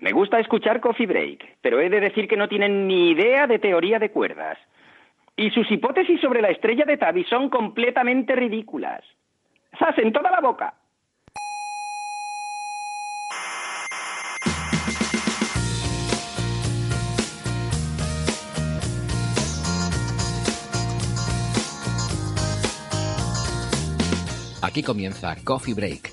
Me gusta escuchar Coffee Break, pero he de decir que no tienen ni idea de teoría de cuerdas. Y sus hipótesis sobre la estrella de Tabi son completamente ridículas. ¡Sas en toda la boca! Aquí comienza Coffee Break,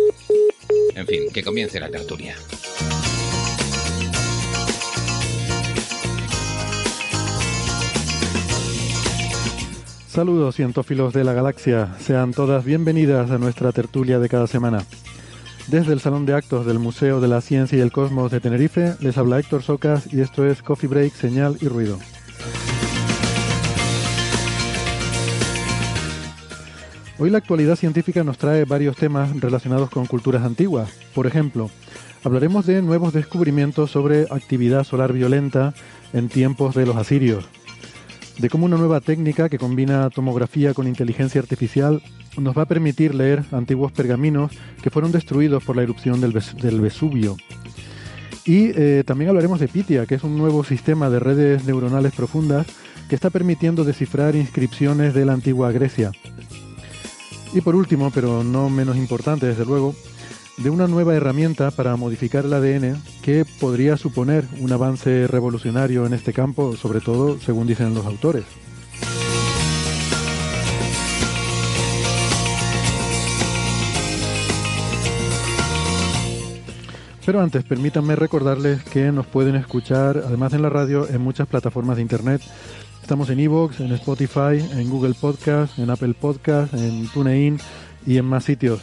En fin, que comience la tertulia. Saludos cientófilos de la galaxia, sean todas bienvenidas a nuestra tertulia de cada semana. Desde el Salón de Actos del Museo de la Ciencia y el Cosmos de Tenerife, les habla Héctor Socas y esto es Coffee Break, Señal y Ruido. Hoy la actualidad científica nos trae varios temas relacionados con culturas antiguas. Por ejemplo, hablaremos de nuevos descubrimientos sobre actividad solar violenta en tiempos de los asirios, de cómo una nueva técnica que combina tomografía con inteligencia artificial nos va a permitir leer antiguos pergaminos que fueron destruidos por la erupción del, Ves- del Vesubio. Y eh, también hablaremos de Pythia, que es un nuevo sistema de redes neuronales profundas que está permitiendo descifrar inscripciones de la antigua Grecia. Y por último, pero no menos importante desde luego, de una nueva herramienta para modificar el ADN que podría suponer un avance revolucionario en este campo, sobre todo según dicen los autores. Pero antes, permítanme recordarles que nos pueden escuchar, además en la radio, en muchas plataformas de internet. Estamos en Evox, en Spotify, en Google Podcast, en Apple Podcast, en TuneIn y en más sitios.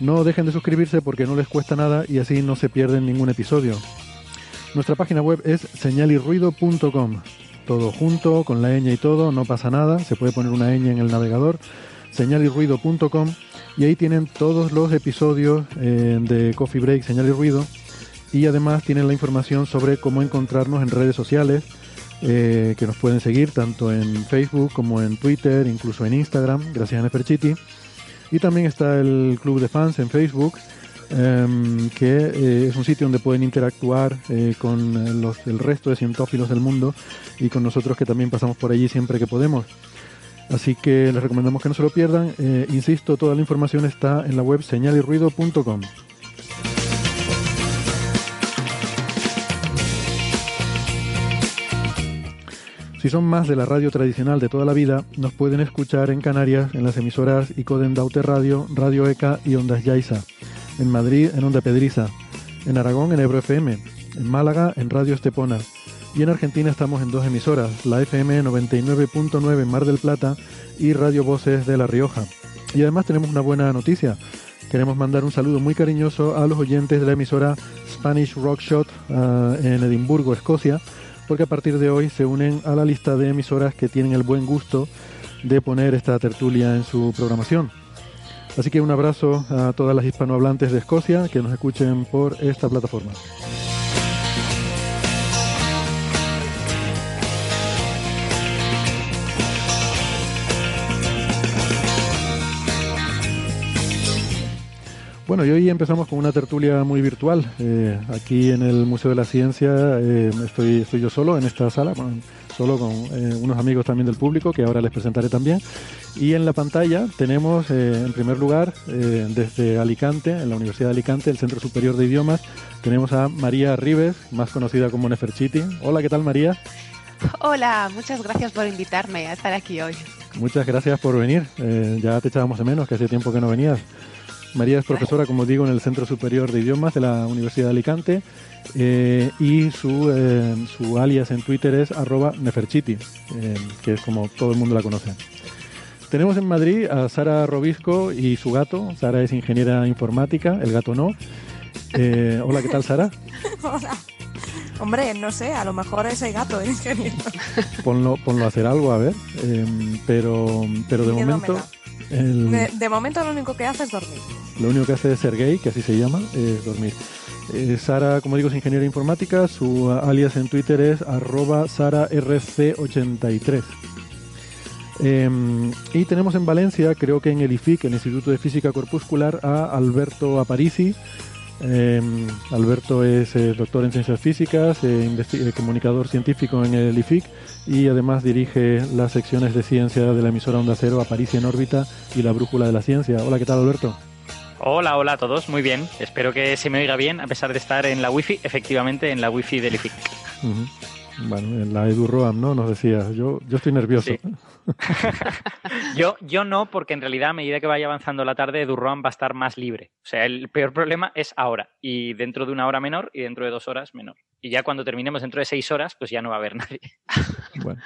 No dejen de suscribirse porque no les cuesta nada y así no se pierden ningún episodio. Nuestra página web es señalirruido.com. Todo junto, con la ñ y todo, no pasa nada. Se puede poner una ñ en el navegador. señalirruido.com y ahí tienen todos los episodios eh, de Coffee Break, Señal y Ruido. Y además tienen la información sobre cómo encontrarnos en redes sociales, eh, que nos pueden seguir tanto en Facebook como en Twitter, incluso en Instagram, gracias a Neferchiti. Y también está el Club de Fans en Facebook, em, que eh, es un sitio donde pueden interactuar eh, con el resto de cientófilos del mundo y con nosotros que también pasamos por allí siempre que podemos. Así que les recomendamos que no se lo pierdan. Insisto, toda la información está en la web señalirruido.com. Si son más de la radio tradicional de toda la vida, nos pueden escuchar en Canarias en las emisoras Icoden Daute Radio, Radio ECA y Ondas Yaiza. En Madrid en Onda Pedriza. En Aragón en Ebro FM. En Málaga en Radio Estepona. Y en Argentina estamos en dos emisoras, la FM 99.9 en Mar del Plata y Radio Voces de La Rioja. Y además tenemos una buena noticia. Queremos mandar un saludo muy cariñoso a los oyentes de la emisora Spanish Rockshot ah, en Edimburgo, Escocia, porque a partir de hoy se unen a la lista de emisoras que tienen el buen gusto de poner esta tertulia en su programación. Así que un abrazo a todas las hispanohablantes de Escocia que nos escuchen por esta plataforma. Bueno, y hoy empezamos con una tertulia muy virtual. Eh, aquí en el Museo de la Ciencia eh, estoy, estoy yo solo en esta sala. Bueno, solo con eh, unos amigos también del público que ahora les presentaré también. Y en la pantalla tenemos, eh, en primer lugar, eh, desde Alicante, en la Universidad de Alicante, el Centro Superior de Idiomas, tenemos a María Rives, más conocida como Neferchiti. Hola, ¿qué tal María? Hola, muchas gracias por invitarme a estar aquí hoy. Muchas gracias por venir. ya te echábamos de menos, que hace tiempo que no venías. María es profesora, como digo, en el Centro Superior de Idiomas de la Universidad de Alicante eh, y su, eh, su alias en Twitter es arroba neferchiti, eh, que es como todo el mundo la conoce. Tenemos en Madrid a Sara Robisco y su gato. Sara es ingeniera informática, el gato no. hola, ¿qué tal, Sara? hola. Hombre, no sé, a lo mejor es el gato el ingeniero. Ponlo, ponlo a hacer algo, a ver. pero, pero de momento... De, momento lo único que hace es dormir. Lo único que hace es ser gay, que así se llama, es dormir. Eh, Sara, como digo, es ingeniera informática. Su alias en Twitter es arroba sararc83. Em, y tenemos en Valencia, creo que en el IFIC, el Instituto de Física Corpuscular, a Alberto Aparici. Em, Alberto es eh, doctor en ciencias físicas, eh, comunicador científico en el IFIC y además dirige las secciones de ciencia de la emisora Onda Cero, Aparici en órbita y la Brújula de la Ciencia. Hola, ¿qué tal Alberto? Hola, hola a todos, muy bien. Espero que se me oiga bien a pesar de estar en la wifi, efectivamente en la wifi del IFIC. Bueno, en la EduRoam, ¿no? Nos decía, yo, yo estoy nervioso. yo, yo no, porque en realidad a medida que vaya avanzando la tarde, EduRoam va a estar más libre. O sea, el peor problema es ahora, y dentro de una hora menor, y dentro de dos horas menor. Y ya cuando terminemos dentro de seis horas, pues ya no va a haber nadie. Bueno,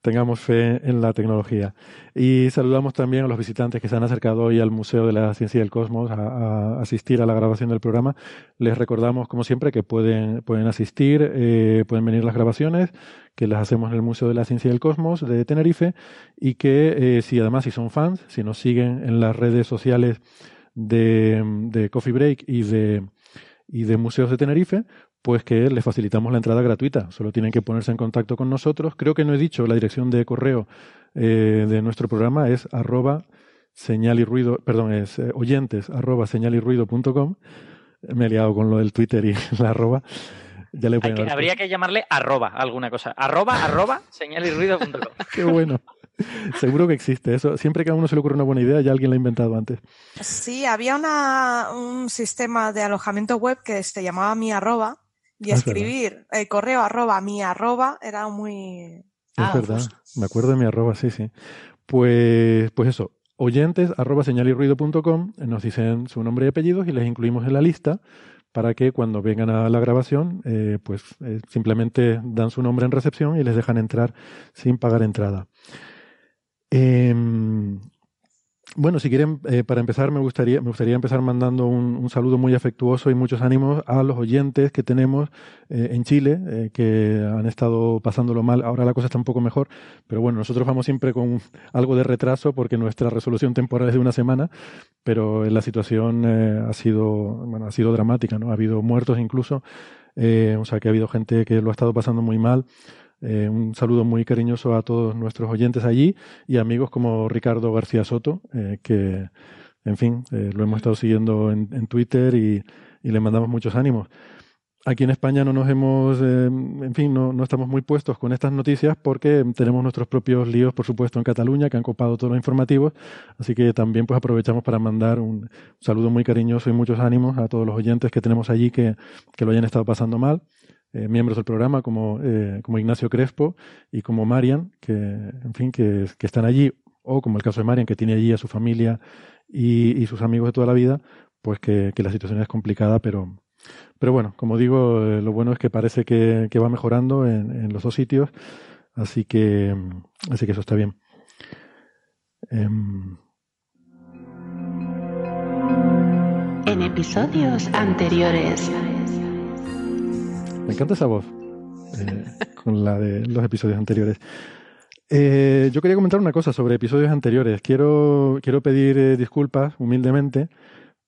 tengamos fe en la tecnología. Y saludamos también a los visitantes que se han acercado hoy al Museo de la Ciencia y el Cosmos a, asistir a la grabación del programa. Les recordamos, como siempre, que pueden, pueden asistir, eh, pueden venir las grabaciones, que las hacemos en el Museo de la Ciencia y el Cosmos de Tenerife y que eh, si además si son fans, si nos siguen en las redes sociales de, de Coffee Break y de, y de Museos de Tenerife, pues que les facilitamos la entrada gratuita. Solo tienen que ponerse en contacto con nosotros. Creo que no he dicho la dirección de correo eh, de nuestro programa es arroba señal y ruido, perdón, es eh, oyentes arroba señal y ruido punto com. Me he liado con lo del Twitter y la arroba. Ya le habría que llamarle arroba alguna cosa. Arroba, arroba, señal y ruido punto com. Qué bueno. Seguro que existe eso. Siempre que a uno se le ocurre una buena idea, ya alguien la ha inventado antes. Sí, había una, un sistema de alojamiento web que se llamaba mi arroba y escribir el correo arroba mi arroba era muy... Es verdad, me acuerdo de mi arroba, sí, sí. Pues, pues eso, oyentes arroba señalirruido.com nos dicen su nombre y apellidos y les incluimos en la lista para que cuando vengan a la grabación, eh, pues eh, simplemente dan su nombre en recepción y les dejan entrar sin pagar entrada. Eh, bueno, si quieren, eh, para empezar, me gustaría, me gustaría empezar mandando un, saludo muy afectuoso y muchos ánimos a los oyentes que tenemos eh, en Chile, eh, que han estado pasándolo mal. Ahora la cosa está un poco mejor, pero bueno, nosotros vamos siempre con algo de retraso porque nuestra resolución temporal es de una semana, pero la situación ha sido, bueno, ha sido dramática, ¿no? Ha habido muertos incluso, o sea que ha habido gente que lo ha estado pasando muy mal. Eh, un saludo muy cariñoso a todos nuestros oyentes allí y amigos como Ricardo García Soto, eh, que, en fin, eh, lo hemos estado siguiendo en, en Twitter y, y, le mandamos muchos ánimos. Aquí en España no nos hemos, en fin, no, no, estamos muy puestos con estas noticias porque tenemos nuestros propios líos, por supuesto, en Cataluña, que han copado todos los informativos. Así que también pues aprovechamos para mandar un saludo muy cariñoso y muchos ánimos a todos los oyentes que tenemos allí que, que lo hayan estado pasando mal. Eh, miembros del programa como, eh, como Ignacio Crespo y como Marian, que, en fin, que, están allí, o como el caso de Marian, que tiene allí a su familia y, sus amigos de toda la vida, pues que, la situación es complicada, pero, pero bueno, como digo, eh, lo bueno es que parece que, va mejorando en, en, los dos sitios, así que, así que eso está bien. Em, en episodios anteriores. Me encanta esa voz, eh, con la de los episodios anteriores. Eh, yo quería comentar una cosa sobre episodios anteriores. Quiero, quiero pedir eh, disculpas humildemente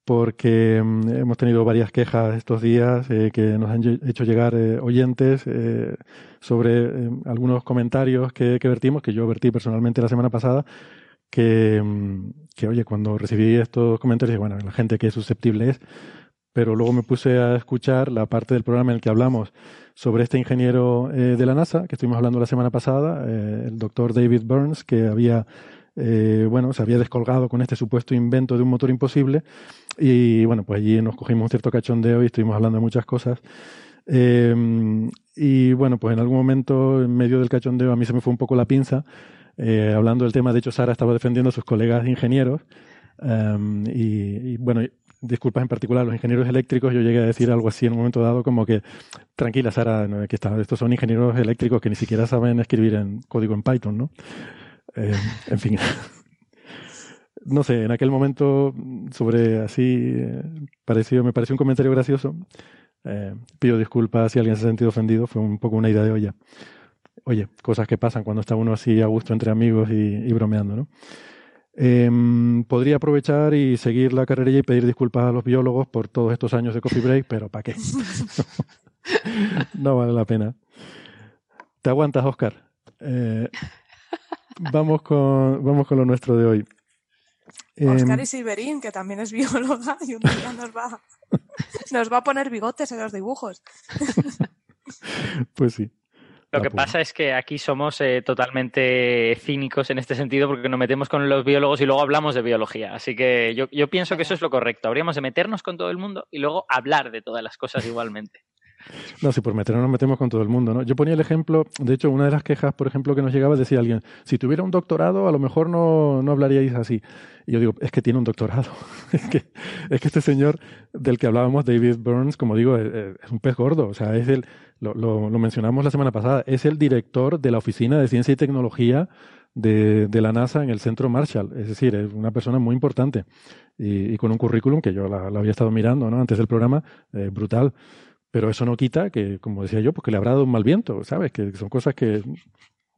porque mm, hemos tenido varias quejas estos días que nos han hecho llegar oyentes sobre algunos comentarios que, que, vertimos, que yo vertí personalmente la semana pasada, que, mm, que oye, cuando recibí estos comentarios, bueno, la gente que es susceptible es, pero luego me puse a escuchar la parte del programa en el que hablamos sobre este ingeniero eh, de la NASA, que estuvimos hablando la semana pasada, eh, el doctor David Burns, que había, eh, bueno, se había descolgado con este supuesto invento de un motor imposible. Y bueno, pues allí nos cogimos un cierto cachondeo y estuvimos hablando de muchas cosas. y bueno, pues en algún momento, en medio del cachondeo, a mí se me fue un poco la pinza, hablando del tema. De hecho, Sara estaba defendiendo a sus colegas ingenieros. y, y, bueno, disculpas en particular, los ingenieros eléctricos, yo llegué a decir algo así en un momento dado como que, tranquila Sara, que está, estos son ingenieros eléctricos que ni siquiera saben escribir en código en Python, ¿no? Eh, en fin. no sé, en aquel momento sobre así eh, parecido, me pareció un comentario gracioso. Eh, pido disculpas si alguien se ha sentido ofendido, fue un poco una idea de olla. Oye, cosas que pasan cuando está uno así a gusto entre amigos y, y bromeando, ¿no? Eh, podría aprovechar y seguir la carrera y pedir disculpas a los biólogos por todos estos años de coffee break, pero ¿para qué? no vale la pena. ¿Te aguantas, Oscar? Eh, vamos, con, vamos con lo nuestro de hoy. Oscar y Silverín, que también es bióloga, y un día nos va, nos va a poner bigotes en los dibujos. pues sí. Lo que pasa es que aquí somos eh, totalmente cínicos en este sentido porque nos metemos con los biólogos y luego hablamos de biología. Así que yo, yo pienso que eso es lo correcto. Habríamos de meternos con todo el mundo y luego hablar de todas las cosas igualmente. No, si por meternos nos metemos con todo el mundo, ¿no? Yo ponía el ejemplo, de hecho, una de las quejas, por ejemplo, que nos llegaba, decía alguien, si tuviera un doctorado, a lo mejor no, no hablaríais así. Y yo digo, es que tiene un doctorado. es, que, es que este señor del que hablábamos, David Burns, como digo, es, un pez gordo. O sea, es el, lo, lo, mencionamos la semana pasada, es el director de la Oficina de Ciencia y Tecnología de, de, la NASA en el Centro Marshall. Es decir, es una persona muy importante y, con un currículum que yo la, la, había estado mirando ¿no? antes del programa, eh, brutal. Pero eso no quita que, como decía yo, pues que le habrá dado un mal viento, ¿sabes? Que son cosas que,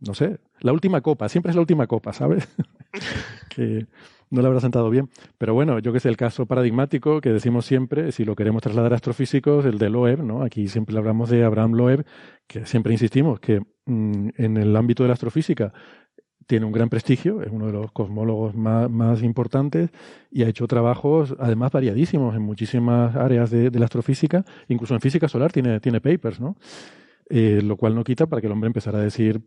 no sé, la última copa, siempre es la última copa, ¿sabes? que no le habrá sentado bien. Pero bueno, yo que sé, el caso paradigmático que decimos siempre, si lo queremos trasladar a astrofísicos, el de Loeb, ¿no? Aquí siempre hablamos de Abraham Loeb, que siempre insistimos que mmm, en el ámbito de la astrofísica tiene un gran prestigio, es uno de los cosmólogos más, más, importantes y ha hecho trabajos además variadísimos en muchísimas áreas de, de la astrofísica, incluso en física solar tiene, tiene papers, ¿no? Eh, lo cual no quita para que el hombre empezara a decir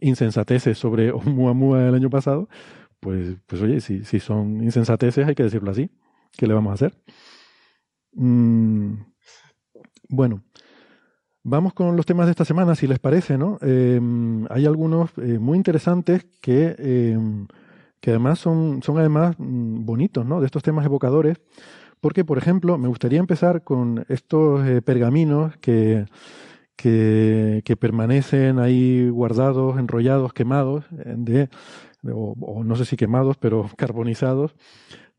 insensateces sobre Oumuamua el año pasado, pues, pues oye, si, si son insensateces hay que decirlo así, ¿qué le vamos a hacer? Mm, bueno, Vamos con los temas de esta semana, si les parece, ¿no? Eh, hay algunos eh, muy interesantes que, eh, que además son, son además mm, bonitos, ¿no? De estos temas evocadores. Porque, por ejemplo, me gustaría empezar con estos eh, pergaminos que, que, que, permanecen ahí guardados, enrollados, quemados, de, o, o no sé si quemados, pero carbonizados,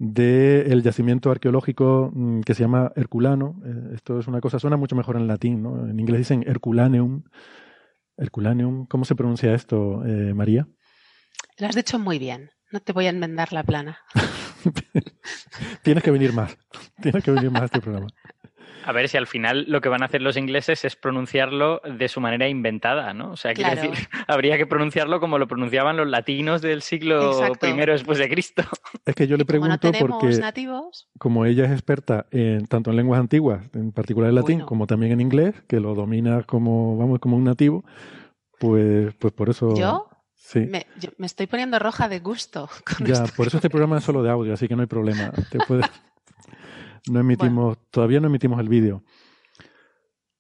del yacimiento arqueológico mm, que se llama Herculano. Eh, esto es una cosa, suena mucho mejor en latín, ¿no? En inglés dicen Herculaneum. Herculaneum, ¿cómo se pronuncia esto, eh, María? Lo has dicho muy bien. No te voy a enmendar la plana. Tienes que venir más. Tienes que venir más a este programa. A ver si al final lo que van a hacer los ingleses es pronunciarlo de su manera inventada, ¿no? O sea, claro. quiere decir, habría que pronunciarlo como lo pronunciaban los latinos del siglo Exacto. I después de Cristo. Es que yo le pregunto no porque nativos. como ella es experta en tanto en lenguas antiguas, en particular el latín, bueno. como también en inglés, que lo domina como vamos como un nativo, pues pues por eso ¿Yo? Sí. Me, yo me estoy poniendo roja de gusto. ya, esto. por eso este programa es solo de audio, así que no hay problema. Te puedes... no emitimos, bueno. todavía no emitimos el vídeo.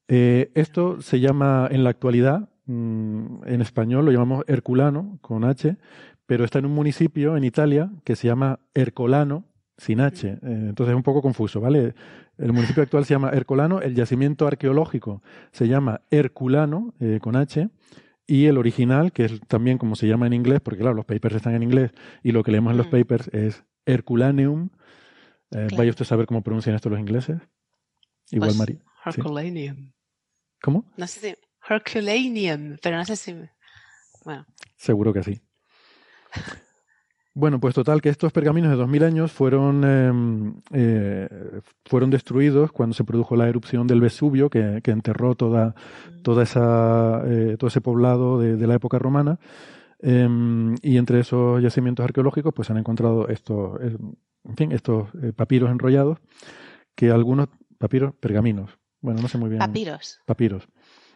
Eh, esto se llama en la actualidad, mmm, en español lo llamamos Herculano, con H, pero está en un municipio en Italia que se llama Ercolano, sin H. Eh, entonces es un poco confuso, ¿vale? El municipio actual se llama Ercolano, el yacimiento arqueológico se llama Herculano, eh, con H, y el original, que es también como se llama en inglés, porque claro, los papers están en inglés, y lo que leemos en los papers es Herculaneum, eh, claro. ¿Vaya usted a saber cómo pronuncian esto los ingleses? Igual pues, María. Herculaneum. ¿Sí? ¿Cómo? No sé si. Herculaneum, pero no sé si. Bueno. Seguro que sí. Bueno, pues total, que estos pergaminos de 2000 años fueron, eh, eh, fueron destruidos cuando se produjo la erupción del Vesubio, que, que enterró toda, toda esa, eh, todo ese poblado de, de la época romana. Em, y entre esos yacimientos arqueológicos, pues han encontrado estos, en fin, estos eh, papiros enrollados, que algunos papiros, pergaminos. Bueno, no sé muy bien. Papiros. Papiros.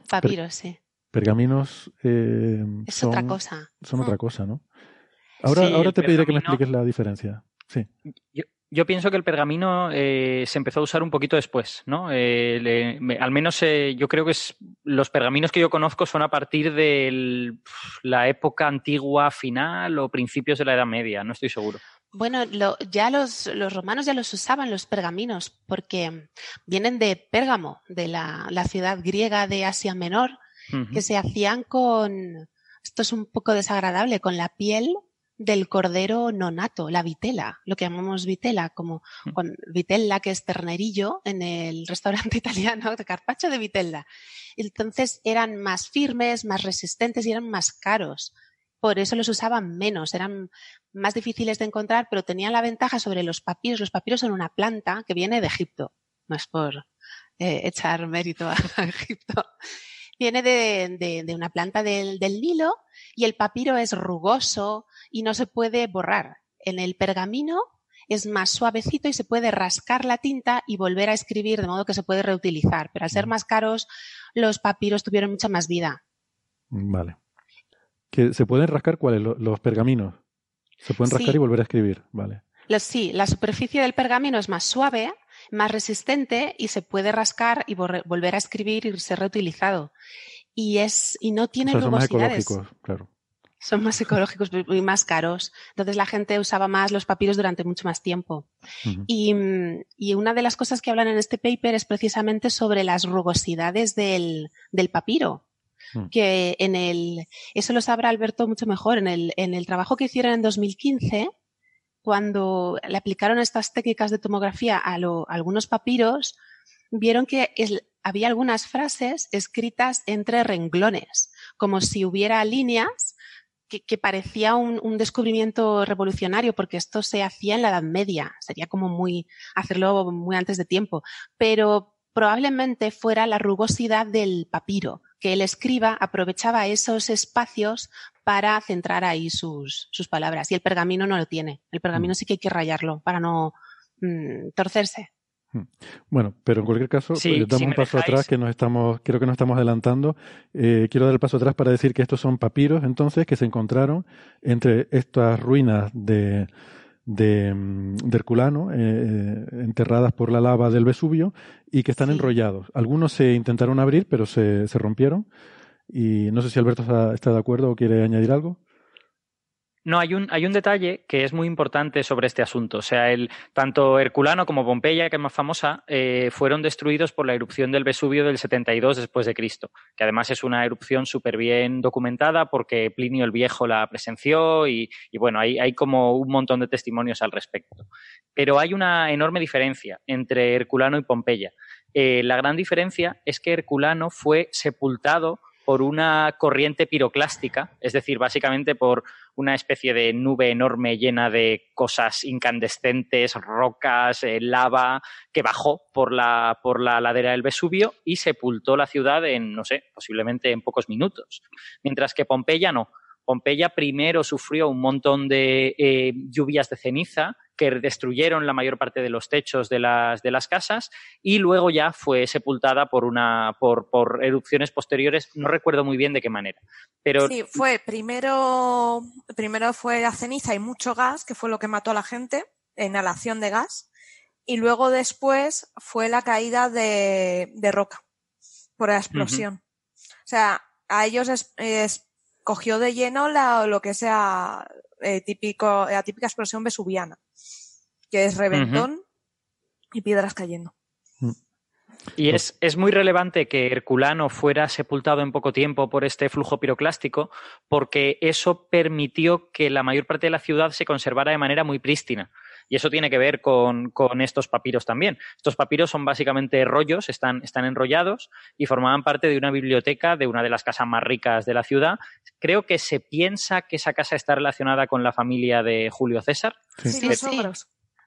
Papiros, sí. Pergaminos eh, Es son, otra cosa. Son Mm. otra cosa, ¿no? Ahora, Sí, ahora te pediré que me expliques la diferencia. Sí. Yo, yo pienso que el pergamino eh, se empezó a usar un poquito después, ¿no? Eh, le- me- al menos eh, yo creo que es, los pergaminos que yo conozco son a partir de la época antigua final o principios de la Edad Media, no estoy seguro. Bueno, lo- ya los, los romanos ya los usaban los pergaminos porque vienen de Pérgamo, de la, la ciudad griega de Asia Menor, que se hacían con, esto es un poco desagradable, con la piel del cordero nonato, la vitela, lo que llamamos vitela, como con vitella, que es ternerillo en el restaurante italiano, de carpaccio de vitella. Entonces eran más firmes, más resistentes y eran más caros. Por eso los usaban menos, eran más difíciles de encontrar, pero tenían la ventaja sobre los papiros. Los papiros son una planta que viene de Egipto, no es por eh, echar mérito a, a Egipto. Viene de, de- de una planta del, del Nilo y el papiro es rugoso y no se puede borrar. En el pergamino es más suavecito y se puede rascar la tinta y volver a escribir, de modo que se puede reutilizar. Pero al ser más caros, los papiros tuvieron mucha más vida. Vale. Que se pueden rascar cuáles Lo- los pergaminos. Se pueden rascar Sí. y volver a escribir. Vale. Los- sí, la superficie del pergamino es más suave, más resistente y se puede rascar y volver a escribir y ser reutilizado. Y, es, y no O tiene sea, son más ecológicos, claro. Son más ecológicos y más caros. Entonces la gente usaba más los papiros durante mucho más tiempo. Y, y una de las cosas que hablan en este paper es precisamente sobre las rugosidades del, del papiro. Mm. Que en el, eso lo sabrá Alberto mucho mejor, en el, en el trabajo que hicieron en 2015, cuando le aplicaron estas técnicas de tomografía a, algunos papiros, vieron que había algunas frases escritas entre renglones, como si hubiera líneas que, parecía un, descubrimiento revolucionario, porque esto se hacía en la Edad Media, sería como hacerlo muy antes de tiempo, pero probablemente fuera la rugosidad del papiro, que el escriba aprovechaba esos espacios para centrar ahí sus, sus palabras. Y el pergamino no lo tiene. El pergamino sí que hay que rayarlo para no mm, torcerse. Bueno, pero en cualquier caso, Sí, damos si un paso dejáis- atrás que nos estamos, creo que nos estamos adelantando. Eh, quiero dar el paso atrás para decir que estos son papiros, entonces, que se encontraron entre estas ruinas de, de, mm, de Herculano, eh, eh, enterradas por la lava del Vesubio, y que están Sí. enrollados. Algunos se intentaron abrir, pero se, se rompieron. Y no sé si Alberto está, de acuerdo o quiere añadir algo. No, hay un, hay un detalle que es muy importante sobre este asunto. O sea, el, tanto Herculano como Pompeya, que es más famosa, eh, fueron destruidos por la erupción del Vesubio del 72 después de Cristo, que además es una erupción súper bien documentada porque Plinio el Viejo la presenció y, bueno, hay, hay como un montón de testimonios al respecto. Pero hay una enorme diferencia entre Herculano y Pompeya. Eh, la gran diferencia es que Herculano fue sepultado por una corriente piroclástica, es decir, básicamente por una especie de nube enorme llena de cosas incandescentes, rocas, eh, lava, que bajó por la, por la ladera del Vesubio y sepultó la ciudad en, no sé, posiblemente en pocos minutos. Mientras que Pompeya no. Pompeya primero sufrió un montón de eh, lluvias de ceniza que destruyeron la mayor parte de los techos de las, de las casas y luego ya fue sepultada por, una, por, por erupciones posteriores, no recuerdo muy bien de qué manera. Pero Sí, fue primero, primero fue la ceniza y mucho gas, que fue lo que mató a la gente, inhalación de gas, y luego después fue la caída de, de roca por la explosión. O sea, a ellos es, es- cogió de lleno la, lo que sea eh, típico, la típica explosión vesuviana, que es reventón y piedras cayendo. Y es, es muy relevante que Herculano fuera sepultado en poco tiempo por este flujo piroclástico, porque eso permitió que la mayor parte de la ciudad se conservara de manera muy prístina. Y eso tiene que ver con, con estos papiros también. Estos papiros son básicamente rollos, están, están enrollados y formaban parte de una biblioteca de una de las casas más ricas de la ciudad. Creo que se piensa que esa casa está relacionada con la familia de Julio César. Sí.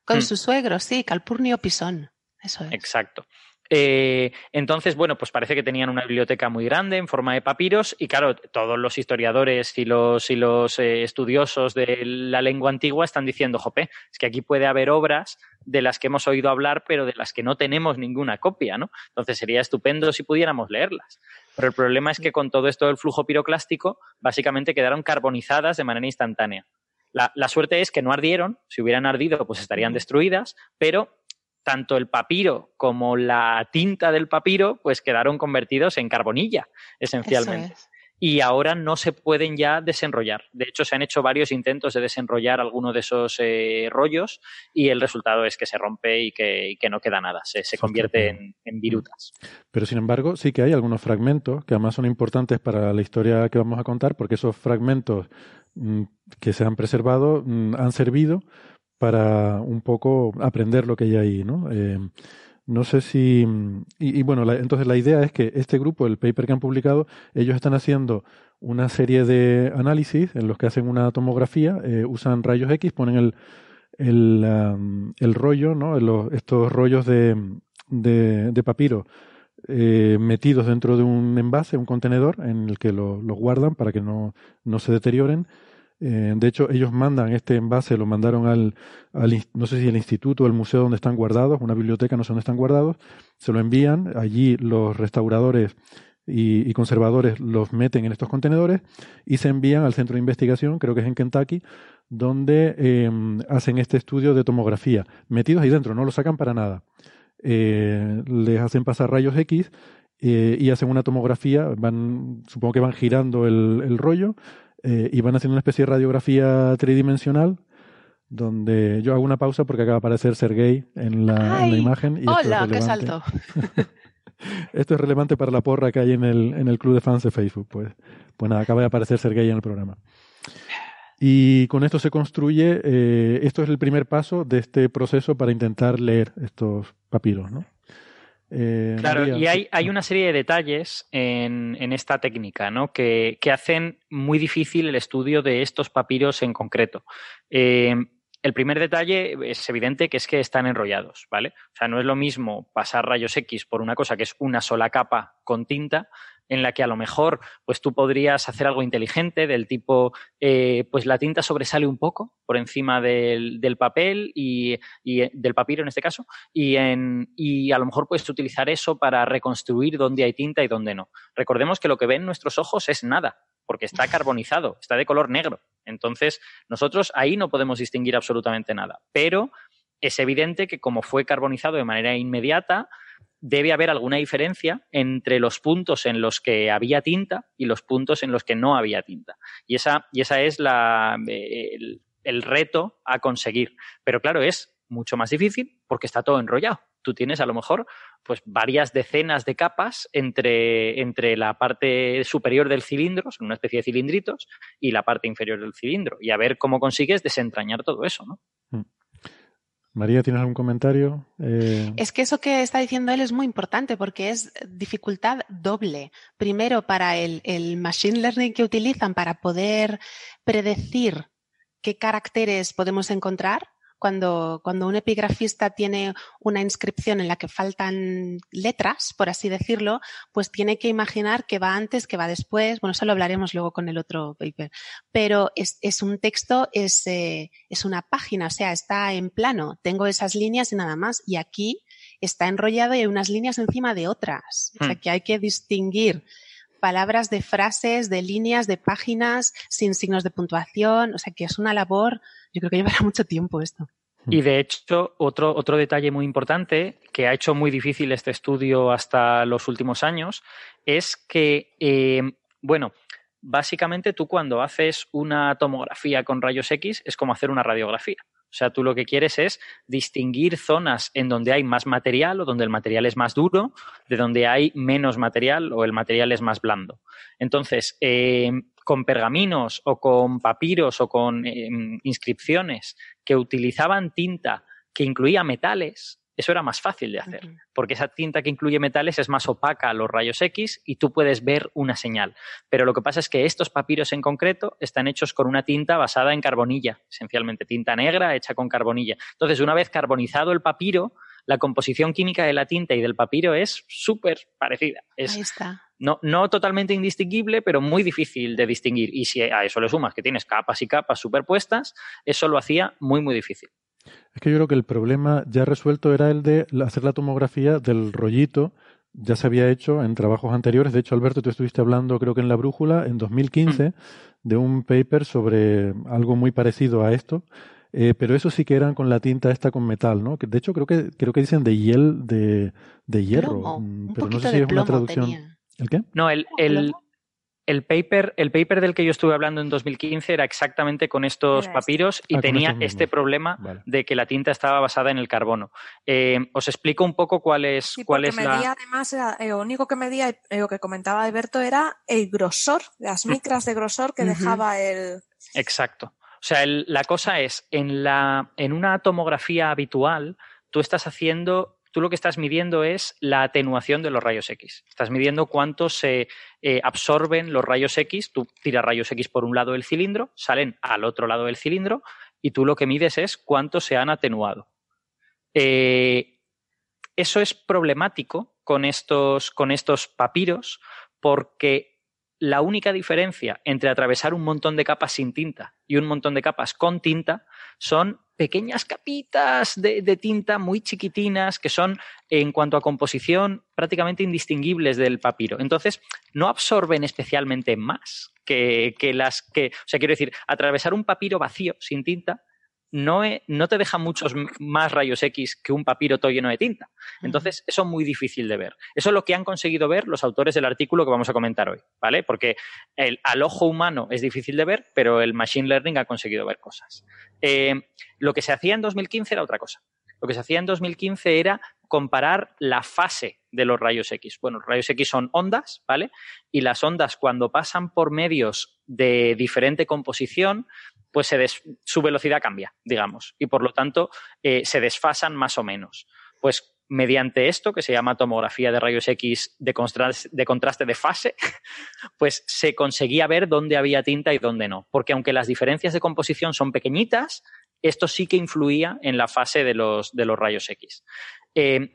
Con Mm. su suegro, sí, Calpurnio Pisón. Eso es. Exacto. Eh, entonces, bueno, pues parece que tenían una biblioteca muy grande en forma de papiros y claro, todos los historiadores y los, y los eh, estudiosos de la lengua antigua están diciendo, jope, es que aquí puede haber obras de las que hemos oído hablar, pero de las que no tenemos ninguna copia, ¿no? Entonces sería estupendo si pudiéramos leerlas. Pero el problema es que con todo esto del flujo piroclástico, básicamente quedaron carbonizadas de manera instantánea. La, la suerte es que no ardieron, si hubieran ardido, pues estarían destruidas, pero tanto el papiro como la tinta del papiro pues quedaron convertidos en carbonilla, esencialmente. Y ahora no se pueden ya desenrollar. De hecho, se han hecho varios intentos de desenrollar alguno de esos eh, rollos y el resultado es que se rompe y que, no queda nada, se, convierte en, en, virutas. Pero sin embargo, sí que hay algunos fragmentos que además son importantes para la historia que vamos a contar, porque esos fragmentos mm, que se han preservado mm, han servido para un poco aprender lo que hay ahí, ¿no? Eh, no sé si... Y, bueno, entonces la idea es que este grupo, el paper que han publicado, ellos están haciendo una serie de análisis en los que hacen una tomografía, eh, usan rayos X, ponen el, el, el rollo, ¿no? estos rollos de, de, papiro eh, metidos dentro de un envase, un contenedor, en el que los lo guardan para que no, no se deterioren eh, de hecho, ellos mandan este envase, lo mandaron al, no sé si el instituto o el museo donde están guardados, una biblioteca, no sé dónde están guardados, se lo envían, allí los restauradores y, conservadores los meten en estos contenedores y se envían al centro de investigación, creo que es en Kentucky, donde em, hacen este estudio de tomografía, metidos ahí dentro, no lo sacan para nada. Eh, les hacen pasar rayos X eh, y hacen una tomografía, van, supongo que van girando el rollo, eh, y van haciendo una especie de radiografía tridimensional donde yo hago una pausa porque acaba de aparecer Sergey en la, en la imagen. Y hola, qué salto. esto es relevante para la porra que hay en el, en el club de fans de Facebook. Pues, pues nada, acaba de aparecer Sergey en el programa. Y con esto se construye, eh, esto es el primer paso de este proceso para intentar leer estos papiros, ¿no? Eh, claro, y hay, hay, una serie de detalles en, en esta técnica ¿no? que, que, hacen muy difícil el estudio de estos papiros en concreto. Eh, el primer detalle es evidente que es que están enrollados, ¿vale? O sea, no es lo mismo pasar rayos X por una cosa que es una sola capa con tinta en la que a lo mejor pues tú podrías hacer algo inteligente del tipo eh, pues la tinta sobresale un poco por encima del, papel y, eh, del papiro en este caso y, en, y a lo mejor puedes utilizar eso para reconstruir dónde hay tinta y dónde no. Recordemos que lo que ven nuestros ojos es nada porque está carbonizado, está de color negro. Entonces, nosotros ahí no podemos distinguir absolutamente nada. Pero es evidente que como fue carbonizado de manera inmediata, debe haber alguna diferencia entre los puntos en los que había tinta y los puntos en los que no había tinta. Y esa, y esa es la, el, el reto a conseguir. Pero claro, es mucho más difícil porque está todo enrollado. Tú tienes a lo mejor pues varias decenas de capas entre, entre la parte superior del cilindro, son una especie de cilindritos, y la parte inferior del cilindro. Y a ver cómo consigues desentrañar todo eso, ¿no? María, ¿tienes algún comentario? Eh, es que eso que está diciendo él es muy importante porque es dificultad doble. Primero, para el, el machine learning que utilizan para poder predecir qué caracteres podemos encontrar cuando, cuando un epigrafista tiene una inscripción en la que faltan letras, por así decirlo, pues tiene que imaginar que va antes, que va después. Bueno, eso lo hablaremos luego con el otro paper. Pero es, es un texto, es, eh, es una página, o sea, está en plano. Tengo esas líneas y nada más. Y aquí está enrollado y hay unas líneas encima de otras. O sea, hmm. que hay que distinguir palabras de frases, de líneas, de páginas, sin signos de puntuación. O sea, que es una labor yo creo que llevará mucho tiempo esto. Y de hecho, otro, otro detalle muy importante que ha hecho muy difícil este estudio hasta los últimos años es que, eh, bueno, básicamente tú cuando haces una tomografía con rayos X es como hacer una radiografía. O sea, tú lo que quieres es distinguir zonas en donde hay más material o donde el material es más duro, de donde hay menos material o el material es más blando. Entonces, eh, con pergaminos o con papiros o con eh, inscripciones que utilizaban tinta que incluía metales, eso era más fácil de hacer, porque esa tinta que incluye metales es más opaca a los rayos X y tú puedes ver una señal. Pero lo que pasa es que estos papiros en concreto están hechos con una tinta basada en carbonilla, esencialmente tinta negra hecha con carbonilla. Entonces, una vez carbonizado el papiro, la composición química de la tinta y del papiro es súper parecida. Es, Ahí está. no, no totalmente indistinguible, pero muy difícil de distinguir. Y si a eso le sumas que tienes capas y capas superpuestas, eso lo hacía muy, muy difícil. Es que yo creo que el problema ya resuelto era el de hacer la tomografía del rollito. Ya se había hecho en trabajos anteriores. De hecho, Alberto, tú estuviste hablando, creo que en La Brújula, en 2015, de un paper sobre algo muy parecido a esto. Eh, pero eso sí que eran con la tinta esta con metal, ¿no? Que de hecho creo que creo que dicen de hiel de, de hierro, Plomo, mm, un pero no sé si de es una traducción. tenía. ¿El qué? No, el, el, el paper, el paper del que yo estuve hablando en 2015 era exactamente con estos este. papiros y Ah, tenía este problema Vale. de que la tinta estaba basada en el carbono. Eh, os explico un poco cuál es, Sí, cuál es la... medía además, era- eh, lo único que medía, eh, lo que comentaba Alberto, era el grosor, las micras de grosor que dejaba el... Exacto. O sea, la cosa es, en, la, en una tomografía habitual, tú estás haciendo, tú lo que estás midiendo es la atenuación de los rayos X. Estás midiendo cuánto se eh, absorben los rayos X. Tú tiras rayos X por un lado del cilindro, salen al otro lado del cilindro, y tú lo que mides es cuánto se han atenuado. Eh, eso es problemático con estos, con estos papiros porque la única diferencia entre atravesar un montón de capas sin tinta y un montón de capas con tinta son pequeñas capitas de, tinta muy chiquitinas que son, en cuanto a composición, prácticamente indistinguibles del papiro. Entonces, no absorben especialmente más que, que las que. O sea, quiero decir, atravesar un papiro vacío sin tinta no, no te deja muchos más rayos X que un papiro todo lleno de tinta. Entonces, eso es muy difícil de ver. Eso es lo que han conseguido ver los autores del artículo que vamos a comentar hoy, ¿vale? Porque el, al ojo humano es difícil de ver, pero el Machine Learning ha conseguido ver cosas. Eh, lo que se hacía en 2015 era otra cosa. Lo que se hacía en 2015 era comparar la fase de los rayos X. Bueno, los rayos X son ondas, ¿vale? Y las ondas cuando pasan por medios de diferente composición, pues se su velocidad cambia, digamos, y por lo tanto eh, se desfasan más o menos. Pues mediante esto, que se llama tomografía de rayos X de contraste de fase, pues se conseguía ver dónde había tinta y dónde no. Porque aunque las diferencias de composición son pequeñitas, esto sí que influía en la fase de los, de los rayos X. Eh,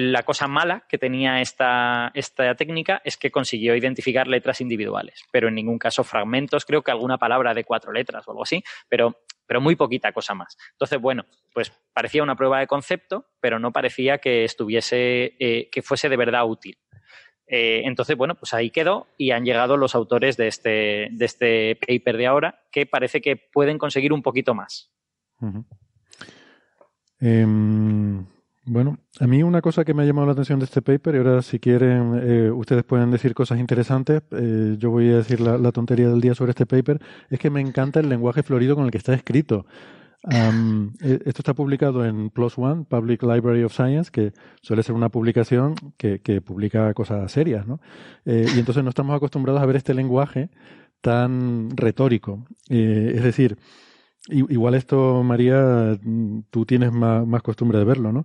la cosa mala que tenía esta, esta técnica es que consiguió identificar letras individuales, pero en ningún caso fragmentos, creo que alguna palabra de cuatro letras o algo así, pero, pero muy poquita cosa más. Entonces, bueno, pues parecía una prueba de concepto, pero no parecía que estuviese, eh, que fuese de verdad útil. Eh, entonces, bueno, pues ahí quedó y han llegado los autores de este, de este paper de ahora que parece que pueden conseguir un poquito más. Bueno, a mí una cosa que me ha llamado la atención de este paper, y ahora si quieren, eh, ustedes pueden decir cosas interesantes, eh, yo voy a decir la, tontería del día sobre este paper, es que me encanta el lenguaje florido con el que está escrito. Eh, esto está publicado en PLOS ONE, Public Library of Science, que suele ser una publicación que, publica cosas serias, ¿no? Eh, y entonces no estamos acostumbrados a ver este lenguaje tan retórico. Es decir, Igual esto, María, tú tienes más, más costumbre de verlo, ¿no?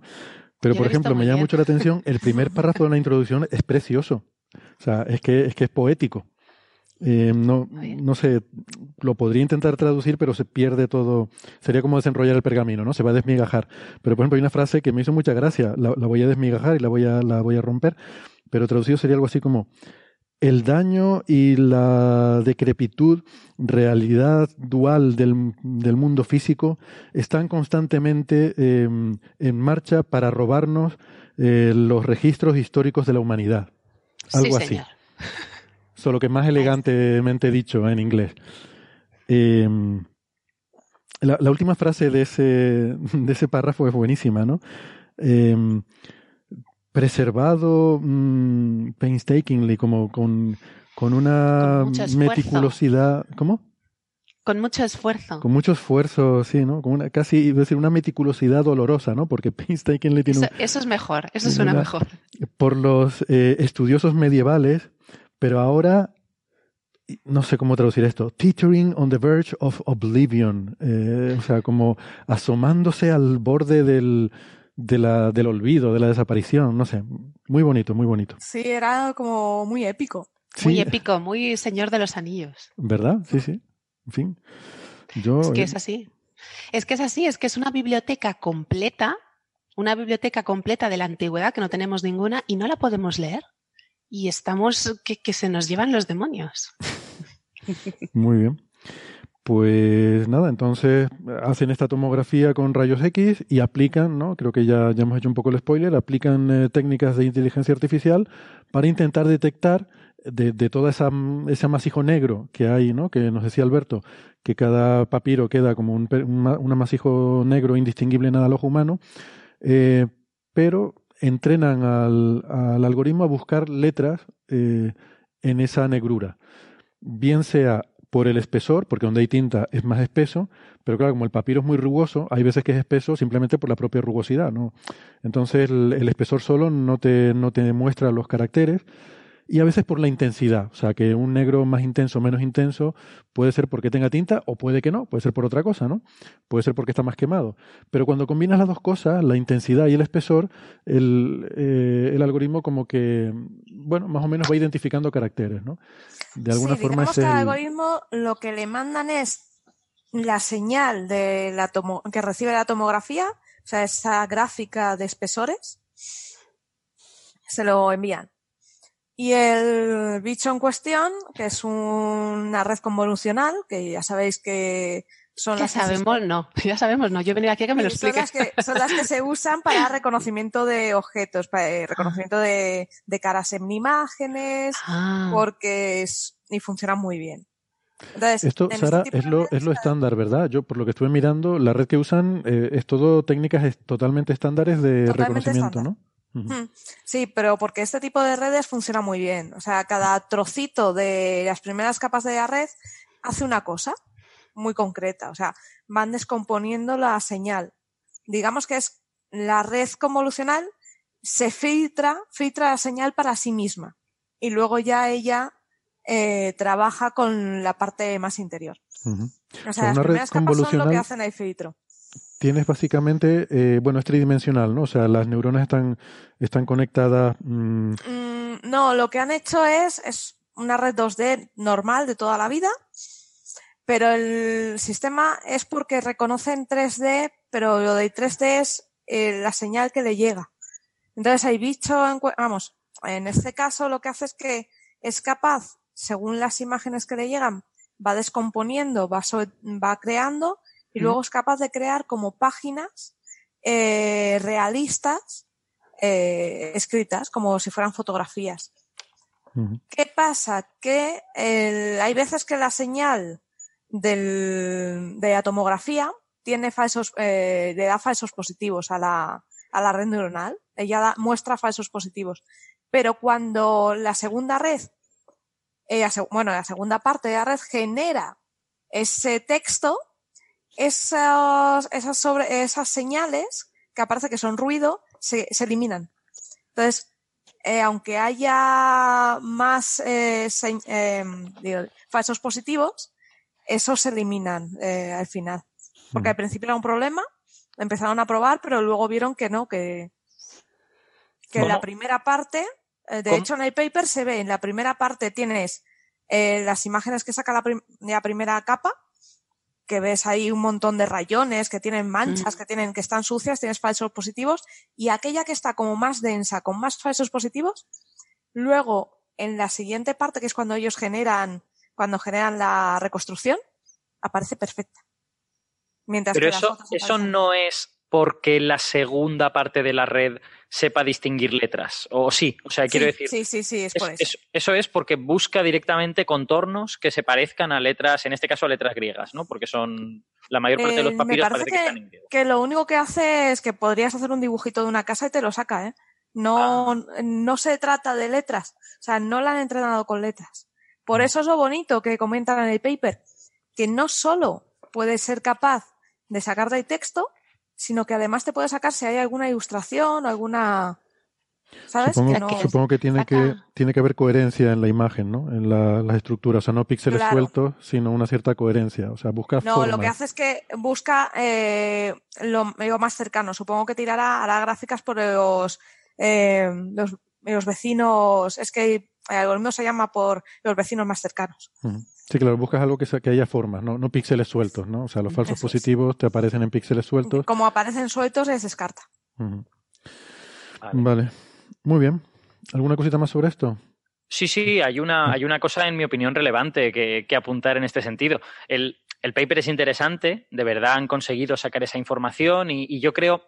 Pero, Yo por ejemplo, me llama mucho la atención, el primer párrafo de la introducción es precioso. O sea, es que es, que es poético. Eh, no, no sé, lo podría intentar traducir, pero se pierde todo. Sería como desenrollar el pergamino, ¿no? Se va a desmigajar. Pero, por ejemplo, hay una frase que me hizo mucha gracia. La, la voy a desmigajar y la voy a, la voy a romper. Pero traducido sería algo así como: el daño y la decrepitud, realidad dual del, del mundo físico, están constantemente eh, en marcha para robarnos eh, los registros históricos de la humanidad. Algo sí, así. señor. Solo que más elegantemente dicho en inglés. Eh, la, la última frase de ese, de ese párrafo es buenísima, ¿no? Preservado mm, painstakingly, como con, con una Con meticulosidad. ¿Cómo? Con mucho esfuerzo. Con mucho esfuerzo, sí, ¿no? Con una, casi, decir, una meticulosidad dolorosa, ¿no? Porque painstakingly tiene un, Eso, eso es mejor, eso suena una- mejor. por los eh, estudiosos medievales, pero ahora no sé cómo traducir esto. Teetering on the verge of oblivion, eh, o sea, como asomándose al borde del, de la, del olvido, de la desaparición, no sé. Muy bonito, muy bonito. Sí, era como muy épico. Muy épico, muy Señor de los Anillos. ¿verdad? Sí, sí. En fin. Yo, Es que eh, es así. Es que es así, es que es una biblioteca completa una biblioteca completa de la antigüedad que no tenemos ninguna y no la podemos leer. Y estamos que, que se nos llevan los demonios. Muy bien. Pues nada, entonces hacen esta tomografía con rayos X y aplican, ¿no? Creo que ya, ya hemos hecho un poco el spoiler, aplican eh, técnicas de inteligencia artificial para intentar detectar de, de todo esa, ese amasijo negro que hay, ¿no? Que nos decía Alberto, que cada papiro queda como un, un, un amasijo negro indistinguible nada al ojo humano, eh, pero entrenan al, al, algoritmo a buscar letras eh, en esa negrura, bien sea por el espesor, porque donde hay tinta es más espeso, pero claro, como el papiro es muy rugoso, hay veces que es espeso simplemente por la propia rugosidad, ¿no? Entonces el, el espesor solo no te, no te muestra los caracteres, y a veces por la intensidad. O sea, que un negro más intenso o menos intenso puede ser porque tenga tinta o puede que no, puede ser por otra cosa, ¿no? Puede ser porque está más quemado. Pero cuando combinas las dos cosas, la intensidad y el espesor, el, eh, el algoritmo como que, bueno, más o menos va identificando caracteres, ¿no? De alguna sí, forma es que al algoritmo lo que le mandan es la señal de la tomo que recibe la tomografía, o sea, esa gráfica de espesores, se lo envían. Y el bicho en cuestión, que es una red convolucional, que ya sabéis que son ya las sabemos, no, ya sabemos, no. Yo he venido aquí a que me lo son, expliques. las que, son las que se usan para reconocimiento de objetos, para eh, reconocimiento de, de caras en imágenes, Ah. porque es, y funcionan muy bien. Entonces, Esto, en este Sara, tipo es lo, es lo estándar, ¿verdad? Yo, por lo que estuve mirando, la red que usan eh, es todo técnicas es- totalmente estándares de Totalmente reconocimiento, estándar. ¿no? Mm, Sí, pero porque este tipo de redes funciona muy bien. O sea, cada trocito de las primeras capas de la red hace una cosa muy concreta. O sea, van descomponiendo la señal. Digamos que es la red convolucional se filtra, filtra la señal para sí misma. Y luego ya ella eh, trabaja con la parte más interior. O O sea, las primeras capas son lo que hacen el filtro. Tienes básicamente, eh, bueno, es tridimensional, ¿no? O sea, las neuronas están, están conectadas. mm, Mm, no, lo que han hecho es, es una red 2D normal de toda la vida, pero el sistema es porque reconoce en 3D, pero lo de 3D es eh, la señal que le llega. Entonces hay bicho, en vamos, en este caso lo que hace es que es capaz, según las imágenes que le llegan, va descomponiendo, va, so- va creando y luego es capaz de crear como páginas eh, realistas eh, escritas, como si fueran fotografías. ¿Qué pasa? Que el- hay veces que la señal del, de la tomografía tiene falsos, eh, le da falsos positivos a la, a la red neuronal. Ella da- muestra falsos positivos. Pero cuando la segunda red, eh, la seg- bueno, la segunda parte de la red genera ese texto, esos, esas, sobre, esas señales que aparece que son ruido, se, se eliminan. Entonces, eh, aunque haya más eh, se- eh, digo, falsos positivos, esos se eliminan eh, al final. Porque al principio era un problema, empezaron a probar, pero luego vieron que no, que, que en la primera parte, eh, de ¿Cómo? hecho en el paper se ve, en la primera parte tienes las imágenes que saca la, prim- la primera capa, que ves ahí un montón de rayones, que tienen manchas, Mm. que tienen, que están sucias, tienes falsos positivos, y aquella que está como más densa, con más falsos positivos, luego en la siguiente parte, que es cuando ellos generan, cuando generan la reconstrucción, aparece perfecta. Mientras Pero que eso, eso no es porque la segunda parte de la red sepa distinguir letras. O sí, o sea, quiero sí, decir, Sí, sí, sí, es, es- por eso. es- eso es porque busca directamente contornos que se parezcan a letras, en este caso a letras griegas, ¿no? Porque son la mayor parte de los Eh, papiros parece parece que, están en que, griego. que lo único que hace es que podrías hacer un dibujito de una casa y te lo saca, ¿eh? No, Ah. no se trata de letras. O sea, no la han entrenado con letras. Por Mm. eso es lo bonito que comentan en el paper, que no solo puedes ser capaz de sacar del texto, sino que además te puede sacar si hay alguna ilustración o alguna... ¿Sabes? Supongo, Que no- supongo que tiene que tiene que haber coherencia en la imagen, ¿no? En la- las estructuras, o sea, no píxeles Claro. sueltos, sino una cierta coherencia, o sea, busca No, formas. lo que hace es que busca eh, lo, lo más cercano. Supongo que tirará, hará gráficas por los, eh, los, los vecinos. Es que el algoritmo se llama por los vecinos más cercanos. Sí, claro, buscas algo que, sea- que haya formas, ¿no? No píxeles sueltos, ¿no? O sea, los falsos Eso es. positivos te aparecen en píxeles sueltos. Como aparecen sueltos, les descarta. Vale. Muy bien. ¿Alguna cosita más sobre esto? Sí, sí, hay una, hay una cosa, en mi opinión, relevante que, que apuntar en este sentido. El, el paper es interesante, de verdad han conseguido sacar esa información y, y yo creo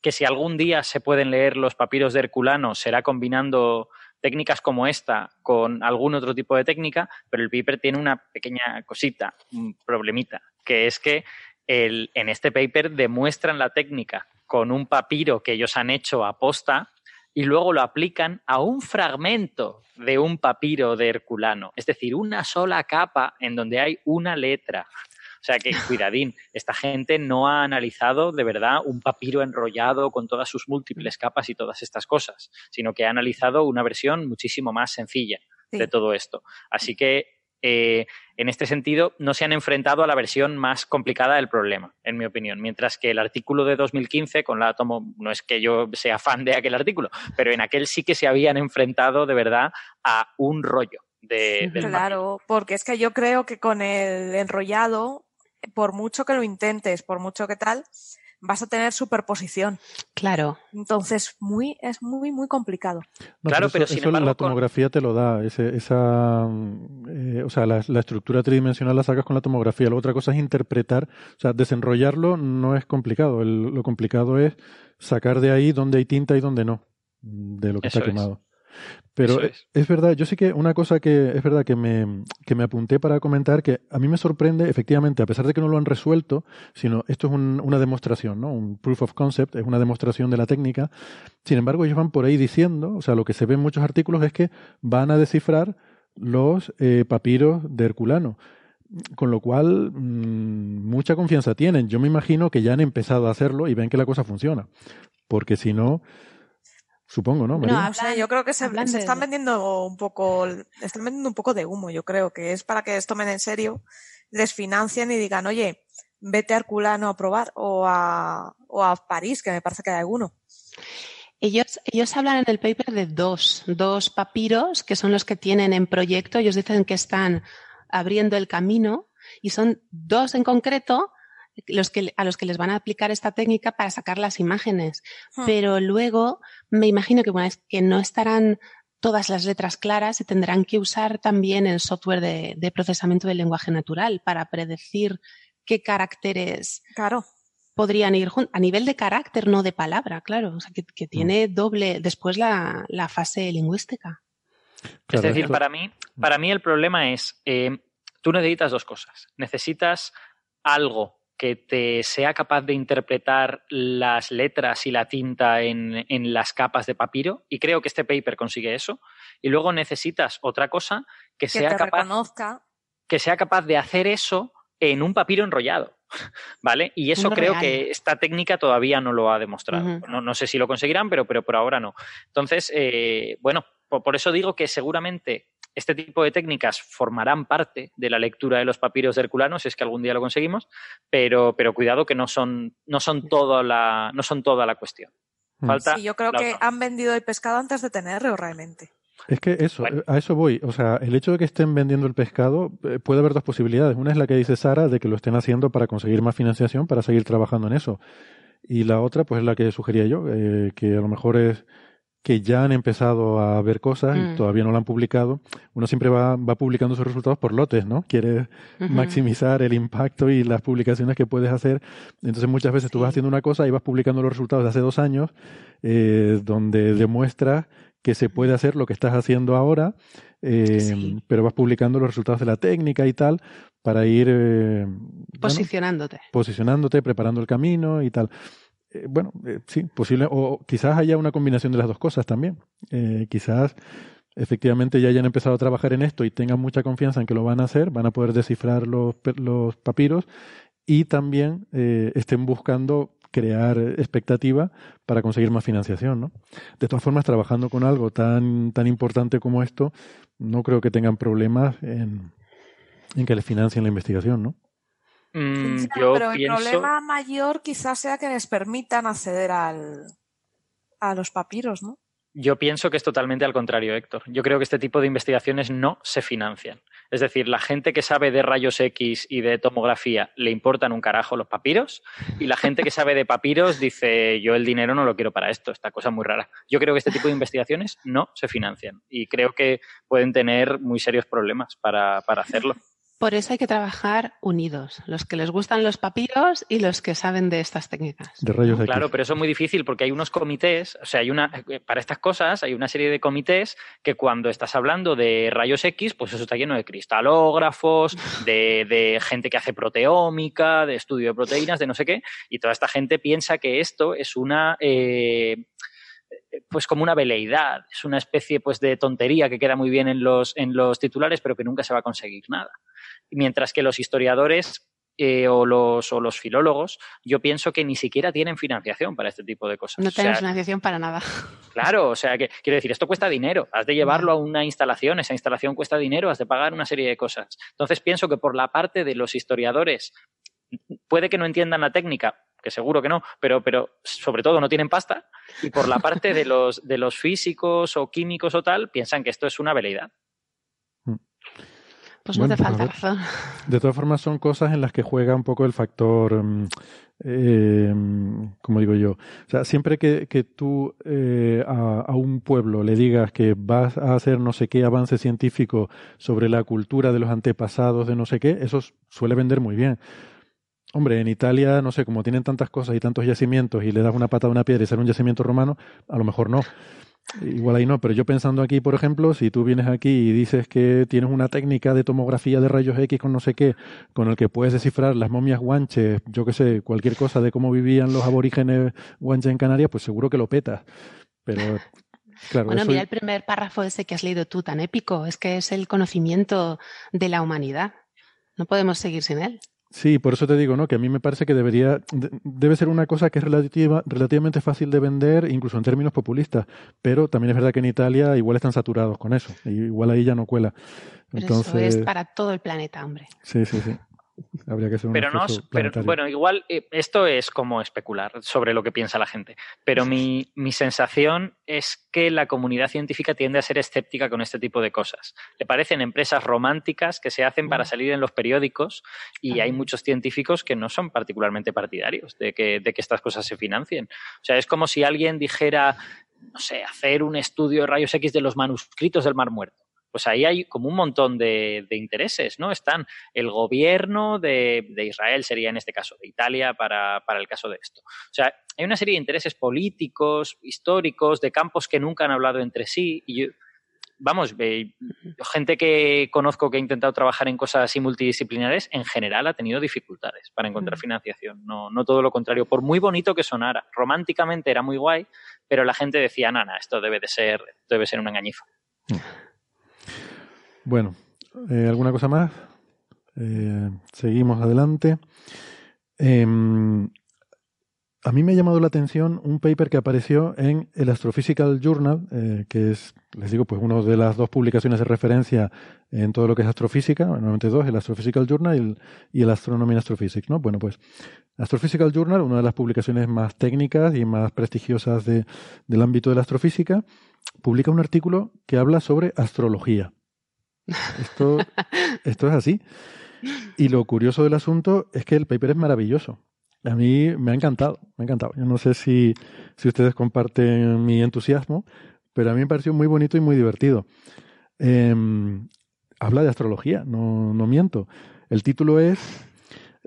que si algún día se pueden leer los papiros de Herculano será combinando técnicas como esta con algún otro tipo de técnica, pero el paper tiene una pequeña cosita, un problemita, que es que el, en este paper demuestran la técnica con un papiro que ellos han hecho a posta y luego lo aplican a un fragmento de un papiro de Herculano, es decir, una sola capa en donde hay una letra. O sea que, cuidadín, esta gente no ha analizado de verdad un papiro enrollado con todas sus múltiples capas y todas estas cosas, sino que ha analizado una versión muchísimo más sencilla Sí. de todo esto. Así que, eh, en este sentido, no se han enfrentado a la versión más complicada del problema, en mi opinión. Mientras que el artículo de 2015, con la tomo, no es que yo sea fan de aquel artículo, pero en aquel sí que se habían enfrentado de verdad a un rollo de, del Claro, porque es que yo creo que con el enrollado, por mucho que lo intentes, por mucho que tal, vas a tener superposición. Claro. Entonces, muy, es muy, muy complicado. No, Claro, pero eso, sin eso embargo, la con- tomografía te lo da. Ese, esa, eh, o sea, la, la estructura tridimensional la sacas con la tomografía. La otra cosa es interpretar, o sea, desenrollarlo no es complicado. El- lo complicado es sacar de ahí dónde hay tinta y dónde no, de lo que Eso está es. Pero Eso es. es verdad, yo sí que una cosa que es verdad que me, que me apunté para comentar, que a mí me sorprende, efectivamente, a pesar de que no lo han resuelto, sino esto es un- una demostración, ¿no? Un proof of concept, es una demostración de la técnica. Sin embargo, ellos van por ahí diciendo, o sea, lo que se ve en muchos artículos es que van a descifrar los eh, papiros de Herculano. Con lo cual, mm, mucha confianza tienen. Yo me imagino que ya han empezado a hacerlo y ven que la cosa funciona. Porque si no, supongo, ¿no? María? O sea, yo creo que se, están vendiendo un poco, están vendiendo un poco de humo, yo creo que es para que les tomen en serio, les financien y digan, oye, vete a Herculano a probar o a, o a París, que me parece que hay alguno. Ellos, ellos hablan en el paper de dos, dos papiros que son los que tienen en proyecto. Ellos dicen que están abriendo el camino y son dos en concreto los que, a los que les van a aplicar esta técnica para sacar las imágenes. Hmm. Pero luego me imagino que, una vez que no estarán todas las letras claras y tendrán que usar también el software de, de procesamiento del lenguaje natural para predecir qué caracteres Claro. podrían ir juntos. A nivel de carácter, no de palabra, claro. O sea, que, que tiene doble después la, la fase lingüística. Claro, es decir, para mí, para mí el problema es, eh, tú necesitas dos cosas. Necesitas algo que te sea capaz de interpretar las letras y la tinta en, en las capas de papiro, y creo que este paper consigue eso. Y luego necesitas otra cosa que, Que sea capaz reconozca. que sea capaz de hacer eso en un papiro enrollado. ¿Vale? Y eso creo real. que esta técnica todavía no lo ha demostrado. No, no sé si lo conseguirán, pero, pero por ahora no. Entonces, eh, bueno, por, por eso digo que seguramente este tipo de técnicas formarán parte de la lectura de los papiros de Herculano, si es que algún día lo conseguimos, pero, pero cuidado que no son, no son, toda, la, no son toda la cuestión. Mm. Falta Sí, yo creo que otra. han vendido el pescado antes de tenerlo realmente. Es que eso, Bueno. a eso voy. O sea, el hecho de que estén vendiendo el pescado, eh, puede haber dos posibilidades. Una es la que dice Sara, de que lo estén haciendo para conseguir más financiación, para seguir trabajando en eso. Y la otra, pues es la que sugería yo, eh, que a lo mejor es que ya han empezado a ver cosas y Mm. todavía no lo han publicado. Uno siempre va, va publicando sus resultados por lotes, ¿no? Quiere Ujú. maximizar el impacto y las publicaciones que puedes hacer. Entonces muchas veces tú vas Sí. haciendo una cosa y vas publicando los resultados de hace dos años, eh, donde demuestras que se puede hacer lo que estás haciendo ahora, eh, Sí. pero vas publicando los resultados de la técnica y tal para ir eh, bueno, Posicionándote. posicionándote, preparando el camino y tal. Eh, bueno, eh, sí, posible, o quizás haya una combinación de las dos cosas también. Eh, quizás efectivamente ya hayan empezado a trabajar en esto y tengan mucha confianza en que lo van a hacer, van a poder descifrar los, papiros y también estén buscando crear expectativa para conseguir más financiación, ¿no? De todas formas, trabajando con algo tan, tan importante como esto, no creo que tengan problemas en, en que les financien la investigación, ¿no? Mm, Ya, yo pero el problema mayor quizás sea que les permitan acceder al, a los papiros, ¿no? Yo pienso que es totalmente al contrario, Héctor. Yo creo que este tipo de investigaciones no se financian. Es decir, la gente que sabe de rayos X y de tomografía le importan un carajo los papiros y la gente que sabe de papiros dice yo el dinero no lo quiero para esto, esta cosa muy rara. Yo creo que este tipo de investigaciones no se financian y creo que pueden tener muy serios problemas para, para hacerlo. Por eso hay que trabajar unidos, los que les gustan los papiros y los que saben de estas técnicas. De rayos X. Claro, pero eso es muy difícil porque hay unos comités, o sea, hay una para estas cosas hay una serie de comités que cuando estás hablando de rayos X, pues eso está lleno de cristalógrafos, de, de gente que hace proteómica, de estudio de proteínas, de no sé qué, y toda esta gente piensa que esto es una eh, pues como una veleidad, es una especie pues de tontería que queda muy bien en los, en los titulares, pero que nunca se va a conseguir nada. Mientras que los historiadores eh, o, los, o los filólogos, yo pienso que ni siquiera tienen financiación para este tipo de cosas. No O sea, tenemos financiación para nada. Claro, o sea, que quiero decir, esto cuesta dinero, has de llevarlo a una instalación, esa instalación cuesta dinero, has de pagar una serie de cosas. Entonces pienso que por la parte de los historiadores, puede que no entiendan la técnica, que seguro que no, pero, pero sobre todo no tienen pasta, y por la parte de los, de los físicos o químicos o tal, piensan que esto es una veleidad. Pues Bueno, no te pues a falta razón. De todas formas, son cosas en las que juega un poco el factor, mm, eh, como digo yo, o sea, siempre que, que tú eh, a, a un pueblo le digas que vas a hacer no sé qué avance científico sobre la cultura de los antepasados de no sé qué, eso suele vender muy bien. Hombre, en Italia, no sé, como tienen tantas cosas y tantos yacimientos y le das una patada a una piedra y sale un yacimiento romano, a lo mejor no. Igual ahí no, pero yo pensando aquí, por ejemplo, si tú vienes aquí y dices que tienes una técnica de tomografía de rayos X con no sé qué, con el que puedes descifrar las momias guanches, yo qué sé, cualquier cosa de cómo vivían los aborígenes guanches en Canarias, pues seguro que lo petas. Pero, claro, Bueno, mira el primer párrafo ese que has leído tú, tan épico. Es que es el conocimiento de la humanidad. No podemos seguir sin él. Sí, por eso te digo, ¿no? Que a mí me parece que debería, de- debe ser una cosa que es relativa, relativamente fácil de vender, incluso en términos populistas. Pero también es verdad que en Italia igual están saturados con eso. y igual ahí ya no cuela. Pero Entonces, eso es para todo el planeta, hombre. sí, sí, sí. Habría que hacer un Pero no, pero, bueno, igual eh, esto es como especular sobre lo que piensa la gente. Pero mi, mi sensación es que la comunidad científica tiende a ser escéptica con este tipo de cosas. Le parecen empresas románticas que se hacen para salir en los periódicos y hay muchos científicos que no son particularmente partidarios de que, de que estas cosas se financien. O sea, es como si alguien dijera, no sé, hacer un estudio de rayos X de los manuscritos del Mar Muerto. Pues ahí hay como un montón de, de intereses, ¿no? Están el gobierno de, de Israel, sería en este caso, de Italia para, para el caso de esto. O sea, hay una serie de intereses políticos, históricos, de campos que nunca han hablado entre sí. Y yo, vamos, gente que conozco que ha intentado trabajar en cosas así multidisciplinares, en general ha tenido dificultades para encontrar financiación. No, no todo lo contrario. Por muy bonito que sonara, románticamente era muy guay, pero la gente decía, nana, esto debe de ser, debe ser una engañifa. Bueno, eh, ¿alguna cosa más? Eh, seguimos adelante. Em, a mí me ha llamado la atención un paper que apareció en el Astrophysical Journal, eh, que es, les digo, pues una de las dos publicaciones de referencia en todo lo que es astrofísica, normalmente dos, el Astrophysical Journal y el, y el Astronomy and Astrophysics, ¿no? Bueno, pues Astrophysical Journal, una de las publicaciones más técnicas y más prestigiosas de- del ámbito de la astrofísica, publica un artículo que habla sobre astrología. Esto, esto es así. Y lo curioso del asunto es que el paper es maravilloso. A mí me ha encantado, me ha encantado. Yo no sé si, si ustedes comparten mi entusiasmo, pero a mí me pareció muy bonito y muy divertido. Em, habla de astrología, no, no miento. El título es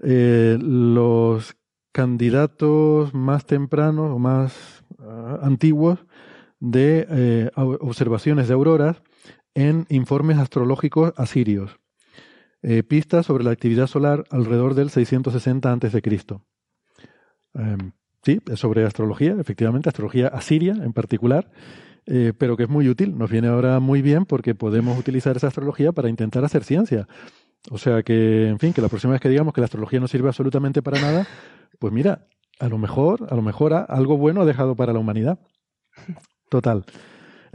eh, Los candidatos más tempranos o más ah, antiguos de eh, observaciones de auroras en informes astrológicos asirios. Eh, pistas sobre la actividad solar alrededor del 660 a.C. Em, sí, es sobre astrología, efectivamente, astrología asiria en particular, eh, pero que es muy útil. Nos viene ahora muy bien porque podemos utilizar esa astrología para intentar hacer ciencia. O sea que, en fin, que la próxima vez que digamos que la astrología no sirve absolutamente para nada, pues mira, a lo mejor, a lo mejor algo bueno ha dejado para la humanidad. Total.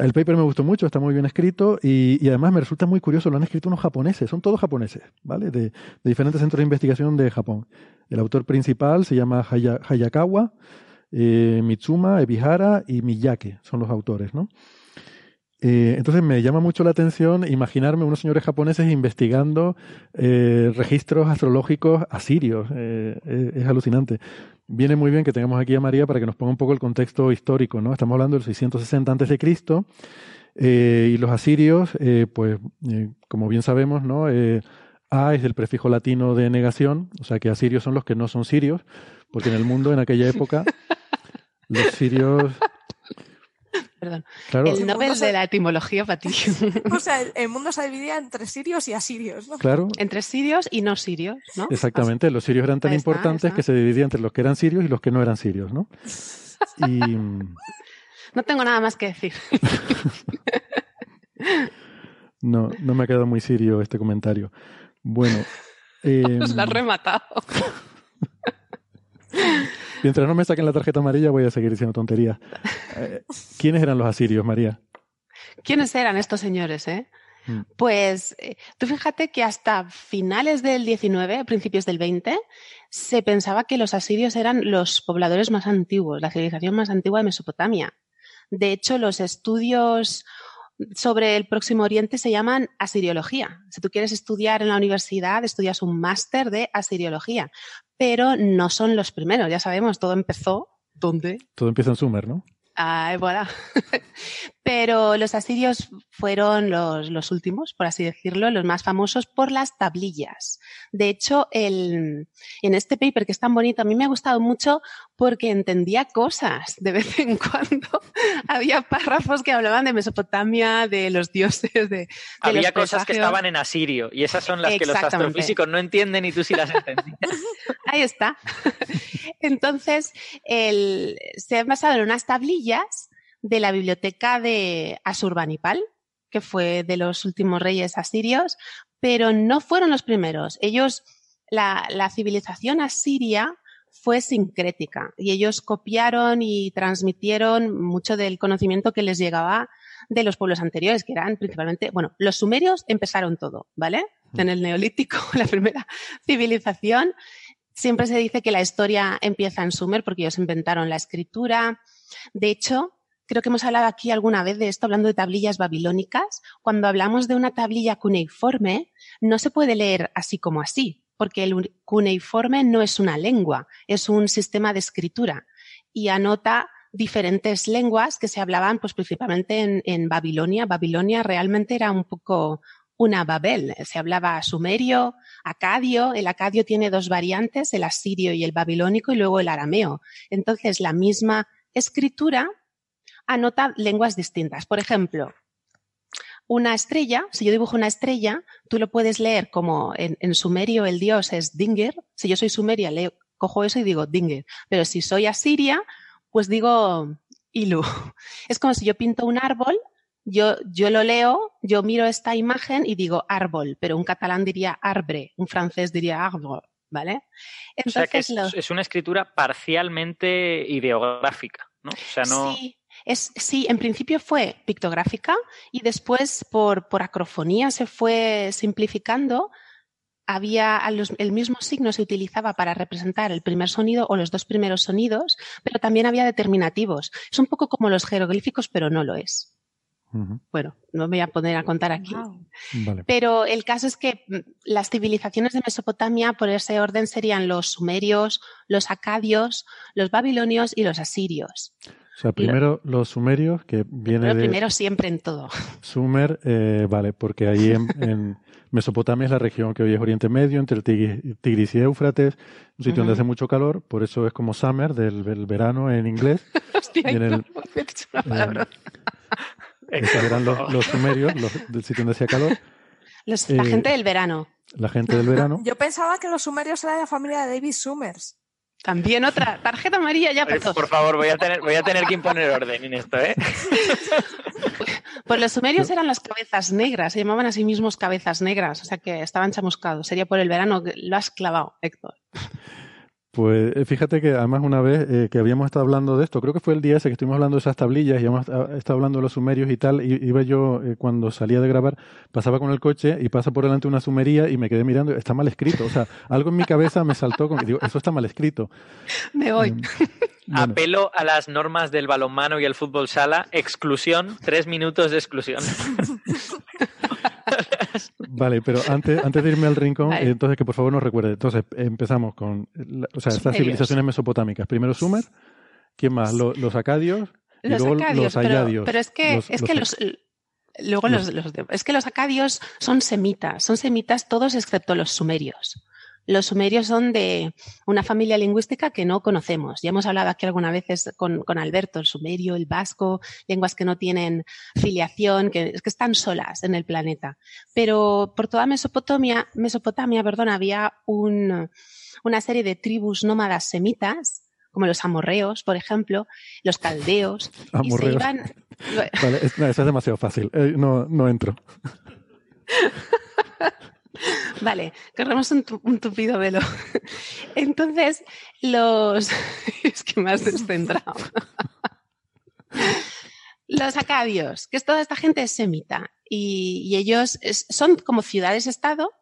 El paper me gustó mucho, está muy bien escrito y, además me resulta muy curioso, lo han escrito unos japoneses, son todos japoneses, ¿vale? De, diferentes centros de investigación de Japón. El autor principal se llama Haya- Hayakawa, eh, Mitsuma, Ebihara y Miyake, son los autores, ¿no? Eh, entonces me llama mucho la atención imaginarme unos señores japoneses investigando eh, registros astrológicos asirios. Eh, es, es alucinante. Viene muy bien que tengamos aquí a María para que nos ponga un poco el contexto histórico, ¿no? Estamos hablando del 660 antes de Cristo y los asirios, pues como bien sabemos, ¿no? A es el prefijo latino de negación, o sea que asirios son los que no son sirios, porque en el mundo en aquella época los sirios Perdón. Claro. El Nobel de la etimología para ti. O sea, el, el mundo se dividía entre sirios y asirios, ¿no? Claro. Entre sirios y no sirios, ¿no? Exactamente, los sirios eran tan está, importantes está. que se dividía entre los que eran sirios y los que no eran sirios, ¿no? Y No tengo nada más que decir. no, no me ha quedado muy sirio este comentario. Bueno, Os la he rematado. Mientras no me saquen la tarjeta amarilla voy a seguir diciendo tonterías. Eh, ¿Quiénes eran los asirios, María? ¿Quiénes eran estos señores, eh? Mm. Pues eh, tú fíjate que hasta finales del 19, principios del 20, se pensaba que los asirios eran los pobladores más antiguos, la civilización más antigua de Mesopotamia. De hecho, los estudios sobre el Próximo Oriente se llaman asiriología. Si tú quieres estudiar en la universidad, estudias un máster de asiriología, pero no son los primeros, ya sabemos, todo empezó. ¿Dónde? Todo empieza en Sumer, ¿no? Ah, voilà. Pero los asirios fueron los, los últimos, por así decirlo, los más famosos por las tablillas. De hecho, el, en este paper que es tan bonito, a mí me ha gustado mucho porque entendía cosas de vez en cuando. Había párrafos que hablaban de Mesopotamia, de los dioses, de, de Había los cosas que estaban en asirio y esas son las que los astrofísicos no entienden y tú sí las entiendes. Ahí está. Entonces, el- se han basado en unas tablillas de la biblioteca de Asurbanipal, que fue de los últimos reyes asirios, pero no fueron los primeros. Ellos, la, la civilización asiria fue sincrética y ellos copiaron y transmitieron mucho del conocimiento que les llegaba de los pueblos anteriores, que eran principalmente, bueno, los sumerios empezaron todo, ¿vale? En el neolítico, la primera civilización, Siempre se dice que la historia empieza en Sumer porque ellos inventaron la escritura. De hecho, creo que hemos hablado aquí alguna vez de esto, hablando de tablillas babilónicas. Cuando hablamos de una tablilla cuneiforme, no se puede leer así como así, porque el cuneiforme no es una lengua, es un sistema de escritura y anota diferentes lenguas que se hablaban pues principalmente en, Babilonia. Babilonia realmente era un poco una Babel. Se hablaba sumerio, acadio. El acadio tiene dos variantes, el asirio y el babilónico, y luego el arameo. Entonces, la misma escritura anota lenguas distintas. Por ejemplo, una estrella, si yo dibujo una estrella, tú lo puedes leer como en, en sumerio el dios es Dinger. Si yo soy sumeria, leo, cojo eso y digo Dinger. Pero si soy asiria, pues digo Ilu. Es como si yo pinto un árbol yo, yo lo leo, yo miro esta imagen y digo árbol, pero un catalán diría arbre, un francés diría árbol, ¿vale? Entonces, o sea que es, los- es, una escritura parcialmente ideográfica, ¿no? O sea, no. Sí, es, sí, en principio fue pictográfica y después por, por acrofonía se fue simplificando. Había los- el mismo signo se utilizaba para representar el primer sonido o los dos primeros sonidos, pero también había determinativos. Es un poco como los jeroglíficos, pero no lo es. Bueno, no me voy a poner a contar aquí. Vale. Pero el caso es que mm, las civilizaciones de Mesopotamia, por ese orden, serían los sumerios, los acadios, los babilonios y los asirios. O sea, primero los sumerios, que viene Pero de primero siempre en todo. Sumer, eh, vale, porque ahí en, en Mesopotamia es la región que hoy es Oriente Medio, entre el Tigris, Tigris y Éufrates, un sitio donde hace mucho calor, por eso es como summer, del, del verano en inglés. Hostia, Y en el- no, una palabra. Esos eran los, los sumerios, los, del sitio donde hacía calor, Los- la eh, gente del verano. la gente del verano. Yo pensaba que los sumerios eran de la familia de David Summers. También otra tarjeta amarilla ya para por favor, voy a tener, voy a tener que imponer orden en esto, ¿eh? Pues los sumerios eran las cabezas negras, se llamaban a sí mismos cabezas negras, o sea que estaban chamuscados. Sería por el verano, que lo has clavado, Héctor. Pues eh, fíjate que además una vez eh, que habíamos estado hablando de esto, creo que fue el día ese que estuvimos hablando de esas tablillas y hemos ah, estado hablando de los sumerios y tal, y iba yo eh, cuando salía de grabar, pasaba con el coche y pasa por delante una sumería y me quedé mirando, está mal escrito, o sea, algo en mi cabeza me saltó con, digo, eso está mal escrito. Me voy. Bueno. Apelo a las normas del balonmano y el fútbol sala. Exclusión, tres minutos de exclusión. Vale, pero antes, antes de irme al rincón, Vale. entonces que por favor nos recuerde. Entonces empezamos con, la- o sea, estas civilizaciones mesopotámicas. Primero Sumer, ¿quién más? Lo- los acadios y Los luego acadios, los pero, ayadios. pero es que, Los- es que los, luego los- es que los acadios son semitas, son semitas todos excepto los sumerios. Los sumerios son de una familia lingüística que no conocemos. Ya hemos hablado aquí algunas veces con, con Alberto, el sumerio, el vasco, lenguas que no tienen filiación, que, que están solas en el planeta. Pero por toda Mesopotamia, Mesopotamia perdón, había un, una serie de tribus nómadas semitas, como los amorreos, por ejemplo, los caldeos, y se Amorreos. iban... Vale, es- no, eso es demasiado fácil. Eh, no, no entro. Vale, corremos un, tu- un tupido velo. Entonces, los... es que me has descentrado. los acadios, que es toda esta gente semita, y, ellos son como ciudades-estado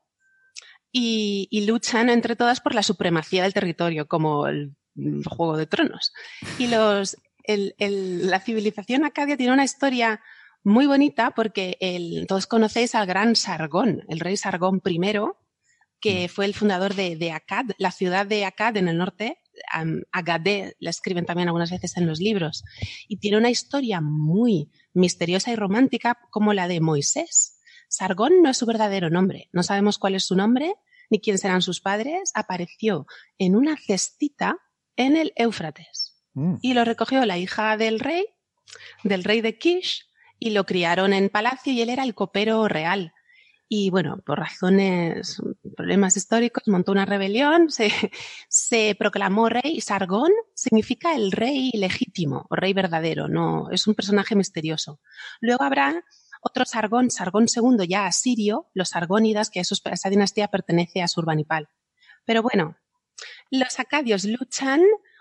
y, luchan entre todas por la supremacía del territorio, como el, Juego de Tronos. Y los, la civilización acadia tiene una historia muy bonita porque el, todos conocéis al gran Sargón, el rey Sargón I, que fue el fundador de, de Akkad, la ciudad de Akkad en el norte. Agadé la escriben también algunas veces en los libros. Y tiene una historia muy misteriosa y romántica como la de Moisés. Sargón no es su verdadero nombre, no sabemos cuál es su nombre ni quién serán sus padres. Apareció en una cestita en el Éufrates Mm. y lo recogió la hija del rey, del rey de Kish, y lo criaron en palacio y él era el copero real. Y bueno, por razones, problemas históricos, montó una rebelión, se, se proclamó rey y Sargón significa el rey legítimo o rey verdadero, no, es un personaje misterioso. Luego habrá otro Sargón, Sargón II ya asirio, los Sargónidas, que esos- esa dinastía pertenece a Surbanipal. Pero bueno, los acadios luchan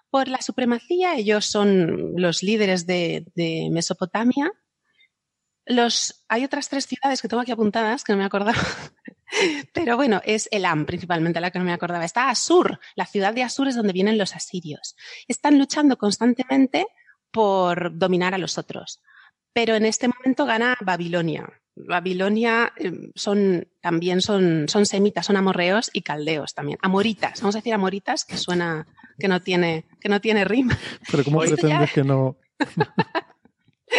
por la supremacía, ellos son los líderes de, de Mesopotamia. Los, hay otras tres ciudades que tengo aquí apuntadas que no me acordaba. Pero bueno, es Elam principalmente la que no me acordaba. Está Asur, la ciudad de Asur es donde vienen los asirios. Están luchando constantemente por dominar a los otros. Pero en este momento gana Babilonia. Babilonia eh, son también son, son semitas, son amorreos y caldeos también. Amoritas, vamos a decir amoritas, que suena que no tiene, que no tiene rima. Pero ¿cómo Esto ya- pretendes que no...?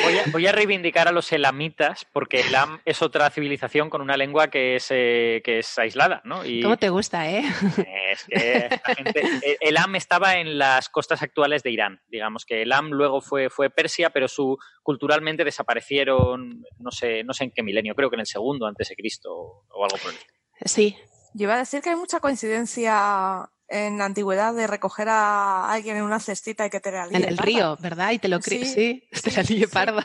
Voy a, voy a reivindicar a los elamitas, porque Elam es otra civilización con una lengua que es, eh, que es aislada, ¿no? Y ¿Cómo te gusta, eh? es que gente- eh, Elam estaba en las costas actuales de Irán. Digamos que Elam luego fue, fue Persia, pero su, culturalmente desaparecieron, no sé, no sé en qué milenio, creo que en el segundo antes de Cristo o algo por el estilo. Sí. Yo iba a decir que hay mucha coincidencia en la antigüedad de recoger a alguien en una cestita y que te la En el parda. río, ¿verdad? Y te lo crees, Sí, sí, te la ligue parda.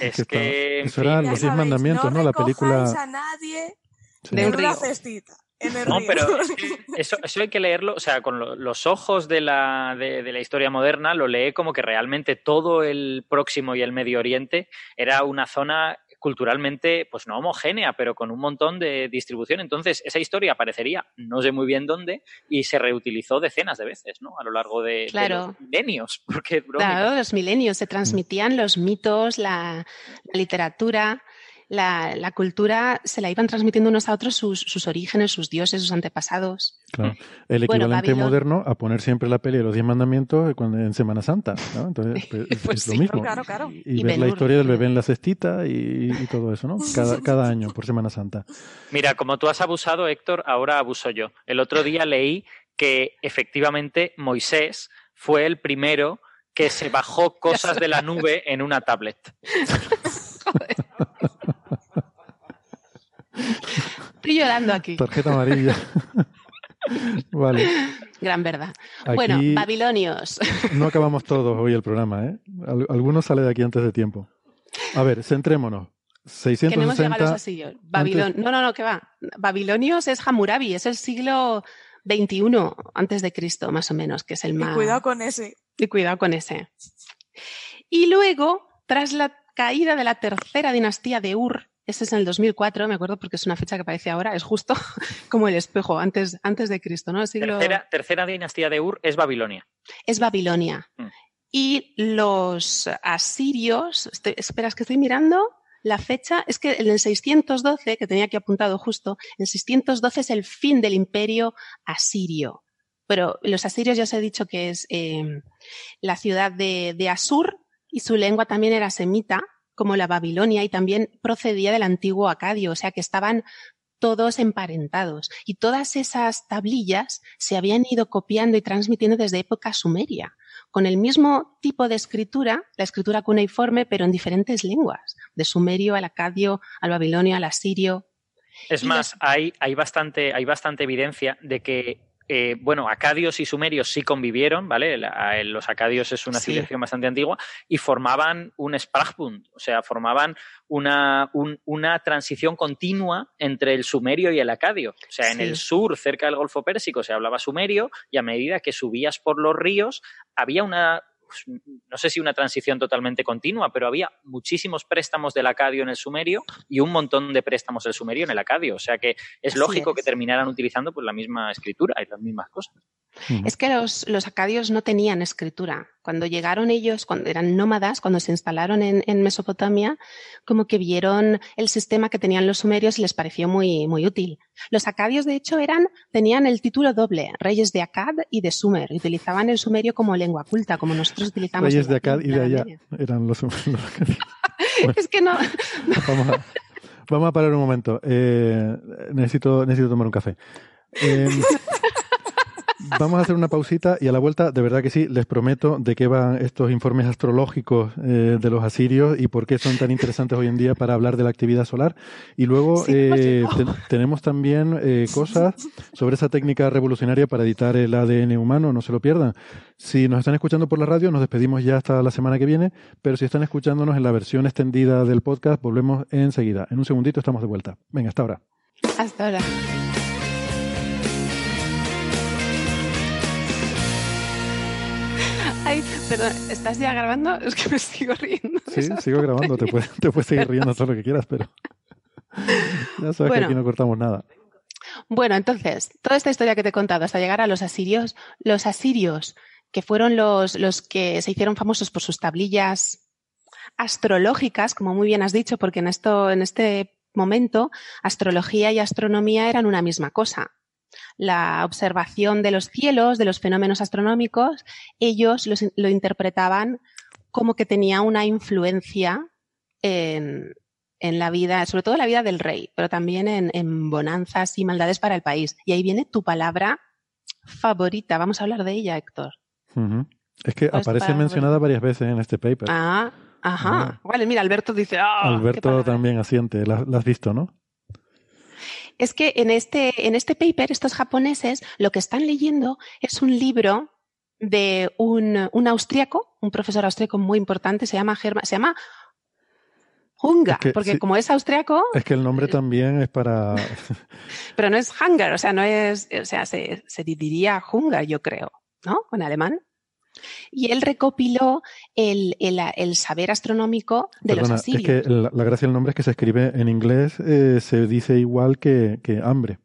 Es Que eso eran los diez mandamientos, ¿no? La recojáis película... a nadie Sí. De en un una río. cestita. En el No, río. pero es que eso, eso hay que leerlo, o sea, con lo- los ojos de la, de, de la historia moderna, lo lee como que realmente todo el próximo y el Medio Oriente era una zona culturalmente, pues no homogénea, pero con un montón de distribución. Entonces, esa historia aparecería, no sé muy bien dónde, y se reutilizó decenas de veces, ¿no? A lo largo de, de Claro. los milenios, porque Claro, los milenios se transmitían los mitos, la, la literatura, la, la cultura, se la iban transmitiendo unos a otros sus, sus orígenes, sus dioses, sus antepasados. Claro. El equivalente moderno a poner siempre la peli de los Diez Mandamientos en Semana Santa, ¿no? Entonces, pues, es, Pues es lo sí. mismo. Claro, claro. Y, Y ver la historia del bebé en la cestita y, y todo eso, ¿no? Cada, cada año por Semana Santa. Mira, como tú has abusado, Héctor, ahora abuso yo. El otro día leí que efectivamente Moisés fue el primero que se bajó cosas de la nube en una tablet. Estoy llorando aquí. Tarjeta amarilla. vale. Gran verdad. Aquí- Bueno, babilonios. No acabamos todos hoy el programa, ¿eh? Al- algunos sale de aquí antes de tiempo. A ver, centrémonos. que no hemos llegado a los 660. Babilon... No, no, no, que va. Babilonios es Hammurabi, es el siglo 21 antes de Cristo, más o menos, que es el más. Y cuidado con ese. Y cuidado con ese. Y luego, tras la caída de la tercera dinastía de Ur, ese es en el 2004, me acuerdo porque es una fecha que aparece ahora, es justo como el espejo, antes, antes de Cristo, ¿no? Siglo... Tercera, tercera, dinastía de Ur es Babilonia. Es Babilonia. Mm. Y los asirios, esperas que estoy mirando, la fecha es que en el 612, que tenía aquí apuntado justo, en 612 es el fin del imperio asirio. Pero los asirios ya os he dicho que es eh, la ciudad de, de Asur y su lengua también era semita, como la Babilonia, y también procedía del antiguo acadio, o sea que estaban todos emparentados. Y todas esas tablillas se habían ido copiando y transmitiendo desde época sumeria, con el mismo tipo de escritura, la escritura cuneiforme, pero en diferentes lenguas, de sumerio al acadio, al babilonio, al asirio. Es más, hay, hay, bastante, hay bastante evidencia de que eh, bueno, acadios y sumerios sí convivieron, ¿vale? los acadios es una civilización bastante antigua y formaban un Spragbund, o sea, formaban una, una, transición continua entre el sumerio y el acadio. O sea, en el sur, cerca del Golfo Pérsico, se hablaba sumerio y a medida que subías por los ríos, había una no sé si una transición totalmente continua, pero había muchísimos préstamos del acadio en el sumerio y un montón de préstamos del sumerio en el acadio. O sea que es lógico que terminaran utilizando pues, la misma escritura y las mismas cosas. Es que los, los, acadios no tenían escritura. Cuando llegaron ellos, cuando eran nómadas, cuando se instalaron en, en, Mesopotamia, como que vieron el sistema que tenían los sumerios y les pareció muy, muy útil. Los acadios, de hecho, eran, tenían el título doble, reyes de Acad y de Sumer. Utilizaban el sumerio como lengua culta, como nosotros utilizamos. Reyes de Acad y de allá eran los, sumerios. es que no. Vamos, a, vamos a parar un momento. Eh, necesito, necesito tomar un café. Eh, Vamos a hacer una pausita y a la vuelta, de verdad que sí, les prometo de qué van estos informes astrológicos eh, de los asirios y por qué son tan interesantes hoy en día para hablar de la actividad solar. Y luego eh, tenemos también eh, cosas sobre esa técnica revolucionaria para editar el ADN humano, no se lo pierdan. Si nos están escuchando por la radio, nos despedimos ya hasta la semana que viene, pero si están escuchándonos en la versión extendida del podcast, volvemos enseguida. En un segundito estamos de vuelta. Venga, hasta ahora. Hasta ahora. Ay, perdón, ¿estás ya grabando? Es que me sigo riendo. Sí, sigo grabando. Te puedes, te puedes seguir riendo todo lo que quieras, pero ya sabes que aquí no cortamos nada. Bueno, entonces, toda esta historia que te he contado hasta llegar a los asirios, los asirios, que fueron los, los que se hicieron famosos por sus tablillas astrológicas, como muy bien has dicho, porque en, esto, en este momento astrología y astronomía eran una misma cosa la observación de los cielos, de los fenómenos astronómicos, ellos lo interpretaban como que tenía una influencia en, la vida, sobre todo en la vida del rey, pero también en, bonanzas y maldades para el país. Y ahí viene tu palabra favorita. Vamos a hablar de ella, Héctor. Es que aparece mencionada varias veces en este paper. Ah, ajá. Vale, mira, Alberto dice. Ah, Alberto también asiente, la has visto, ¿no? Es que en este, en este paper, estos japoneses lo que están leyendo es un libro de un, un austriaco, un profesor austriaco muy importante, se llama Germa, se llama Hunga, porque como es austriaco. Es que el nombre también es para. pero no es Hunger, o sea, no es. O sea, se, se diría Hunga, yo creo, ¿no? En alemán. Y él recopiló el, saber astronómico de los asirios. Es que la, gracia del nombre es que se escribe en inglés, eh, se dice igual que, hambre.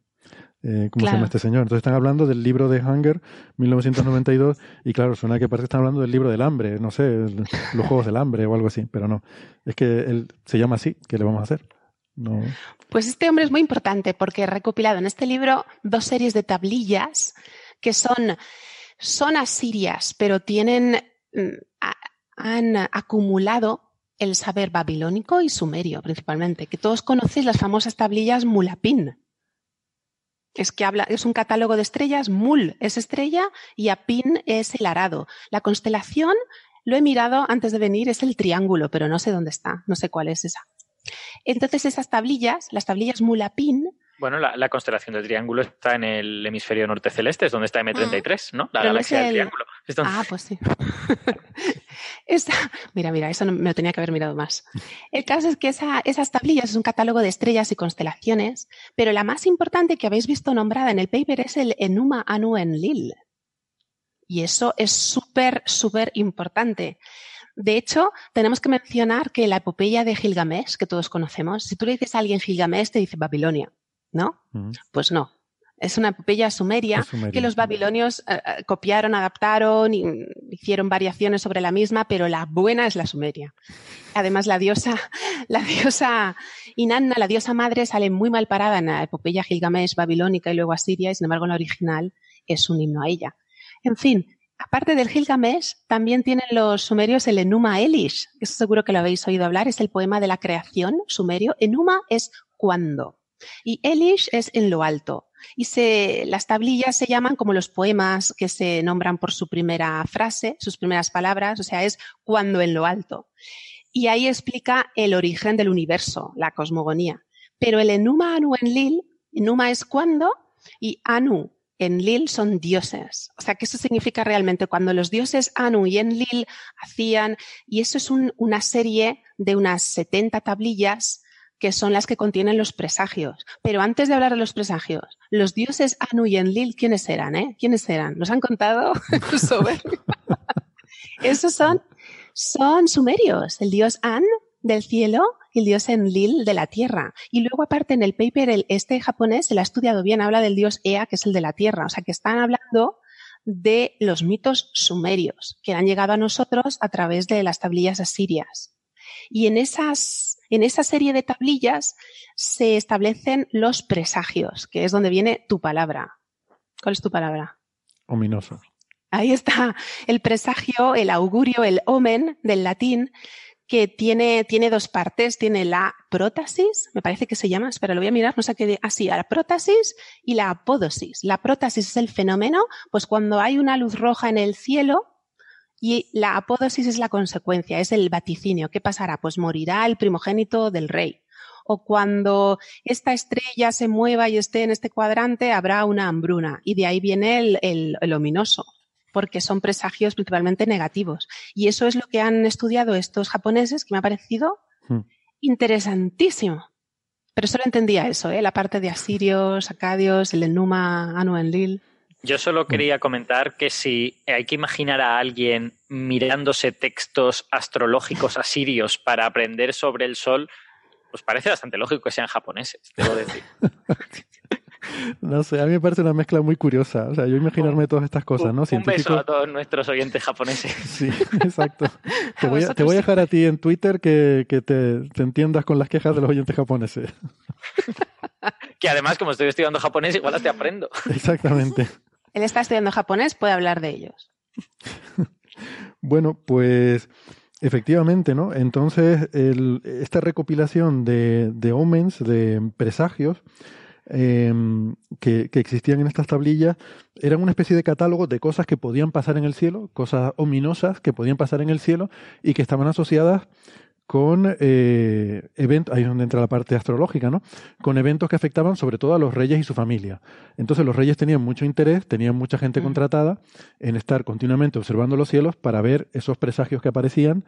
Eh, como se llama este señor. Entonces están hablando del libro de Hunger, 1992, y claro, suena que parece que están hablando del libro del hambre, no sé, los Juegos del Hambre o algo así, pero no. Es que él se llama así, ¿qué le vamos a hacer? No. Pues este hombre es muy importante porque ha recopilado en este libro dos series de tablillas que son son asirias, pero tienen, mm, han acumulado el saber babilónico y sumerio principalmente, que todos conocéis las famosas tablillas Mulapin. Es que habla, es un catálogo de estrellas, Mul es estrella y Apin es el arado. La constelación, lo he mirado antes de venir, es el triángulo, pero no sé dónde está, no sé cuál es esa. Entonces esas tablillas, las tablillas Mulapin, bueno, la, constelación del triángulo está en el hemisferio norte celeste, es donde está M33, ah, ¿no? La galaxia del triángulo. Ah, pues sí. Mira, mira, eso no, me lo tenía que haber mirado más. El caso es que esa- esas tablillas es un catálogo de estrellas y constelaciones, pero la más importante que habéis visto nombrada en el paper es el Enuma Anu Enlil. Y eso es súper, súper importante. De hecho, tenemos que mencionar que la epopeya de Gilgamesh, que todos conocemos, si tú le dices a alguien Gilgamesh, te dice Babilonia, ¿no? Pues no. Es una epopeya sumeria, que los babilonios eh, eh, copiaron, adaptaron y mm, hicieron variaciones sobre la misma, pero la buena es la sumeria. Además, la diosa, la diosa Inanna, la diosa madre, sale muy mal parada en la epopeya Gilgamesh babilónica y luego asiria, y sin embargo, en la original es un himno a ella. En fin, aparte del Gilgamesh, también tienen los sumerios el Enuma Elish, que eso seguro que lo habéis oído hablar, es el poema de la creación sumerio. Enuma es cuando y Elish es en lo alto. Y se, las tablillas se llaman como los poemas que se nombran por su primera frase, sus primeras palabras, o sea, es cuando en lo alto. Y ahí explica el origen del universo, la cosmogonía. Pero el Enuma Anu Enlil, Enuma es cuando y Anu Enlil son dioses. O sea, que eso significa realmente cuando los dioses Anu y Enlil hacían, y eso es un- una serie de unas 70 tablillas que son las que contienen los presagios. Pero antes de hablar de los presagios, los dioses Anu y Enlil, ¿quiénes eran? Eh? ¿Quiénes eran? ¿Nos han contado? Soberbio. Esos son, son sumerios, el dios An del cielo y el dios Enlil de la tierra. Y luego aparte en el paper, el, este japonés, se lo ha estudiado bien, habla del dios Ea, que es el de la tierra. O sea que están hablando de los mitos sumerios que han llegado a nosotros a través de las tablillas asirias. Y en esas, en esa serie de tablillas se establecen los presagios, que es donde viene tu palabra. ¿Cuál es tu palabra? Ominoso. Ahí está el presagio, el augurio, el omen del latín, que tiene, tiene dos partes. Tiene la prótasis, me parece que se llama, espera, lo voy a mirar, no sé qué, así, la prótasis y la apódosis. La prótasis es el fenómeno, pues cuando hay una luz roja en el cielo, y la apódosis es la consecuencia, es el vaticinio. ¿Qué pasará? Pues morirá el primogénito del rey. O cuando esta estrella se mueva y esté en este cuadrante, habrá una hambruna. Y de ahí viene el, el- el ominoso, porque son presagios principalmente negativos. Y eso es lo que han estudiado estos japoneses, que me ha parecido Hmm. interesantísimo. Pero solo entendía eso, ¿eh? la parte de asirios, acadios, el Enuma, Anu Enlil. Yo solo quería comentar que si hay que imaginar a alguien mirándose textos astrológicos asirios para aprender sobre el sol, pues parece bastante lógico que sean japoneses, debo decir. No sé, a mí me parece una mezcla muy curiosa. O sea, yo imaginarme todas estas cosas, ¿no? Un beso Científicos. a todos nuestros oyentes japoneses. Sí, exacto. Te voy, a, te voy a dejar a ti en Twitter que, que te, te entiendas con las quejas de los oyentes japoneses. Que además, como estoy estudiando japonés, igual hasta aprendo. Exactamente. Él está estudiando japonés, puede hablar de ellos. Bueno, pues efectivamente, ¿no? Entonces, esta recopilación de, de omens, de presagios, eh, que, que existían en estas tablillas, eran una especie de catálogo de cosas que podían pasar en el cielo, cosas ominosas que podían pasar en el cielo y que estaban asociadas con eh, eventos, ahí es donde entra la parte astrológica, ¿no? Con eventos que afectaban sobre todo a los reyes y su familia. Entonces los reyes tenían mucho interés, tenían mucha gente contratada en estar continuamente observando los cielos para ver esos presagios que aparecían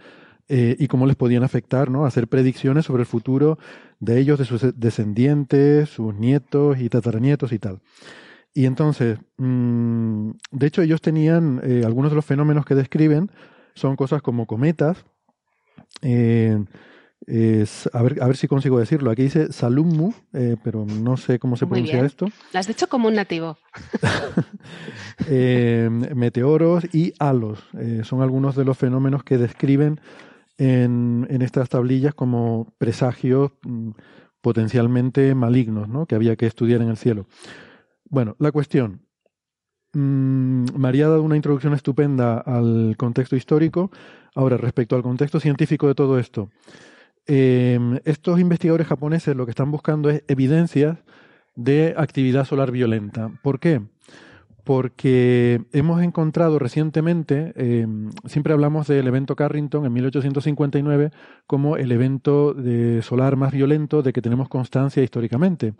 eh, y cómo les podían afectar, ¿no? Hacer predicciones sobre el futuro de ellos, de sus descendientes, sus nietos y tataranietos y tal. Y entonces, mm, de hecho, ellos tenían eh, algunos de los fenómenos que describen son cosas como cometas. Eh, es- a, ver, a ver si consigo decirlo. Aquí dice Salummu, eh, pero no sé cómo se pronuncia esto. Lo has dicho como un nativo. Eh, meteoros y halos. eh, son algunos de los fenómenos que describen en, en estas tablillas como presagios mm, potencialmente malignos, ¿no? que había que estudiar en el cielo. Bueno, la cuestión. Mm, María ha dado una introducción estupenda al contexto histórico. Ahora, respecto al contexto científico de todo esto, eh, estos investigadores japoneses lo que están buscando es evidencias de actividad solar violenta. ¿Por qué? Porque hemos encontrado recientemente, eh, siempre hablamos del evento Carrington en 1859 como el evento de solar más violento de que tenemos constancia históricamente.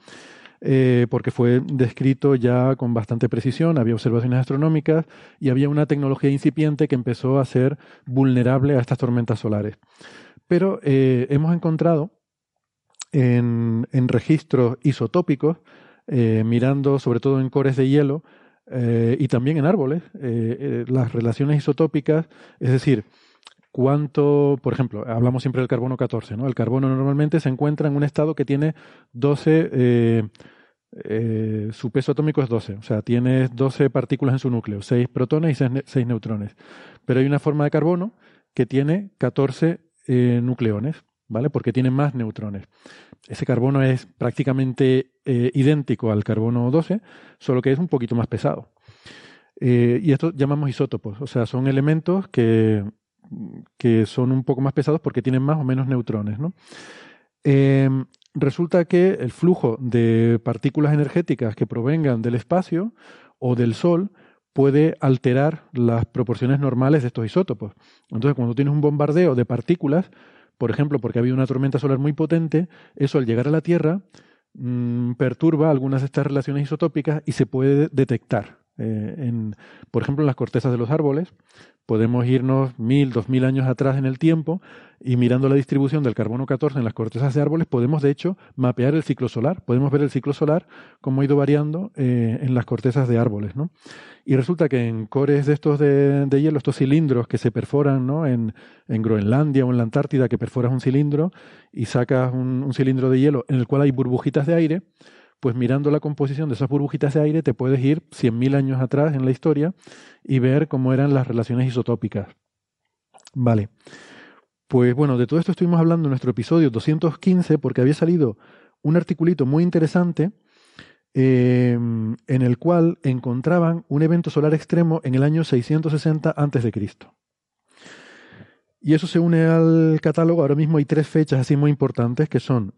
Eh, porque fue descrito ya con bastante precisión, había observaciones astronómicas y había una tecnología incipiente que empezó a ser vulnerable a estas tormentas solares. Pero eh, hemos encontrado en, registros isotópicos, eh, mirando sobre todo en cores de hielo y también en árboles, las relaciones isotópicas, es decir, cuánto, por ejemplo, hablamos siempre del carbono 14, ¿no? El carbono normalmente se encuentra en un estado que tiene 12, eh, eh, su peso atómico es 12, o sea, tiene 12 partículas en su núcleo, 6 protones y 6, ne- 6 neutrones. Pero hay una forma de carbono que tiene 14 eh, nucleones, ¿vale? Porque tiene más neutrones. Ese carbono es prácticamente idéntico al carbono 12, solo que es un poquito más pesado. Y esto llamamos isótopos, o sea, son elementos que, que son un poco más pesados porque tienen más o menos neutrones. ¿no? Eh, resulta que el flujo de partículas energéticas que provengan del espacio o del Sol puede alterar las proporciones normales de estos isótopos. Entonces, cuando tienes un bombardeo de partículas, por ejemplo, porque ha habido una tormenta solar muy potente, eso al llegar a la Tierra mm, perturba algunas de estas relaciones isotópicas y se puede detectar. Eh, en, por ejemplo, en las cortezas de los árboles, podemos irnos mil, dos mil años atrás en el tiempo y mirando la distribución del carbono 14 en las cortezas de árboles, podemos de hecho mapear el ciclo solar. Podemos ver el ciclo solar cómo ha ido variando eh, en las cortezas de árboles. ¿no? Y resulta que en cores de estos de, hielo, estos cilindros que se perforan ¿no? en, en, Groenlandia o en la Antártida, que perforas un cilindro y sacas un cilindro de hielo en el cual hay burbujitas de aire, pues mirando la composición de esas burbujitas de aire te puedes ir 100.000 años atrás en la historia y ver cómo eran las relaciones isotópicas. Vale. Pues bueno, de todo esto estuvimos hablando en nuestro episodio 215 porque había salido un articulito muy interesante eh, en el cual encontraban un evento solar extremo en el año 660 a.C. Y eso se une al catálogo. Ahora mismo hay tres fechas así muy importantes que son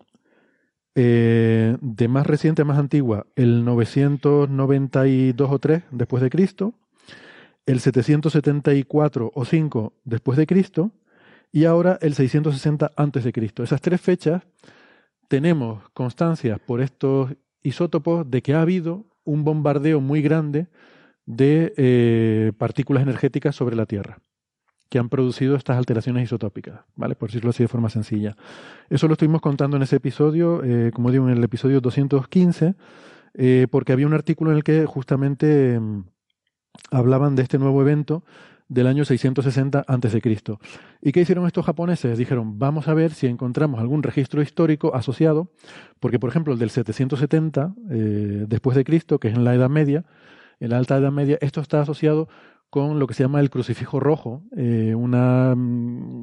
eh, de más reciente a más antigua, el 992 o 3 después de Cristo, el 774 o 5 después de Cristo y ahora el 660 antes de Cristo. Esas tres fechas tenemos constancia por estos isótopos de que ha habido un bombardeo muy grande de eh, partículas energéticas sobre la Tierra que han producido estas alteraciones isotópicas, ¿vale? Por decirlo así de forma sencilla. Eso lo estuvimos contando en ese episodio, eh, como digo, en el episodio 215, eh, porque había un artículo en el que justamente eh, hablaban de este nuevo evento del año 660 a.C. ¿Y qué hicieron estos japoneses? Dijeron, vamos a ver si encontramos algún registro histórico asociado, porque por ejemplo el del 770 eh, después de Cristo, que es en la Edad Media, en la Alta Edad Media, esto está asociado con lo que se llama el crucifijo rojo, eh, una,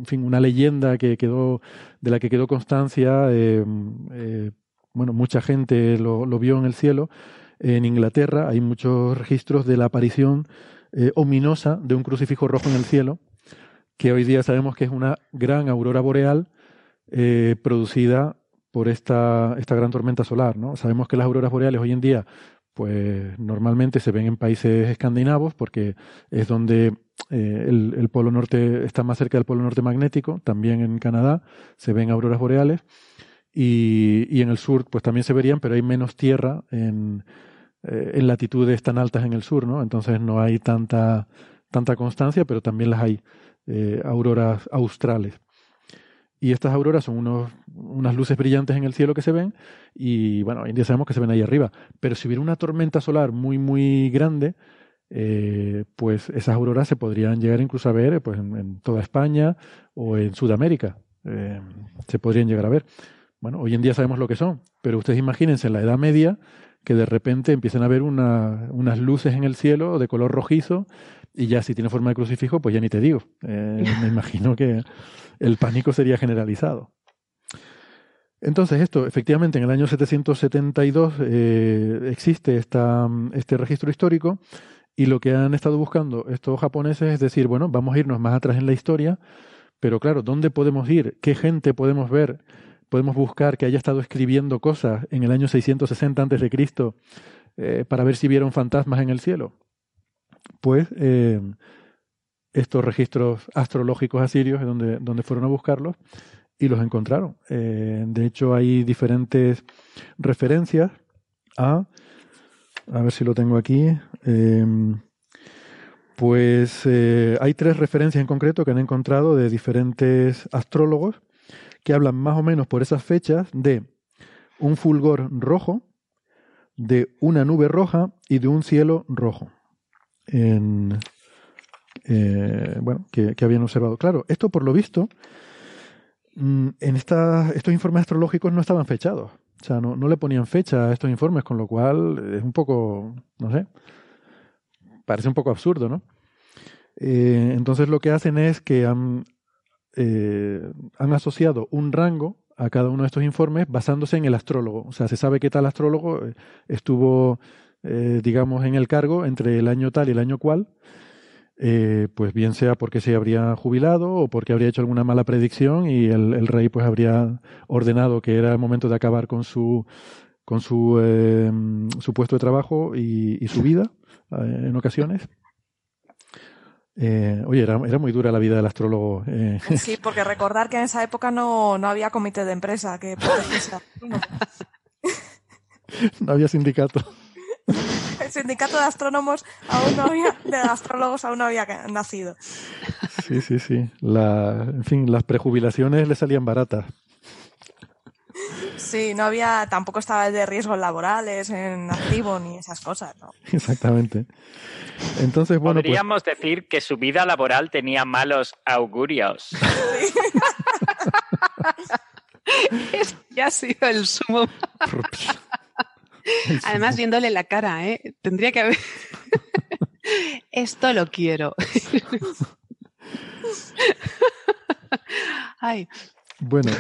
fin, una leyenda que quedó, de la que quedó constancia, eh, eh, bueno, mucha gente lo, lo, vio en el cielo. En Inglaterra hay muchos registros de la aparición ominosa de un crucifijo rojo en el cielo, que hoy día sabemos que es una gran aurora boreal producida por esta, esta gran tormenta solar. ¿no? Sabemos que las auroras boreales hoy en día pues normalmente se ven en países escandinavos porque es donde eh, el, polo norte está más cerca del polo norte magnético, también en Canadá se ven auroras boreales y, y en el sur pues también se verían, pero hay menos tierra en, eh, en latitudes tan altas en el sur, ¿no? Entonces no hay tanta, tanta constancia, pero también las hay, eh, auroras australes. Y estas auroras son unos, unas luces brillantes en el cielo que se ven y bueno, hoy en día sabemos que se ven ahí arriba. Pero si hubiera una tormenta solar muy, muy grande, eh, pues esas auroras se podrían llegar incluso a ver pues, en, toda España o en Sudamérica. Eh, se podrían llegar a ver. Bueno, hoy en día sabemos lo que son, pero ustedes imagínense en la Edad Media que de repente empiezan a ver una, unas luces en el cielo de color rojizo y ya si tiene forma de crucifijo, pues ya ni te digo. Eh, me imagino que el pánico sería generalizado. Entonces, esto, efectivamente, en el año 772 eh, existe esta, este registro histórico y lo que han estado buscando estos japoneses es decir, bueno, vamos a irnos más atrás en la historia, pero claro, ¿dónde podemos ir? ¿Qué gente podemos ver? Podemos buscar que haya estado escribiendo cosas en el año 660 antes de Cristo eh, para ver si vieron fantasmas en el cielo. Pues eh, estos registros astrológicos asirios donde, donde fueron a buscarlos y los encontraron. Eh, de hecho, hay diferentes referencias a, a ver si lo tengo aquí, em, pues eh, hay tres referencias en concreto que han encontrado de diferentes astrólogos que hablan más o menos por esas fechas de un fulgor rojo, de una nube roja y de un cielo rojo. En, eh, bueno, que, que, habían observado. Claro, esto por lo visto, mm, en esta, estos informes astrológicos no estaban fechados. O sea, no, no le ponían fecha a estos informes, con lo cual es un poco, no sé, parece un poco absurdo, ¿no? Eh, entonces lo que hacen es que han, eh, han asociado un rango a cada uno de estos informes basándose en el astrólogo. O sea, se sabe que tal astrólogo eh, estuvo, eh, digamos, en el cargo entre el año tal y el año cual, eh, pues bien sea porque se habría jubilado o porque habría hecho alguna mala predicción y el, el rey pues habría ordenado que era el momento de acabar con su con su, eh, su puesto de trabajo y, y su vida eh, en ocasiones. Eh, oye, era, era, muy dura la vida del astrólogo. Eh. Sí, porque recordar que en esa época no, no había comité de empresa que no había sindicato. El sindicato de astrónomos aún no había, de astrólogos aún no había nacido. Sí, sí, sí. La, en fin, las prejubilaciones le salían baratas. Sí, no había, tampoco estaba de riesgos laborales en activo ni esas cosas, ¿no? Exactamente. Entonces, bueno. Podríamos pues... decir que su vida laboral tenía malos augurios. Sí. ya ha sido el sumo. Además, viéndole la cara, ¿eh? Tendría que haber. Esto lo quiero. Ay, bueno,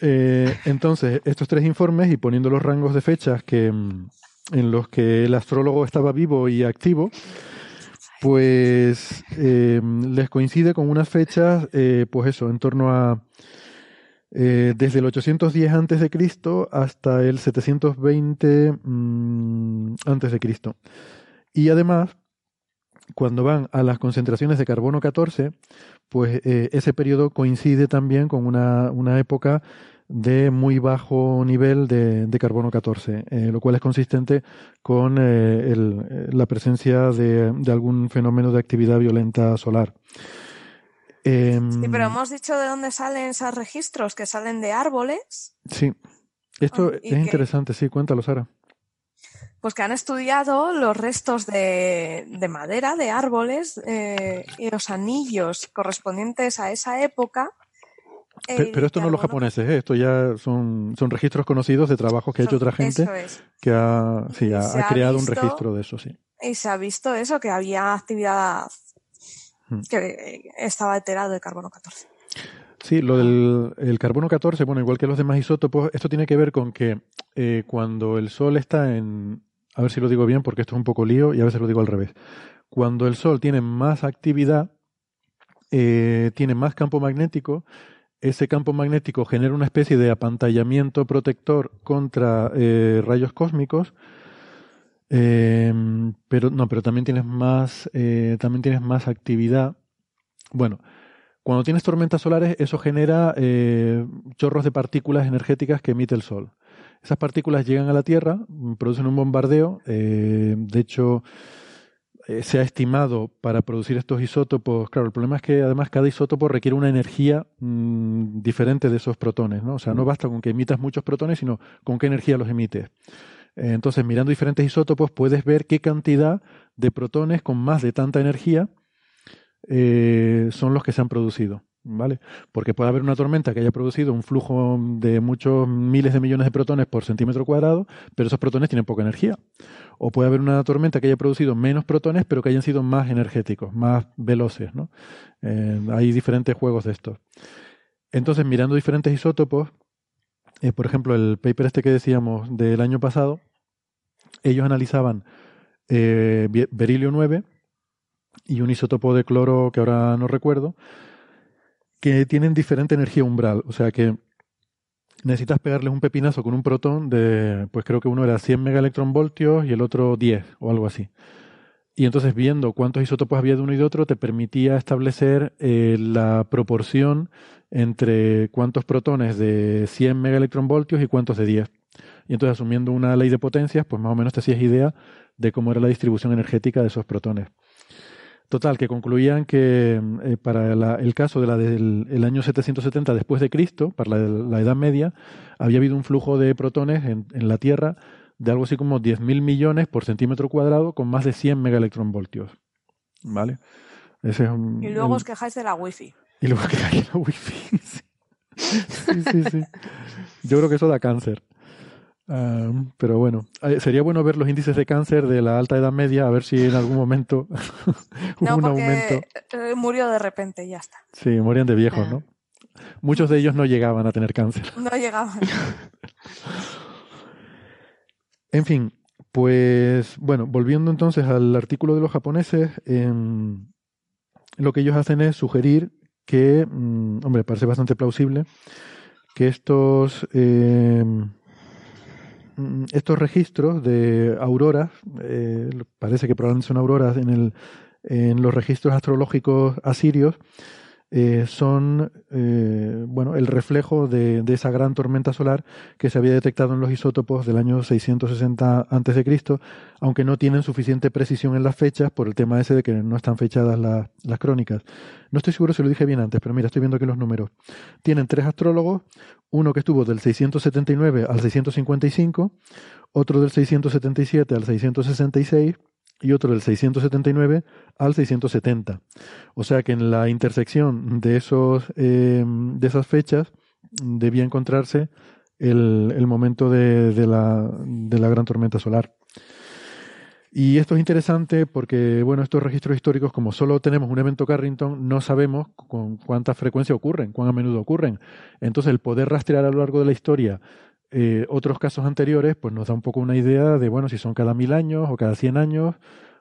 eh, entonces, estos tres informes y poniendo los rangos de fechas que, en los que el astrólogo estaba vivo y activo, pues eh, les coincide con unas fechas, eh, pues eso, en torno a eh, desde el 810 antes de Cristo hasta el 720 mmm, antes de Cristo. Y además, cuando van a las concentraciones de carbono 14, pues eh, ese periodo coincide también con una, una, época de muy bajo nivel de, carbono 14, eh, lo cual es consistente con la presencia de, algún fenómeno de actividad violenta solar. Eh, sí, pero hemos dicho de dónde salen esos registros, que salen de árboles. Sí, esto es que... interesante, sí, cuéntalo, Sara pues que han estudiado los restos de, de madera, de árboles eh, y los anillos correspondientes a esa época. Pero, pero esto no los japoneses, ¿eh? esto ya son, son registros conocidos de trabajos que ha hecho otra gente es. que ha, sí, ha, ha creado visto, un registro de eso, sí. Y se ha visto eso, que había actividad. Que estaba alterado de carbono 14. Sí, lo del el carbono 14, bueno, igual que los demás isótopos, esto tiene que ver con que eh, cuando el Sol está en, a ver si lo digo bien porque esto es un poco lío y a veces lo digo al revés. Cuando el Sol tiene más actividad, eh, tiene más campo magnético, ese campo magnético genera una especie de apantallamiento protector contra eh, rayos cósmicos, eh, pero no, pero también tienes más, eh, también tienes más actividad. Bueno, cuando tienes tormentas solares, eso genera eh, chorros de partículas energéticas que emite el Sol. Esas partículas llegan a la Tierra, producen un bombardeo. Eh, de hecho, se ha estimado para producir estos isótopos. Claro, el problema es que además cada isótopo requiere una energía mmm, diferente de esos protones. ¿no? O sea, no basta con que emitas muchos protones, sino con qué energía los emites. Eh, entonces, mirando diferentes isótopos, puedes ver qué cantidad de protones con más de tanta energía eh, son los que se han producido. ¿vale? Porque puede haber una tormenta que haya producido un flujo de muchos miles de millones de protones por centímetro cuadrado, pero esos protones tienen poca energía. O puede haber una tormenta que haya producido menos protones, pero que hayan sido más energéticos, más veloces, ¿no? Eh, hay diferentes juegos de estos. Entonces, mirando diferentes isótopos, eh, por ejemplo, el paper este que decíamos del año pasado, ellos analizaban eh, berilio 9 y un isótopo de cloro que ahora no recuerdo, que tienen diferente energía umbral. O sea que necesitas pegarles un pepinazo con un protón de, pues creo que uno era 100 megaelectronvoltios y el otro 10 o algo así. Y entonces viendo cuántos isótopos había de uno y de otro, te permitía establecer eh, la proporción entre cuántos protones de 100 megaelectronvoltios y cuántos de 10. Y entonces, asumiendo una ley de potencias, pues más o menos te hacías idea de cómo era la distribución energética de esos protones. Total, que concluían que eh, para el caso de la del el año 770 después de Cristo, para la, la Edad Media, había habido un flujo de protones en, en la Tierra de algo así como 10.000 millones por centímetro cuadrado con más de 100 megaelectronvoltios. ¿Vale? Ese es un, Y luego el- os quejáis de la wifi. y luego que cae la wifi. Sí. sí, sí, sí. Yo creo que eso da cáncer. Pero bueno, eh, sería bueno ver los índices de cáncer de la alta edad media, a ver si en algún momento hubo No, un aumento. eh, murió de repente y ya está. Sí, morían de viejos, Ah. ¿no? Muchos de ellos no llegaban a tener cáncer. No llegaban. En fin, pues bueno, volviendo entonces al artículo de los japoneses, em, lo que ellos hacen es sugerir que, mm, hombre, parece bastante plausible, que estos, mm, estos registros de auroras, eh, parece que probablemente son auroras en, el, en los registros astrológicos asirios, eh, son eh, bueno el reflejo de, de esa gran tormenta solar que se había detectado en los isótopos del año 660 a.C., aunque no tienen suficiente precisión en las fechas por el tema ese de que no están fechadas las- crónicas. No estoy seguro si lo dije bien antes, pero mira, estoy viendo aquí los números. Tienen tres astrólogos, uno que estuvo del 679 al 655, otro del 677 al 666 y otro del 679 al 670. O sea que en la intersección de, esos, eh, de esas fechas debía encontrarse el, el momento de, de la, de la gran tormenta solar. Y esto es interesante porque, bueno, estos registros históricos, como solo tenemos un evento Carrington, no sabemos con cuánta frecuencia ocurren, cuán a menudo ocurren. Entonces, el poder rastrear a lo largo de la historia eh, otros casos anteriores, pues nos da un poco una idea de, bueno, si son cada mil años o cada cien años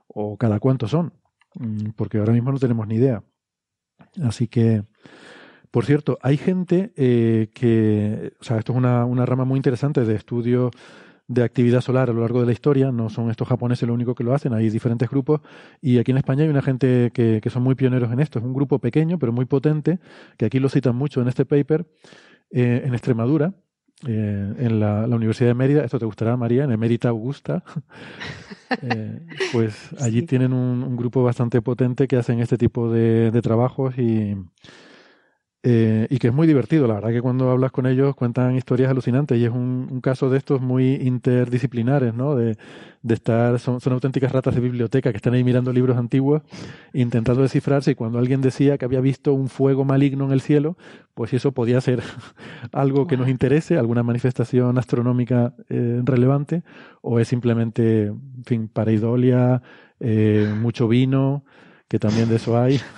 o cada cuánto son, Mm, porque ahora mismo no tenemos ni idea. Así que, por cierto, hay gente eh, que, o sea, esto es una, una rama muy interesante de estudio de actividad solar a lo largo de la historia, no son estos japoneses los únicos que lo hacen, hay diferentes grupos. Y aquí en España hay una gente que, que son muy pioneros en esto, es un grupo pequeño pero muy potente, que aquí lo citan mucho en este paper, eh, en Extremadura, eh, en la, la Universidad de Mérida, esto te gustará María, en Emérita Augusta, eh, pues allí Sí. tienen un, un grupo bastante potente que hacen este tipo de, de trabajos y, eh, y que es muy divertido. La verdad que cuando hablas con ellos cuentan historias alucinantes y es un, un caso de estos muy interdisciplinares, ¿no? De, de estar, son, son auténticas ratas de biblioteca que están ahí mirando libros antiguos, intentando descifrarse y cuando alguien decía que había visto un fuego maligno en el cielo, pues si eso podía ser algo que nos interese, alguna manifestación astronómica eh, relevante, o es simplemente, en fin, pareidolia, eh, mucho vino, que también de eso hay.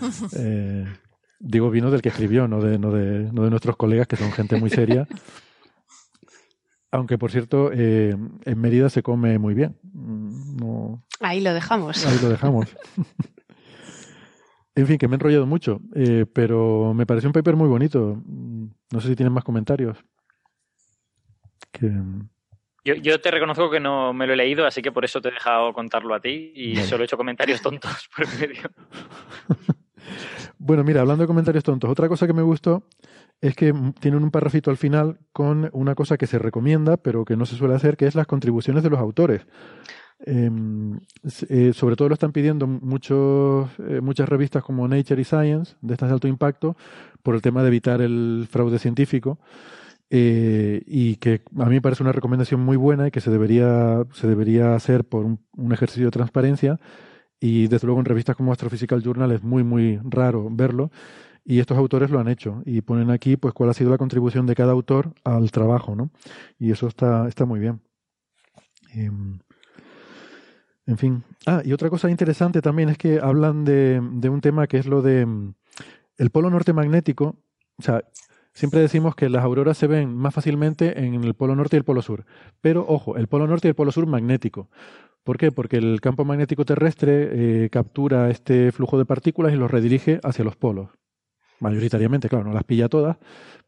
Digo vino del que escribió, no de, no, de, no de nuestros colegas, que son gente muy seria. Aunque, por cierto, eh, en Mérida se come muy bien. Mm, No, Ahí lo dejamos. ahí lo dejamos. en fin, que me he enrollado mucho, eh, pero me pareció un paper muy bonito. Mm, No sé si tienen más comentarios. Que, Yo, yo te reconozco que no me lo he leído, así que por eso te he dejado contarlo a ti y Vale. solo he hecho comentarios tontos por el medio. Bueno, mira, hablando de comentarios tontos, otra cosa que me gustó es que tienen un parrafito al final con una cosa que se recomienda, pero que no se suele hacer, que es las contribuciones de los autores. Em, eh, sobre todo lo están pidiendo muchos, eh, muchas revistas como Nature y Science, de estas de alto impacto, por el tema de evitar el fraude científico. eh, y que a mí me parece una recomendación muy buena y que se debería, se debería hacer por un ejercicio de transparencia. Y desde luego en revistas como Astrophysical Journal es muy, muy raro verlo. Y estos autores lo han hecho y ponen aquí pues cuál ha sido la contribución de cada autor al trabajo, ¿no? Y eso está, está muy bien. Em, en fin. Ah, y otra cosa interesante también es que hablan de, de un tema que es lo de mm, el polo norte magnético. O sea, siempre decimos que las auroras se ven más fácilmente en el polo norte y el polo sur. Pero ojo, el polo norte y el polo sur magnético. ¿Por qué? Porque el campo magnético terrestre eh, captura este flujo de partículas y los redirige hacia los polos. Mayoritariamente, claro, no las pilla todas,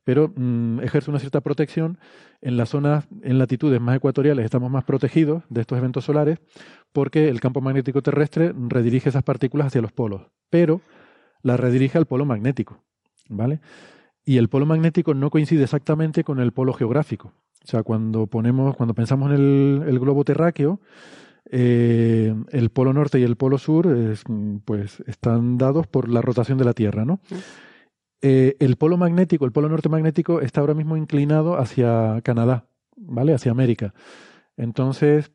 pero mm, ejerce una cierta protección. En las zonas, en latitudes más ecuatoriales, estamos más protegidos de estos eventos solares porque el campo magnético terrestre redirige esas partículas hacia los polos, pero las redirige al polo magnético, ¿vale? Y el polo magnético no coincide exactamente con el polo geográfico. O sea, cuando ponemos, cuando pensamos en el, el globo terráqueo, eh, el polo norte y el polo sur es, mm, pues están dados por la rotación de la Tierra, ¿no? Eh, el polo magnético, el polo norte magnético está ahora mismo inclinado hacia Canadá, ¿vale? Hacia América. Entonces,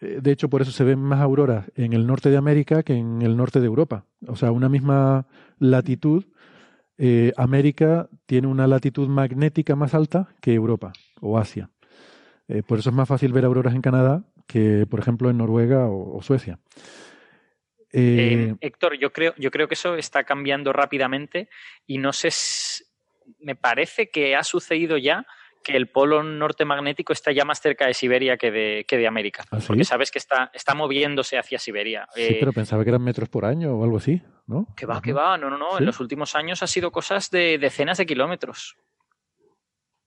eh, de hecho, por eso se ven más auroras en el norte de América que en el norte de Europa. O sea, una misma latitud, eh, América tiene una latitud magnética más alta que Europa o Asia. Eh, por eso es más fácil ver auroras en Canadá que, por ejemplo, en Noruega o, o Suecia. Eh, Eh, Héctor, yo creo, yo creo que eso está cambiando rápidamente y no sé, si- me parece que ha sucedido ya que el polo norte magnético está ya más cerca de Siberia que de, que de América. ¿Ah, sí? Porque sabes que está, está moviéndose hacia Siberia. sí, Eh, pero pensaba que eran metros por año o algo así, ¿no? que va, que va, no, no, no. ¿Sí? En los últimos años ha sido cosas de decenas de kilómetros.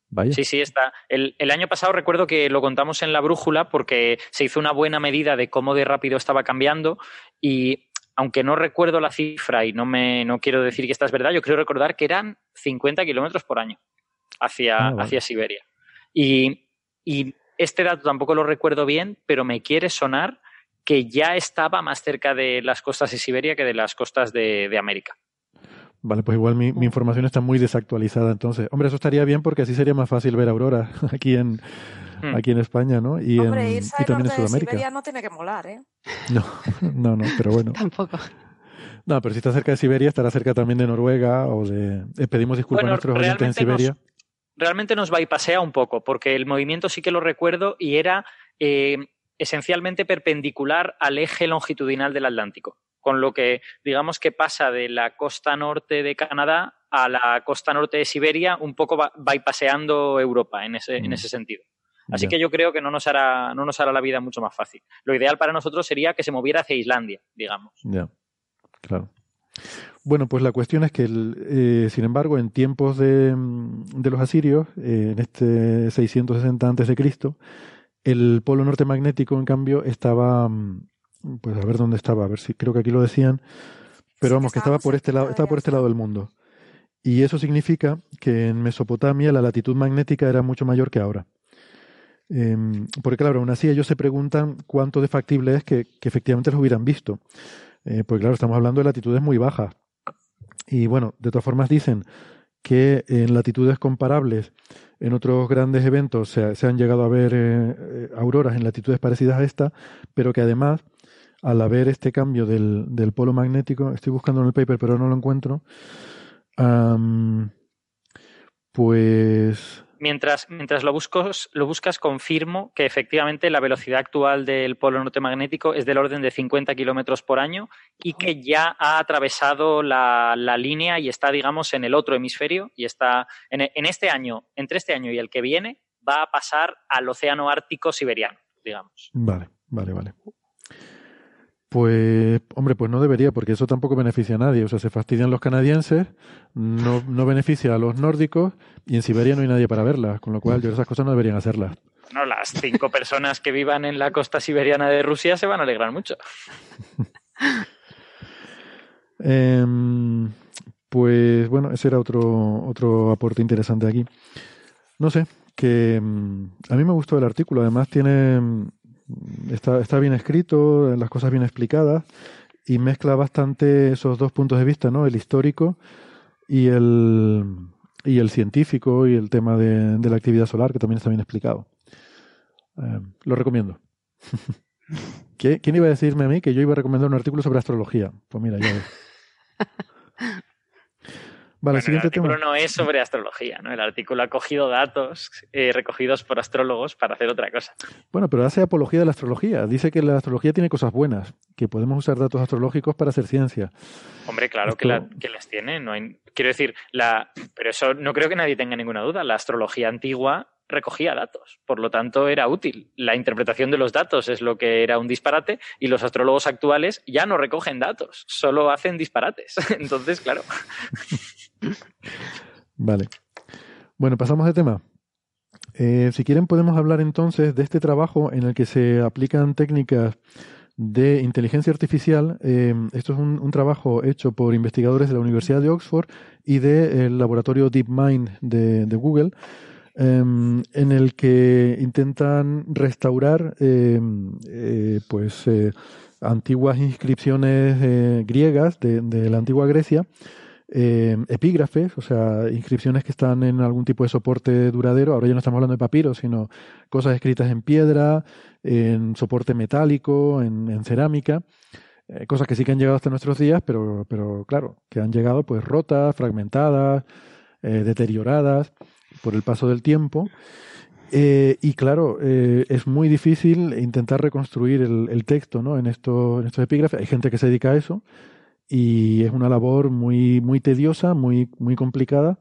Vaya. Sí, sí, está. El, el año pasado recuerdo que lo contamos en la brújula porque se hizo una buena medida de cómo de rápido estaba cambiando y aunque no recuerdo la cifra y no me no quiero decir que esta es verdad, yo creo recordar que eran 50 kilómetros por año hacia, Ah, hacia Siberia. Y, y este dato tampoco lo recuerdo bien, pero me quiere sonar que ya estaba más cerca de las costas de Siberia que de las costas de, de América. Vale, pues igual mi, mi información está muy desactualizada entonces. Hombre, eso estaría bien porque así sería más fácil ver auroras aquí en, Hmm. aquí en España, ¿no? Y, Hombre, en, irse y también en norte de Sudamérica. Siberia no tiene que molar, ¿eh? No, no, no, pero bueno. Tampoco. No, pero si está cerca de Siberia, estará cerca también de Noruega o de... eh, pedimos disculpas Bueno, a nuestros oyentes en Siberia. realmente nos bypasea un poco, porque el movimiento sí que lo recuerdo y era eh, esencialmente perpendicular al eje longitudinal del Atlántico. Con lo que, digamos que pasa de la costa norte de Canadá a la costa norte de Siberia, un poco bypaseando Europa en ese, en Mm. ese sentido. Así que yo creo que no nos, hará, no nos hará la vida mucho más fácil. Lo ideal para nosotros sería que se moviera hacia Islandia, digamos. Ya, claro. Bueno, pues la cuestión es que, el, eh, sin embargo, en tiempos de, mm, de los asirios, eh, en este 660 antes de Cristo, el polo norte magnético, en cambio, estaba, mm, pues a ver dónde estaba, a ver si creo que aquí lo decían, pero vamos, que estaba por este lado, estaba por este lado del mundo. Y eso significa que en Mesopotamia la latitud magnética era mucho mayor que ahora. Em, porque claro, aún así ellos se preguntan cuánto de factible es que, que efectivamente los hubieran visto. Eh, porque claro, estamos hablando de latitudes muy bajas. Y bueno, de todas formas dicen que en latitudes comparables, en otros grandes eventos se, se han llegado a ver eh, eh, auroras en latitudes parecidas a esta, pero que además, al haber este cambio del, del polo magnético, estoy buscando en el paper pero no lo encuentro, pues Mientras, mientras lo, buscos, lo buscas, confirmo que efectivamente la velocidad actual del polo norte magnético es del orden de 50 kilómetros por año y que ya ha atravesado la, la línea y está, digamos, en el otro hemisferio y está en, en este año, entre este año y el que viene, va a pasar al océano ártico siberiano, digamos. Vale, vale, vale. Pues, hombre, pues no debería, porque eso tampoco beneficia a nadie. O sea, se fastidian los canadienses, no, no beneficia a los nórdicos y en Siberia no hay nadie para verlas, con lo cual yo esas cosas no deberían hacerlas. Bueno, las cinco personas que vivan en la costa siberiana de Rusia se van a alegrar mucho. Em, pues bueno, ese era otro, otro aporte interesante aquí. No sé, que mm, a mí me gustó el artículo, además tiene mm, está, está bien escrito, las cosas bien explicadas y mezcla bastante esos dos puntos de vista, ¿no? El histórico y el, y el científico y el tema de, la actividad solar, que también está bien explicado. Eh, lo recomiendo. ¿Qué- ¿Quién iba a decirme a mí que yo iba a recomendar un artículo sobre astrología? Pues mira, ya ves. Vale, Bueno, el artículo tema. no es sobre astrología, ¿no? El artículo ha cogido datos eh, recogidos por astrólogos para hacer otra cosa. Bueno, pero hace apología de la astrología. Dice que la astrología tiene cosas buenas, que podemos usar datos astrológicos para hacer ciencia. Hombre, claro que, la- que las tiene. No hay- quiero decir, la, pero eso no creo que nadie tenga ninguna duda. La astrología antigua recogía datos, por lo tanto era útil. La interpretación de los datos es lo que era un disparate y los astrólogos actuales ya no recogen datos, solo hacen disparates. Entonces, claro. Vale. Bueno, pasamos de tema. Eh, si quieren podemos hablar entonces de este trabajo en el que se aplican técnicas de inteligencia artificial. Eh, esto es un, trabajo hecho por investigadores de la Universidad de Oxford y del laboratorio DeepMind de, de Google, en el que intentan restaurar em, eh, pues eh, antiguas inscripciones eh, griegas de, la antigua Grecia, em, epígrafes, o sea, inscripciones que están en algún tipo de soporte duradero. Ahora ya no estamos hablando de papiro, sino cosas escritas en piedra, en soporte metálico, en, cerámica. Cosas que sí que han llegado hasta nuestros días, pero, pero claro, que han llegado pues rotas, fragmentadas, deterioradas por el paso del tiempo. Eh, y claro, eh, es muy difícil intentar reconstruir el, texto ¿no? en, esto, en estos epígrafes. Hay gente que se dedica a eso y es una labor muy, muy tediosa, muy, muy complicada,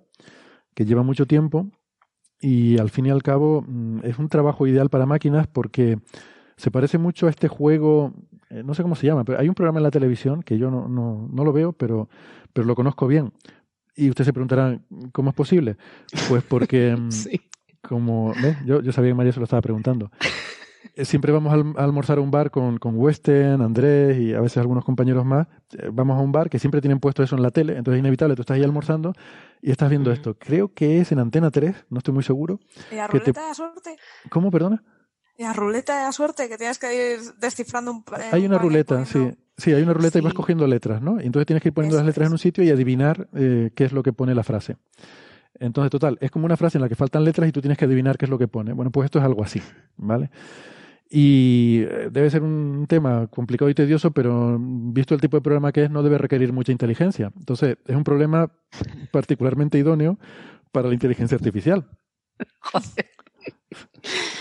que lleva mucho tiempo y al fin y al cabo mm, es un trabajo ideal para máquinas porque se parece mucho a este juego, eh, no sé cómo se llama, pero hay un programa en la televisión que yo no, no, no lo veo, pero, pero lo conozco bien. Y usted se preguntará, ¿cómo es posible? Pues porque, mm, como, ¿ves? Yo, yo sabía que María se lo estaba preguntando. Eh, Siempre vamos al- a almorzar a un bar con, con Weston, Andrés y a veces algunos compañeros más. Eh, Vamos a un bar que siempre tienen puesto eso en la tele, entonces es inevitable. Tú estás ahí almorzando y estás viendo esto. Creo que es en Antena 3, no estoy muy seguro. ¿Y la que te- ruleta de la suerte? ¿Cómo, perdona? ¿Y la ruleta de la suerte? Que tienes que ir descifrando un... eh, Hay un una ruleta, poniendo- sí. Sí, hay una ruleta y vas cogiendo letras, ¿no? Y entonces tienes que ir poniendo las letras en un sitio y adivinar eh, qué es lo que pone la frase. Entonces, total, es como una frase en la que faltan letras y tú tienes que adivinar qué es lo que pone. Bueno, pues esto es algo así, ¿vale? Y eh, debe ser un tema complicado y tedioso, pero visto el tipo de programa que es, no debe requerir mucha inteligencia. Entonces, es un problema particularmente idóneo para la inteligencia artificial.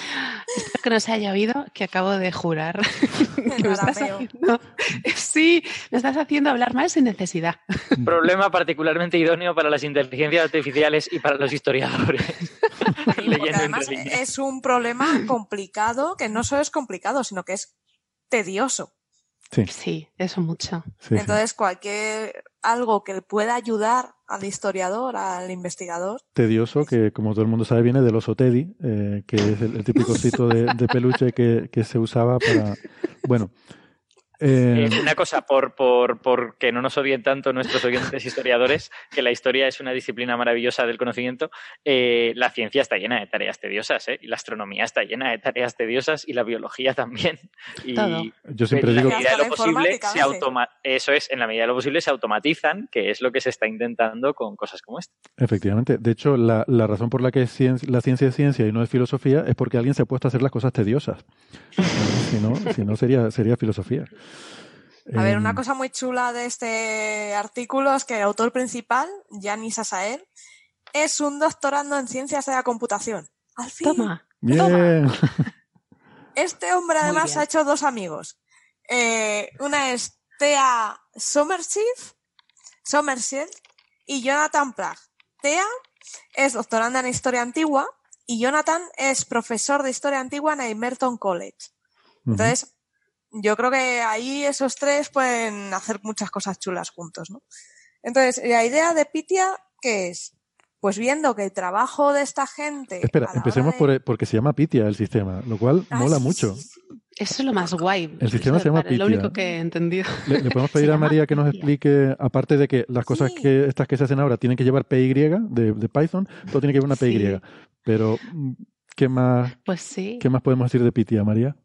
Espero que no se haya oído que acabo de jurar. que me estás haciendo- Sí, me estás haciendo hablar mal sin necesidad. Problema particularmente idóneo para las inteligencias artificiales y para los historiadores. Porque Leyendo además es un problema complicado, que no solo es complicado, sino que es tedioso. Sí, Sí, eso mucho. sí, sí. Entonces, cualquier algo que pueda ayudar al historiador, al investigador, tedioso que, como todo el mundo sabe, viene del oso Teddy, eh, que es el, el típico osito de, de peluche que, que se usaba para... Bueno, eh, Eh, una cosa, por, por, por que no nos odien tanto nuestros oyentes historiadores, que la historia es una disciplina maravillosa del conocimiento, eh, la ciencia está llena de tareas tediosas, ¿eh? y la astronomía está llena de tareas tediosas, y la biología también. Y Todo. yo siempre en la digo... medida de lo posible se automa eso es, en la medida de lo posible se automatizan, que es lo que se está intentando con cosas como esta. Efectivamente. De hecho, la, la razón por la que es cien- la ciencia es ciencia y no es filosofía es porque alguien se ha puesto a hacer las cosas tediosas. Si no, si no sería, sería filosofía. A ver, Em, una cosa muy chula de este artículo es que el autor principal, Yanis Asael, es un doctorando en ciencias de la computación. Al fin. Toma. Bien. Este hombre además ha hecho dos amigos. Eh, una es Thea Somerset, Somerset y Jonathan Plagg. Thea es doctoranda en Historia Antigua y Jonathan es profesor de Historia Antigua en el Merton College. Entonces, yo creo que ahí esos tres pueden hacer muchas cosas chulas juntos, ¿no? Entonces, la idea de Pitia, ¿qué es? Pues viendo que el trabajo de esta gente... Espera, empecemos de- por, porque se llama Pitia el sistema, lo cual Ah, mola sí, mucho. sí, sí. Eso es lo más guay. El sistema Eso se llama para- Lo único que he entendido. Le, le podemos pedir a María que nos explique, aparte de que las cosas Sí. que estas que se hacen ahora tienen que llevar PY de, de Python, todo tiene que llevar una PY. Sí. Pero, mm, ¿qué más, Pues sí. ¿qué más podemos decir de Pitia, María?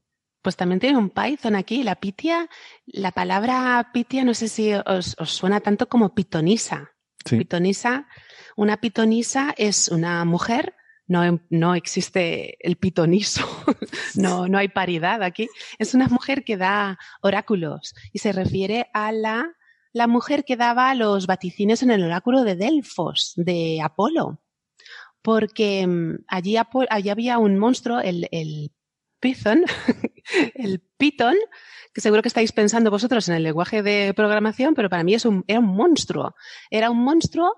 Pues también tiene un Python aquí. La pitia, la palabra pitia, no sé si os, os suena tanto como pitonisa. Sí. Pitonisa, una pitonisa es una mujer, no, no existe el pitoniso, no, no hay paridad aquí. Es una mujer que da oráculos y se refiere a la, la mujer que daba los vaticinios en el oráculo de Delfos, de Apolo. Porque mm, allí, allí había un monstruo, el, el Python, el Python, que seguro que estáis pensando vosotros en el lenguaje de programación, pero para mí es un, era un monstruo. Era un monstruo,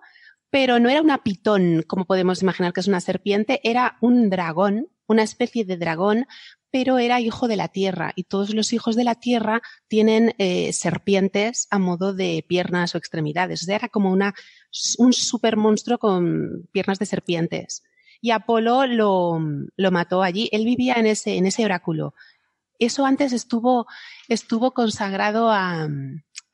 pero no era una pitón, como podemos imaginar que es una serpiente, era un dragón, una especie de dragón, pero era hijo de la tierra y todos los hijos de la tierra tienen eh, serpientes a modo de piernas o extremidades. O sea, era como una, un super monstruo con piernas de serpientes. Y Apolo lo, lo mató allí. Él vivía en ese, en ese oráculo. Eso antes estuvo, estuvo consagrado a,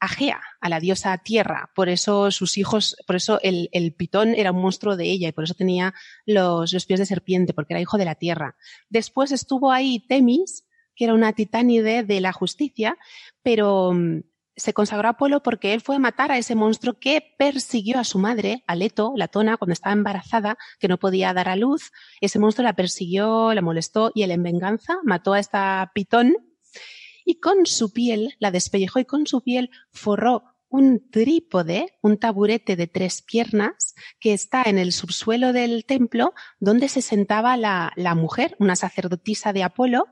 a Gea, a la diosa tierra. Por eso sus hijos, por eso el, el pitón era un monstruo de ella y por eso tenía los, los pies de serpiente, porque era hijo de la tierra. Después estuvo ahí Temis, que era una titánide de la justicia, pero se consagró a Apolo porque él fue a matar a ese monstruo que persiguió a su madre, a Leto, la tona, cuando estaba embarazada, que no podía dar a luz. Ese monstruo la persiguió, la molestó y él en venganza mató a esta pitón y con su piel la despellejó y con su piel forró un trípode, un taburete de tres piernas que está en el subsuelo del templo donde se sentaba la, la mujer, una sacerdotisa de Apolo,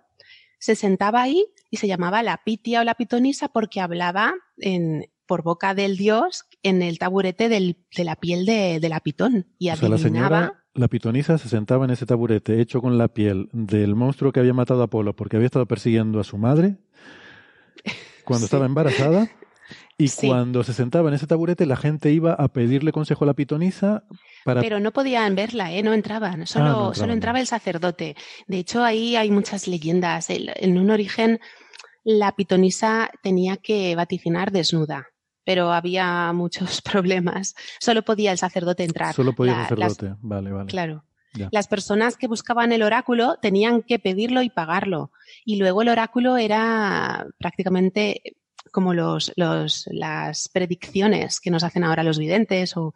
se sentaba ahí y se llamaba la Pitia o la Pitonisa porque hablaba en, por boca del dios en el taburete del, de la piel de, de la pitón y O sea, la adivinaba. señora, la pitonisa, se sentaba en ese taburete hecho con la piel del monstruo que había matado a Apolo porque había estado persiguiendo a su madre cuando estaba embarazada. Y Sí. cuando se sentaba en ese taburete, la gente iba a pedirle consejo a la pitonisa para... Pero no podían verla, ¿eh? no entraban, solo, Ah, no entraban, solo no. entraba el sacerdote. De hecho, ahí hay muchas leyendas. En un origen, la pitonisa tenía que vaticinar desnuda, pero había muchos problemas. Solo podía el sacerdote entrar. Solo podía La- el las- sacerdote. Vale, vale. Claro. Ya. Las personas que buscaban el oráculo tenían que pedirlo y pagarlo. Y luego el oráculo era prácticamente como los, los, las predicciones que nos hacen ahora los videntes o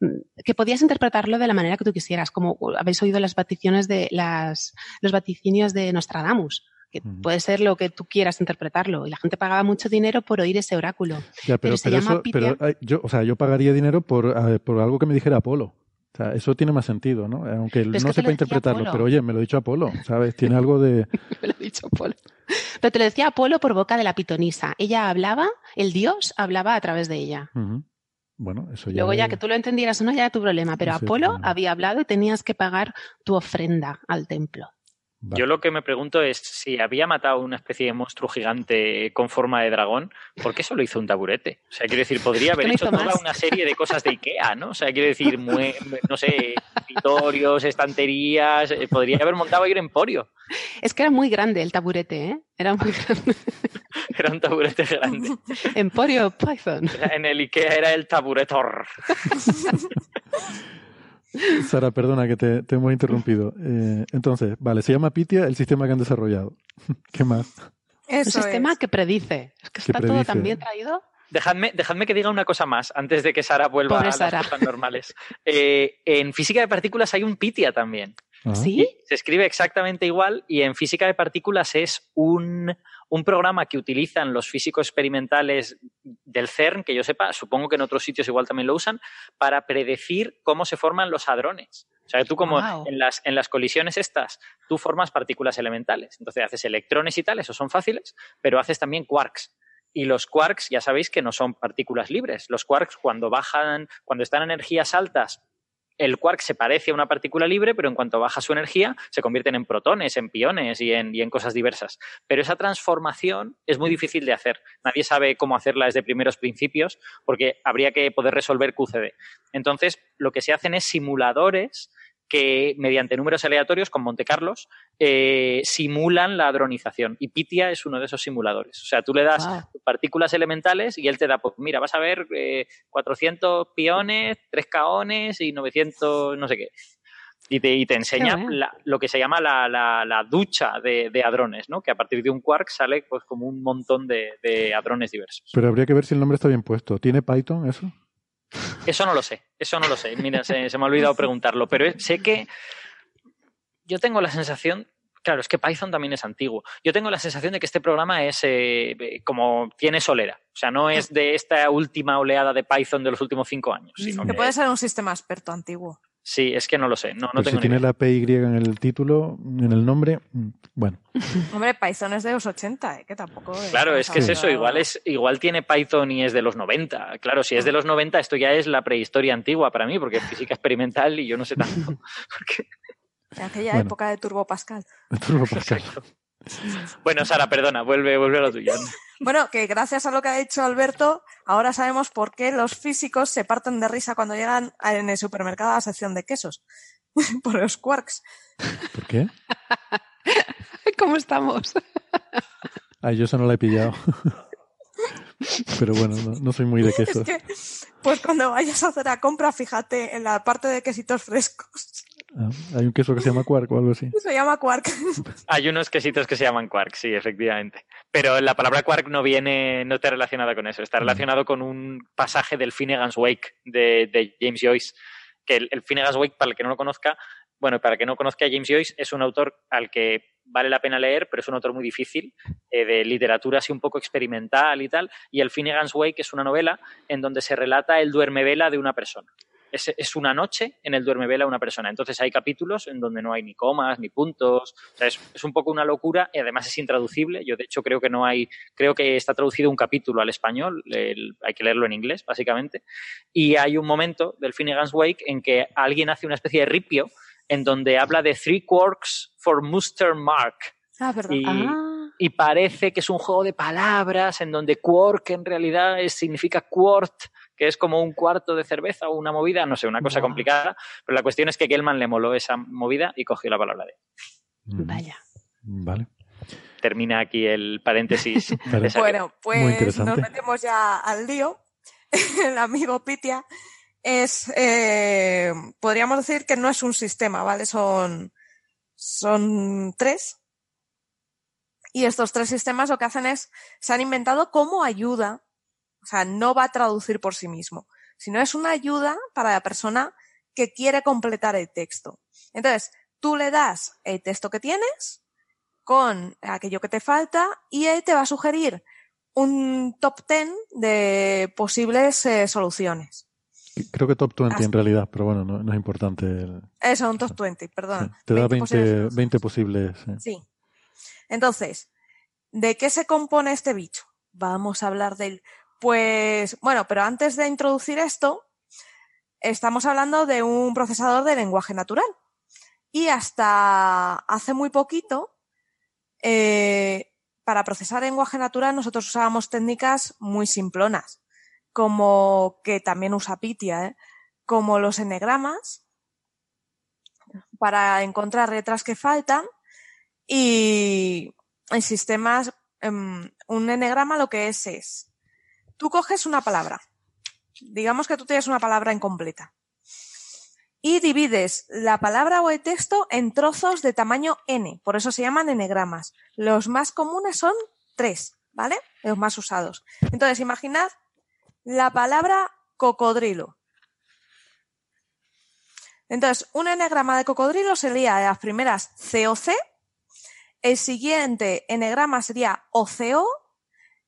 mm, que podías interpretarlo de la manera que tú quisieras, como habéis oído las vaticiones de las, los vaticinios de Nostradamus, que puede ser lo que tú quieras interpretarlo. Y la gente pagaba mucho dinero por oír ese oráculo. Ya, pero, se pero llama eso, Pitia. pero, yo, o sea, yo pagaría dinero por, eh, por algo que me dijera Apolo. O sea, eso tiene más sentido, ¿no? Aunque no sepa interpretarlo, Apolo. pero oye, me lo ha dicho Apolo, ¿sabes? Tiene algo de... Me lo ha dicho Apolo. Pero te lo decía Apolo por boca de la pitonisa. Ella hablaba, el dios hablaba a través de ella. Bueno, eso ya... Luego ya que tú lo entendieras o no, ya era tu problema. Pero Apolo había hablado y tenías que pagar tu ofrenda al templo. Yo lo que me pregunto es si había matado una especie de monstruo gigante con forma de dragón, ¿por qué solo hizo un taburete? O sea, quiero decir, podría haber hecho toda más. una serie de cosas de Ikea, ¿no? O sea, quiero decir, mue- no sé, escritorios, estanterías, eh, podría haber montado ahí un emporio. Es que era muy grande el taburete, ¿eh? Era muy grande. Era un taburete grande. Emporio Python. En el Ikea era el taburetor. Sara, perdona que te, te hemos interrumpido. Eh, entonces, vale, se llama Pitia el sistema que han desarrollado. ¿Qué más? Un sistema que predice. Es que Que está todo tan bien traído. Dejadme, dejadme que diga una cosa más antes de que Sara vuelva Pobre a las Sara. cosas normales. Eh, en física de partículas hay un Pitia también. Ah. ¿Sí? Se escribe exactamente igual y en física de partículas es un, un programa que utilizan los físicos experimentales del CERN, que yo sepa, supongo que en otros sitios igual también lo usan, para predecir cómo se forman los hadrones. O sea, tú como en, las, en las colisiones estas, tú formas partículas elementales. Entonces haces electrones y tal, esos son fáciles, pero haces también quarks. Y los quarks, ya sabéis que no son partículas libres. Los quarks, cuando bajan, cuando están a energías altas, el quark se parece a una partícula libre, pero en cuanto baja su energía, se convierten en protones, en piones y en, cosas diversas. Pero esa transformación es muy difícil de hacer. Nadie sabe cómo hacerla desde primeros principios, porque habría que poder resolver QCD. Entonces, lo que se hacen es simuladores que mediante números aleatorios con Monte Carlos eh, simulan la hadronización. Y Pitia es uno de esos simuladores. O sea, tú le das Wow. partículas elementales y él te da, pues mira, vas a ver eh, 400 piones, 3 caones y 900 no sé qué. Y te, y te enseña la- lo que se llama la, la- la ducha de, de hadrones, ¿no? Que a partir de un quark sale pues como un montón de, de hadrones diversos. Pero habría que ver si el nombre está bien puesto. ¿Tiene Python eso? Eso no lo sé, eso no lo sé. Mira, se, se me ha olvidado preguntarlo, pero sé que yo tengo la sensación, claro, es que Python también es antiguo. Yo tengo la sensación de que este programa es eh, eh, como tiene solera. O sea, no es de esta última oleada de Python de los últimos cinco años. Sino Que que, puede ser un sistema experto antiguo. Sí, es que no lo sé, no, no Pues si tengo ni tiene idea. la PY en el título, en el nombre, bueno. Hombre, Python es de los 80, ¿eh? que tampoco. Claro, es que es eso, igual es igual tiene Python y es de los 90. Claro, si es de los 90, esto ya es la prehistoria antigua para mí, porque es física experimental y yo no sé tanto. De aquella Bueno. época de Turbo Pascal. Turbo Pascal. Bueno, Sara, perdona, vuelve, vuelve a lo tuyo. Bueno, que gracias a lo que ha dicho Alberto, ahora sabemos por qué los físicos se parten de risa cuando llegan en el supermercado a la sección de quesos. por los quarks. ¿Por qué? ¿Cómo estamos? Ay, yo eso no la he pillado. Pero bueno, no, no soy muy de queso. Es que, pues cuando vayas a hacer la compra, fíjate en la parte de quesitos frescos. Ah, hay un queso que se llama quark o algo así. Se llama quark. Hay unos quesitos que se llaman quark, sí, efectivamente. Pero la palabra quark no viene, no está relacionada con eso. Está relacionado con un pasaje del Finnegan's Wake de, de James Joyce. Que el, el Finnegan's Wake, para el que no lo conozca, bueno, para el que no conozca a James Joyce, es un autor al que vale la pena leer, pero es un autor muy difícil, eh, de literatura así un poco experimental y tal. Y el Finnegan's Wake es una novela en donde se relata el duermevela de una persona es, es, una noche en el duermevela de una persona. Entonces hay capítulos en donde no hay ni comas, ni puntos. O sea, es, es, un poco una locura y además es intraducible. Yo, de hecho, creo que no hay, creo que está traducido un capítulo al español. El, hay que leerlo en inglés, básicamente. Y hay un momento del Finnegan's Wake en que alguien hace una especie de ripio en donde habla de three quarks for Muster Mark. Ah, verdad. Y, ah. y, parece que es un juego de palabras en donde quark en realidad significa quart, que es como un cuarto de cerveza o una movida, no sé, una cosa wow. complicada, pero la cuestión es que Gelman le moló esa movida y cogió la palabra de Mm. Vaya. Vale. Termina aquí el paréntesis. bueno, pues nos metemos ya al lío. el amigo Pitia es, eh, podríamos decir que no es un sistema, ¿vale? Son, son tres. Y estos tres sistemas lo que hacen es, se han inventado como ayuda, o sea, no va a traducir por sí mismo, sino es una ayuda para la persona que quiere completar el texto. Entonces, tú le das el texto que tienes con aquello que te falta y él te va a sugerir un top ten de posibles eh, soluciones. Creo que top 20 Así. en realidad, pero bueno, no, no es importante. El... Eso, un top 20, perdón. Sí, te 20 da 20 posibles. 20 posibles sí. sí. Entonces, ¿de qué se compone este bicho? Vamos a hablar del. Pues, bueno, pero antes de introducir esto, estamos hablando de un procesador de lenguaje natural. Y hasta hace muy poquito, eh, para procesar lenguaje natural, nosotros usábamos técnicas muy simplonas como que también usa Pitia, ¿eh? como los enegramas, para encontrar letras que faltan y en sistemas, um, un enegrama lo que es es, tú coges una palabra, digamos que tú tienes una palabra incompleta y divides la palabra o el texto en trozos de tamaño n, por eso se llaman enegramas. Los más comunes son tres, ¿vale? Los más usados. Entonces, imaginad la palabra cocodrilo. Entonces, un enegrama de cocodrilo sería las primeras COC, el siguiente enegrama sería OCO,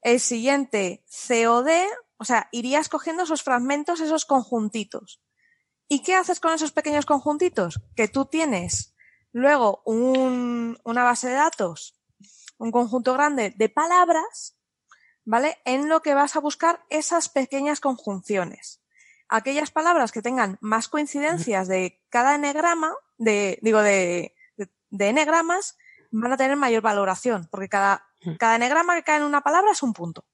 el siguiente COD, o sea, irías cogiendo esos fragmentos, esos conjuntitos. ¿Y qué haces con esos pequeños conjuntitos? Que tú tienes luego un, una base de datos, un conjunto grande de palabras ¿vale? En lo que vas a buscar esas pequeñas conjunciones. Aquellas palabras que tengan más coincidencias de cada enegrama, de, digo, de, de, de van a tener mayor valoración, porque cada, cada enegrama que cae en una palabra es un punto.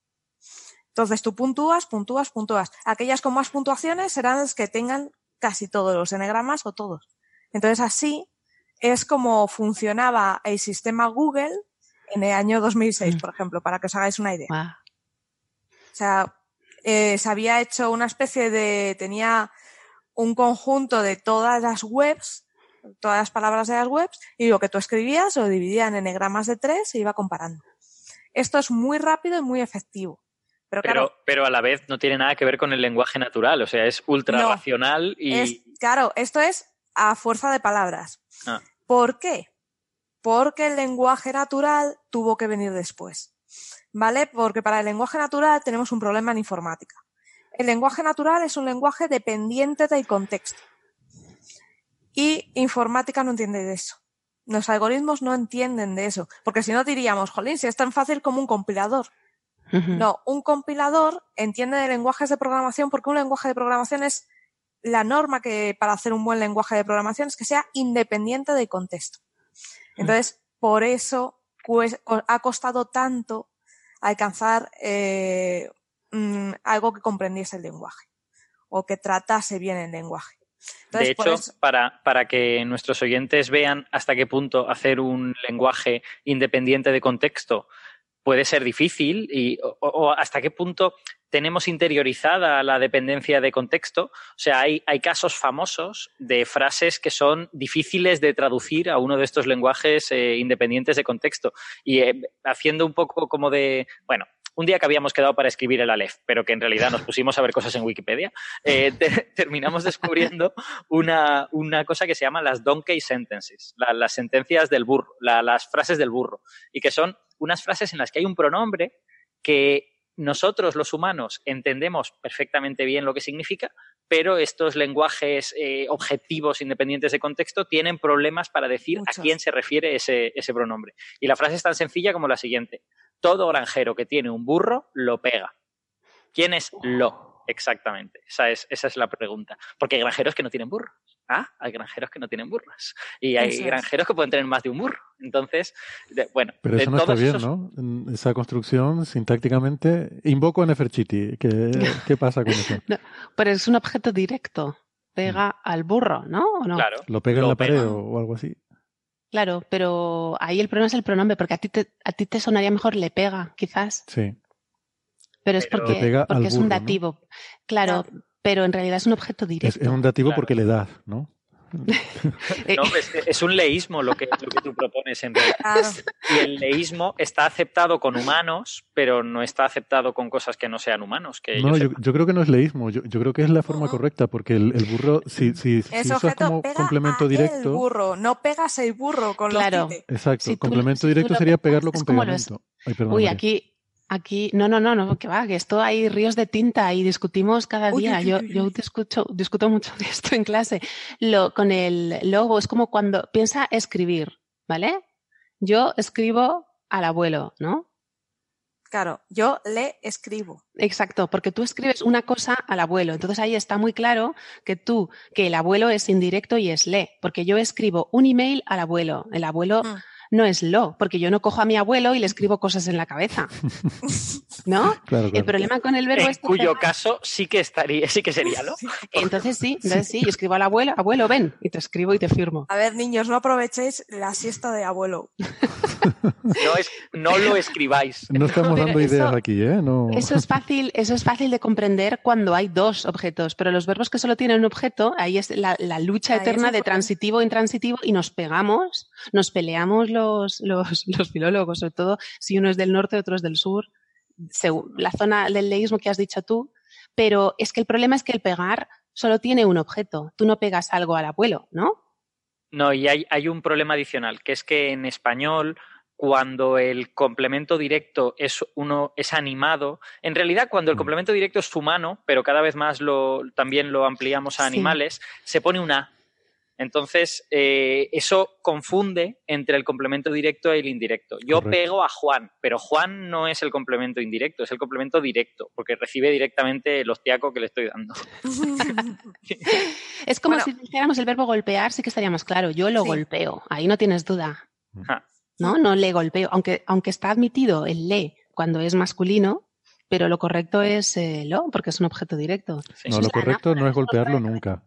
Entonces tú puntúas, puntúas, puntúas. Aquellas con más puntuaciones serán las que tengan casi todos los enegramas o todos. Entonces así es como funcionaba el sistema Google en el año 2006, por ejemplo, para que os hagáis una idea. Wow. O sea, eh, se había hecho una especie de, tenía un conjunto de todas las webs, todas las palabras de las webs, y lo que tú escribías lo dividía en enegramas de tres e iba comparando. Esto es muy rápido y muy efectivo. Pero, pero, claro, pero, a la vez no tiene nada que ver con el lenguaje natural, o sea, es ultra no, racional y. Es, claro, esto es a fuerza de palabras. Ah. ¿Por qué? Porque el lenguaje natural tuvo que venir después. ¿Vale? Porque para el lenguaje natural tenemos un problema en informática. El lenguaje natural es un lenguaje dependiente del contexto. Y informática no entiende de eso. Los algoritmos no entienden de eso. Porque si no diríamos, jolín, si es tan fácil como un compilador. Uh -huh. No, un compilador entiende de lenguajes de programación porque un lenguaje de programación es la norma que para hacer un buen lenguaje de programación es que sea independiente del contexto. Entonces, por eso pues, ha costado tanto alcanzar eh, mmm, algo que comprendiese el lenguaje o que tratase bien el lenguaje. Entonces, de hecho, eso... para, para que nuestros oyentes vean hasta qué punto hacer un lenguaje independiente de contexto puede ser difícil y, o, o hasta qué punto tenemos interiorizada la dependencia de contexto. O sea, hay, hay, casos famosos de frases que son difíciles de traducir a uno de estos lenguajes eh, independientes de contexto. Y eh, haciendo un poco como de, bueno, un día que habíamos quedado para escribir el Aleph, pero que en realidad nos pusimos a ver cosas en Wikipedia, eh, te, terminamos descubriendo una, una, cosa que se llama las donkey sentences, la, las sentencias del burro, la, las frases del burro, y que son unas frases en las que hay un pronombre que nosotros los humanos entendemos perfectamente bien lo que significa, pero estos lenguajes eh, objetivos independientes de contexto tienen problemas para decir a quién se refiere ese, ese, pronombre. Y la frase es tan sencilla como la siguiente. Todo granjero que tiene un burro lo pega. ¿Quién es lo? Exactamente. Esa es, esa es la pregunta. Porque hay granjeros que no tienen burro. Ah, hay granjeros que no tienen burros. Y hay eso granjeros es. que pueden tener más de un burro. Entonces, de, bueno. Pero eso no está bien, esos... ¿no? Esa construcción, sintácticamente, invoco a Neferchiti. ¿Qué, ¿Qué, pasa con eso? No, pero es un objeto directo. Pega mm. al burro, ¿no? ¿O no? Claro. Lo pega en la pared o, o algo así. Claro, pero ahí el problema es el pronombre, porque a ti te, a ti te sonaría mejor le pega, quizás. Sí. Pero es porque, porque es un dativo. ¿no? Claro, claro, pero en realidad es un objeto directo. Es, es un dativo Claro. porque le das, ¿no? No, es, es un leísmo lo que, lo que tú propones en realidad. Claro. Y el leísmo está aceptado con humanos, pero no está aceptado con cosas que no sean humanos. Que No, yo creo que no es leísmo, yo, yo creo que es la forma correcta, porque el, el burro, si, si, si usas como pega complemento a el directo, burro, no pegas el burro con Claro. los exacto, Si tú- complemento directo lo sería pegas, pegarlo con pegamento. Ay, perdón, Uy, María. aquí, aquí, no, no, no, no, que va, que esto hay ríos de tinta y discutimos cada día. uy, yo, uy, yo uy. discuto, discuto mucho de esto en clase. Lo, con el logo, es como cuando piensa escribir, ¿vale? Yo escribo al abuelo, ¿no? Claro, yo le escribo. Exacto, porque tú escribes una cosa al abuelo. Entonces ahí está muy claro que tú, que el abuelo es indirecto y es le, porque yo escribo un email al abuelo. El abuelo Mm. No es lo, porque yo no cojo a mi abuelo y le escribo cosas en la cabeza. ¿No? Claro, El problema con el verbo En es que cuyo caso sí que estaría, sí que sería lo. Entonces sí, entonces sí, yo escribo al abuelo, abuelo, ven, y te escribo y te firmo. A ver, niños, no aprovechéis la siesta de abuelo. No, es, no lo escribáis. No estamos Pero dando ideas eso- aquí, ¿eh? No. Eso es fácil, eso es fácil de comprender cuando hay dos objetos, pero los verbos que solo tienen un objeto, ahí es la, la lucha eterna de transitivo e intransitivo y nos pegamos, nos peleamos los, los, los filólogos, sobre todo si uno es del norte, otro es del sur, según la zona del leísmo que has dicho tú, pero es que el problema es que el pegar solo tiene un objeto. Tú no pegas algo al abuelo, ¿no? No, y hay, hay un problema adicional, que es que en español, cuando el complemento directo es uno es animado, en realidad cuando el Mm. complemento directo es humano, pero cada vez más lo, también lo ampliamos a Sí. animales, se pone un A. Entonces, eh, eso confunde entre el complemento directo y el indirecto. Yo Correcto. pego a Juan, pero Juan no es el complemento indirecto, es el complemento directo, porque recibe directamente el hostiaco que le estoy dando. Es como Bueno. si dijéramos el verbo golpear, sí que estaría más claro. Yo lo Sí. golpeo, ahí no tienes duda. ¿no? No le golpeo, aunque, aunque está admitido el le cuando es masculino, pero lo correcto es eh, lo, porque es un objeto directo. Sí. No, lo correcto no es golpearlo nunca.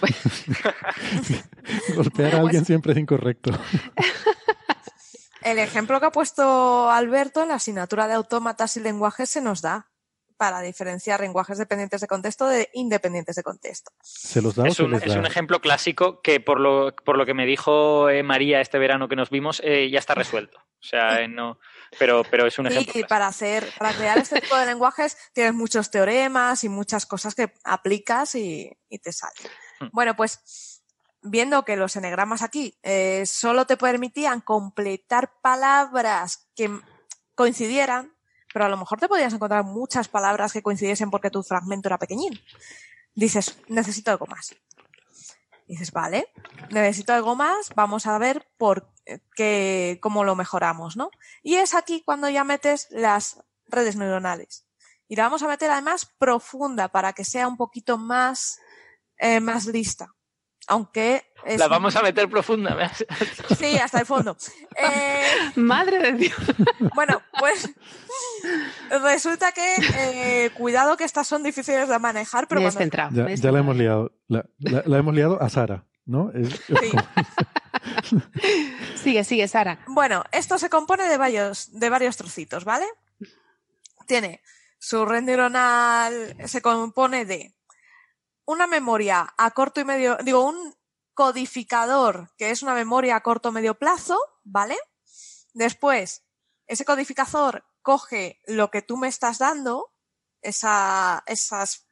Golpear a alguien siempre es incorrecto. El ejemplo que ha puesto Alberto en la asignatura de autómatas y lenguajes se nos da para diferenciar lenguajes dependientes de contexto de independientes de contexto. ¿Se los da o Es se un, es un ejemplo clásico que por lo, por lo que me dijo eh, María este verano que nos vimos, eh, ya está resuelto. O sea, eh, no, pero, pero es un ejemplo. Y clásico. para hacer, para crear este tipo de lenguajes tienes muchos teoremas y muchas cosas que aplicas y, y te salen. Hmm. Bueno, pues viendo que los enegramas aquí eh, solo te permitían completar palabras que coincidieran, pero a lo mejor te podías encontrar muchas palabras que coincidiesen porque tu fragmento era pequeñín. Dices, necesito algo más. Dices, vale, necesito algo más, vamos a ver por qué, cómo lo mejoramos, ¿no? Y es aquí cuando ya metes las redes neuronales. Y la vamos a meter además profunda para que sea un poquito más, eh, más lista. Aunque es, La vamos a meter profunda. ¿ves? Sí, hasta el fondo. Eh, Madre de Dios. bueno, pues resulta que eh, cuidado que estas son difíciles de manejar, pero Me cuando descentrado. Ya, me he ya la hemos liado. La, la- la hemos liado a Sara, ¿no? Es- es Sí. como- Sigue, sigue, Sara. Bueno, esto se compone de varios, de varios trocitos, ¿vale? Tiene su red neuronal, se compone de una memoria a corto y medio, digo, un codificador, que es una memoria a corto medio plazo, ¿vale? Después, ese codificador coge lo que tú me estás dando, esa, esas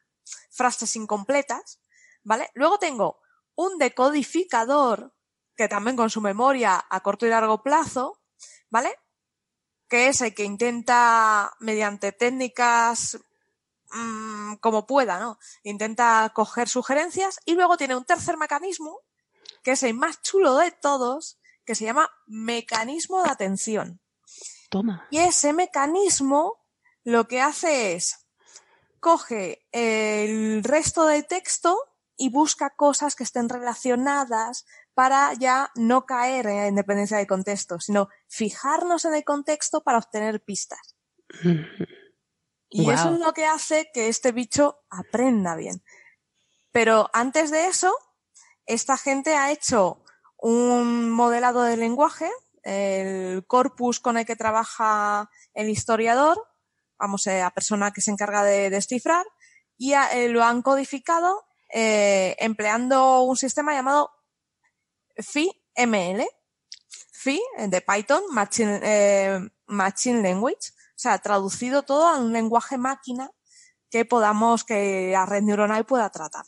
frases incompletas, ¿vale? Luego tengo un decodificador, que también con su memoria a corto y largo plazo, ¿vale? Que es el que intenta, mediante técnicas mmm, como pueda, ¿no? Intenta coger sugerencias y luego tiene un tercer mecanismo, que es el más chulo de todos, que se llama mecanismo de atención. Toma. Y ese mecanismo lo que hace es coge el resto del texto y busca cosas que estén relacionadas para ya no caer en dependencia del contexto, sino fijarnos en el contexto para obtener pistas. Y eso es lo que hace que este bicho aprenda bien. Pero antes de eso, esta gente ha hecho un modelado de lenguaje, el corpus con el que trabaja el historiador, vamos, eh, la persona que se encarga de descifrar, y eh, lo han codificado eh, empleando un sistema llamado PHI-ML. PHI, eh, de Python, Machine, Machine Language, o sea, traducido todo a un lenguaje máquina que podamos, que la red neuronal pueda tratar.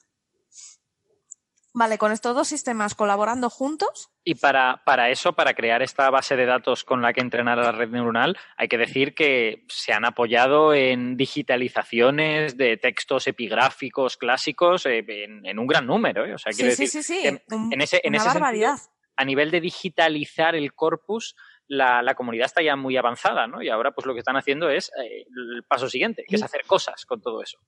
Vale, con estos dos sistemas colaborando juntos, Y para, para eso, para crear esta base de datos con la que entrenar a la red neuronal, hay que decir que se han apoyado en digitalizaciones de textos epigráficos clásicos eh, en, en un gran número. ¿eh? O sea, Sí, sí, decir, sí, sí, un- en ese, en una ese sentido, barbaridad. a nivel de digitalizar el corpus, la, la comunidad está ya muy avanzada, ¿no? Y ahora, pues lo que están haciendo es eh, el paso siguiente, que es hacer cosas con todo eso.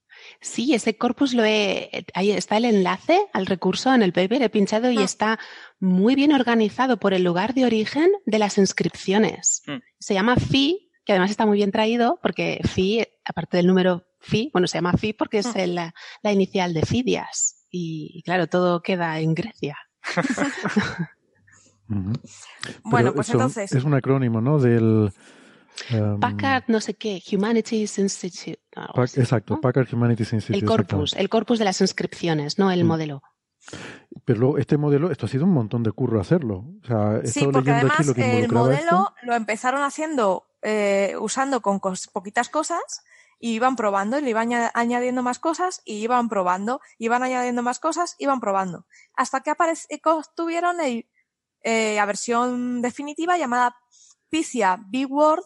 Sí, ese corpus lo he. Ahí está el enlace al recurso en el paper, he pinchado y Ah. está muy bien organizado por el lugar de origen de las inscripciones. Mm. Se llama PHI, que además está muy bien traído porque PHI, aparte del número PHI, bueno, se llama PHI porque es Mm. el- la, la inicial de Fidias. Y, y claro, todo queda en Grecia. Bueno, Pero pues entonces- Es un acrónimo, ¿no? Del. em, Packard, no sé qué, Humanities Institute. así, exacto, ¿no? Packard Humanities Institute. El corpus, el corpus de las inscripciones, no el Mm. modelo. Pero luego, este modelo, esto ha sido un montón de curro hacerlo. O sea, he Sí, porque leyendo aquí además lo que el modelo esto. lo empezaron haciendo eh, usando con cos- poquitas cosas y iban probando y le iban aña- añadiendo más cosas y iban probando, iban añadiendo más cosas, iban probando. Hasta que tuvieron el- eh, la versión definitiva llamada Pythia Big Word,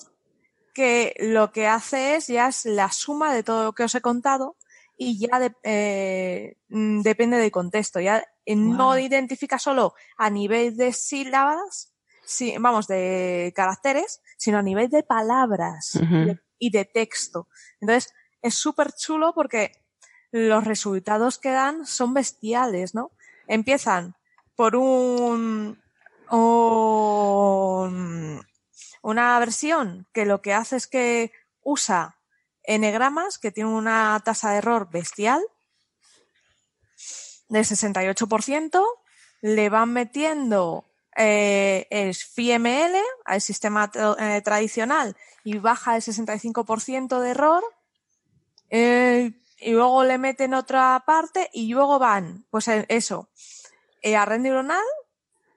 que lo que hace es ya es la suma de todo lo que os he contado y ya de- eh, mm, depende del contexto. Ya eh, no identifica solo a nivel de sílabas, sí, vamos, de caracteres, sino a nivel de palabras y de texto. Entonces, es súper chulo porque los resultados que dan son bestiales, ¿no? Empiezan por un, un- una versión que lo que hace es que usa enegramas que tienen una tasa de error bestial del 68%, le van metiendo eh, el FIML al sistema eh, tradicional y baja el 65% de error, eh, y luego le meten otra parte y luego van, pues eh, eso, a red neuronal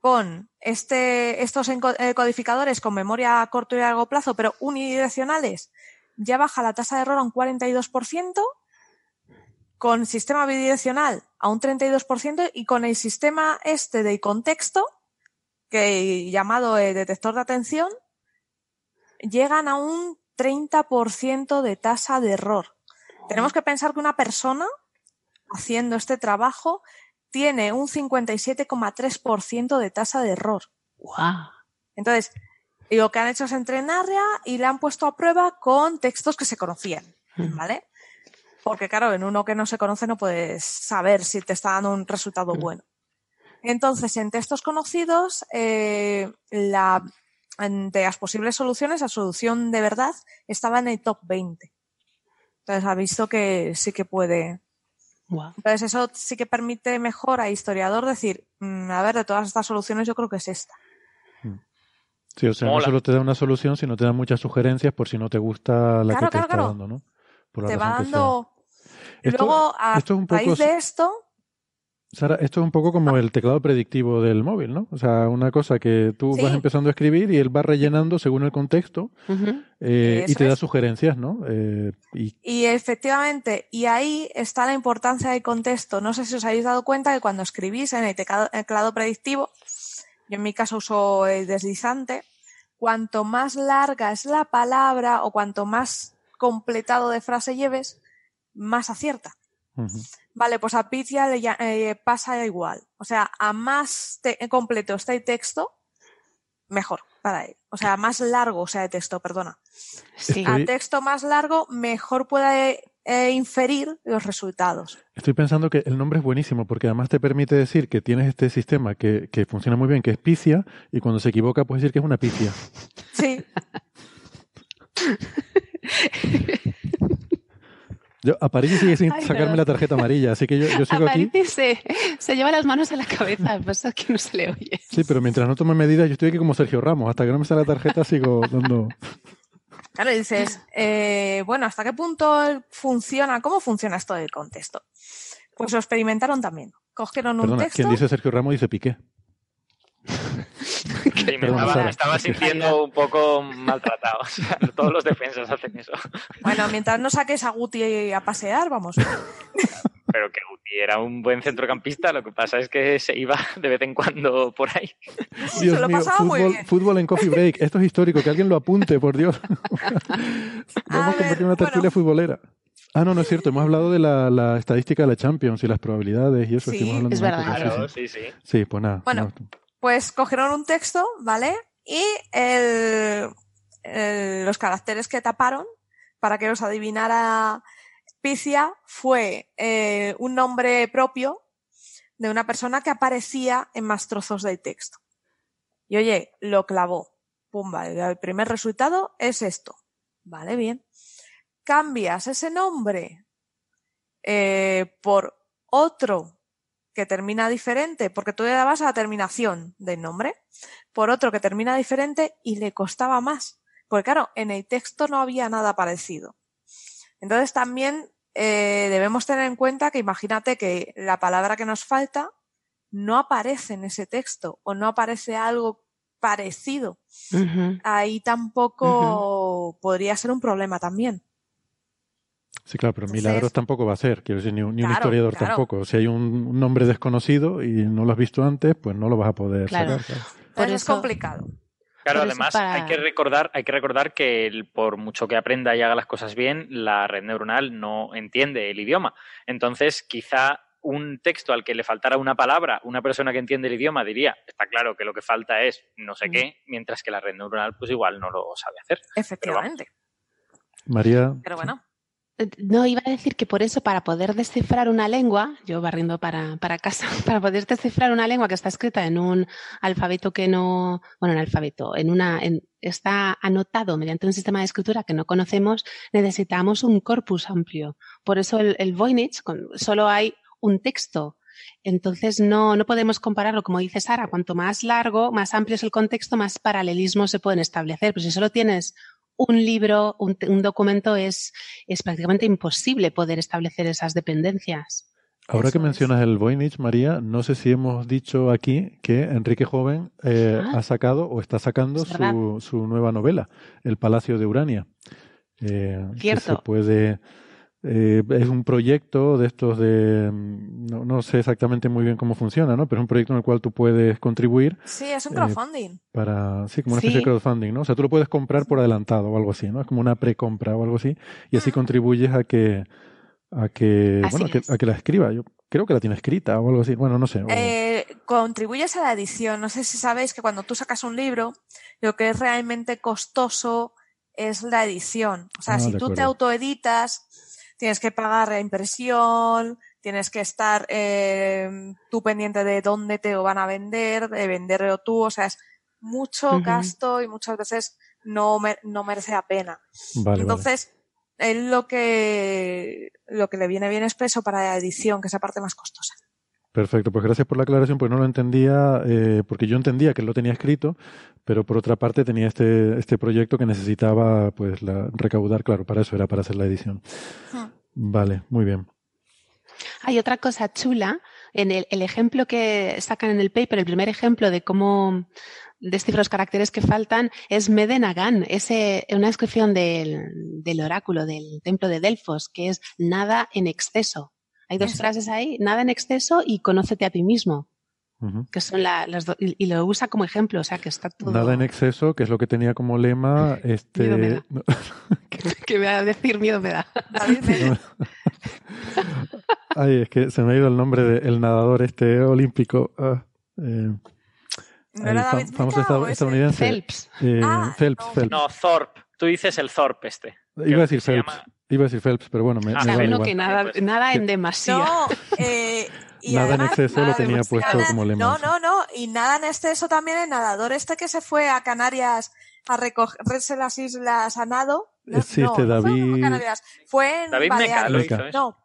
con este, estos eh, codificadores con memoria a corto y largo plazo, pero unidireccionales, ya baja la tasa de error a un 42%, con sistema bidireccional a un 32% y con el sistema este de contexto, que llamado eh, detector de atención, llegan a un 30% de tasa de error. Tenemos que pensar que una persona haciendo este trabajo tiene un 57,3% de tasa de error. Guau. Entonces, lo que han hecho es entrenarla y la han puesto a prueba con textos que se conocían, ¿vale? Porque claro, en uno que no se conoce no puedes saber si te está dando un resultado bueno. Entonces, en textos conocidos, eh, la, de las posibles soluciones, la solución de verdad estaba en el top 20. Entonces, ha visto que sí que puede. Entonces, eso sí que permite mejor a historiador decir, mm, a ver, de todas estas soluciones yo creo que es esta. Sí, o sea, Mola. no solo te da una solución, sino te da muchas sugerencias por si no te gusta la Claro, que te claro, está claro. dando, ¿no? Por la Te va dando... Esto- Luego, a esto es un poco- raíz de esto, Sara, esto es un poco como el teclado predictivo del móvil, ¿no? O sea, una cosa que tú Sí. vas empezando a escribir y él va rellenando según el contexto eh, y te da sugerencias, ¿no? Eh, y Y efectivamente, y ahí está la importancia del contexto. No sé si os habéis dado cuenta que cuando escribís en el teclado, el teclado predictivo, yo en mi caso uso el deslizante, cuanto más larga es la palabra o cuanto más completado de frase lleves, más acierta. Vale, pues a Pitia le eh, pasa igual. O sea, a más te- completo esté el texto, mejor para él. O sea, más largo sea el texto, perdona. Sí. A texto más largo, mejor puede eh, inferir los resultados. Estoy pensando que el nombre es buenísimo porque además te permite decir que tienes este sistema que, que funciona muy bien, que es picia, y cuando se equivoca puedes decir que es una picia. Sí, Yo, Aparici sigue sin Ay, sacarme la tarjeta amarilla, así que yo, yo sigo aquí. Aparici se, se lleva las manos a la cabeza, pasa que no se le oye. Sí, pero mientras no tome medidas, yo estoy aquí como Sergio Ramos. Hasta que no me sale la tarjeta sigo dando... claro, dices, eh, bueno, ¿hasta qué punto funciona? ¿Cómo funciona esto del contexto? Pues lo experimentaron también. Cogieron un Perdona, texto. quien dice Sergio Ramos dice Piqué. Sí, me estaba, sintiendo un poco maltratado. O sea, todos los defensas hacen eso. Bueno, mientras no saques a Guti a pasear, vamos. Pero que Guti era un buen centrocampista, lo que pasa es que se iba de vez en cuando por ahí. Dios se lo mío, pasaba muy fútbol, bien. fútbol en coffee break. Esto es histórico, que alguien lo apunte, por Dios. Vamos a, ver, convertir una tertulia bueno. futbolera. Ah, no, no es cierto. Hemos hablado de la, la estadística de la Champions y las probabilidades y eso. Sí, es verdad. Claro, sí, sí. sí, sí. Sí, pues nada. Bueno, no. Pues cogieron un texto, ¿vale? Y el, el- los caracteres que taparon para que los adivinara Picia fue eh, un nombre propio de una persona que aparecía en más trozos del texto. Y oye, lo clavó. Pum, vale, el primer resultado es esto. Vale, bien. Cambias ese nombre eh, por otro que termina diferente, porque tú le dabas a la terminación del nombre, por otro que termina diferente y le costaba más. Porque claro, en el texto no había nada parecido. Entonces también eh, debemos tener en cuenta que imagínate que la palabra que nos falta no aparece en ese texto o no aparece algo parecido. Ahí tampoco podría ser un problema también. Sí, claro, pero Entonces- milagros tampoco va a ser. Quiero decir, ni un, ni un Claro, historiador claro. tampoco. Si hay un, un nombre desconocido y no lo has visto antes, pues no lo vas a poder Claro. sacar. Por es complicado. Claro, además para- hay que recordar, hay que recordar que el- por mucho que aprenda y haga las cosas bien, la red neuronal no entiende el idioma. Entonces, quizá un texto al que le faltara una palabra, una persona que entiende el idioma diría, está claro que lo que falta es no sé Mm. qué, mientras que la red neuronal pues igual no lo sabe hacer. Efectivamente. María, Pero bueno. No, iba a decir que por eso, para poder descifrar una lengua, yo barriendo para, para casa, para poder descifrar una lengua que está escrita en un alfabeto que no, bueno, en alfabeto, en una, está anotado mediante un sistema de escritura que no conocemos, necesitamos un corpus amplio. Por eso el, el Voynich, solo hay un texto. Entonces no, no podemos compararlo, como dice Sara, cuanto más largo, más amplio es el contexto, más paralelismos se pueden establecer. Pero si solo tienes un libro, un, documento, es, es prácticamente imposible poder establecer esas dependencias. ahora que es. mencionas el Voynich, María, no sé si hemos dicho aquí que Enrique Joven eh, Ah. ha sacado o está sacando Es su, su nueva novela, El Palacio de Urania. Eh, que Cierto. se puede eh, es un proyecto de estos de mm, no, no sé exactamente muy bien cómo funciona, ¿no? Pero es un proyecto en el cual tú puedes contribuir Sí, es un Eh, crowdfunding. para sí, como una Sí. especie de crowdfunding, ¿no? O sea, tú lo puedes comprar por adelantado o algo así, ¿no? Es como una precompra o algo así y así contribuyes a que a que Así bueno, a que, es. a que la escriba. Yo creo que la tiene escrita o algo así. Bueno, no sé. o- Eh, contribuyes a la edición. No sé si sabéis que cuando tú sacas un libro, lo que es realmente costoso es la edición. O sea, Ah, si tú te autoeditas, tienes que pagar la impresión, tienes que estar eh, tú pendiente de dónde te lo van a vender, de venderlo tú. O sea, es mucho gasto y muchas veces no, me- no merece la pena. vale, vale. Entonces, él lo que, lo que le viene bien expreso para la edición, que es la parte más costosa. Perfecto, pues gracias por la aclaración, pues no lo entendía, eh, porque yo entendía que lo tenía escrito, pero por otra parte tenía este, este proyecto que necesitaba pues la, recaudar, claro, para eso era para hacer la edición. Vale, muy bien. Hay otra cosa chula, en el, el ejemplo que sacan en el paper, el primer ejemplo de cómo descifra los caracteres que faltan es Medenagan, es una descripción del, del oráculo, del templo de Delfos, que es nada en exceso. Hay dos Eso. frases ahí, nada en exceso y conócete a ti mismo, que son la- las dos, y, y lo usa como ejemplo, o sea que está todo... Nada en exceso, que es lo que tenía como lema este Miedo me da. que me va a decir miedo me da. Ay, es que se me ha ido el nombre del nadador este olímpico. ah, eh, ¿No era David famoso esta- estadounidense. Phelps. Eh, Ah, Phelps, no. Phelps. No, Thorpe. Tú dices el Thorpe este. Iba a decir Phelps. llama- Iba a decir Phelps, pero bueno, me, Ah, me uno igual. que nada, Pues- nada en demasía. No, eh, y Nada en además, exceso lo nada tenía demasiado. puesto como lema. No, no, no. Y nada en exceso también el nadador este que se fue a Canarias a recogerse las islas a nado. No, Sí, no, este no fue David- a Canarias, fue en David Meca Baleares. lo hizo. ¿eh? No,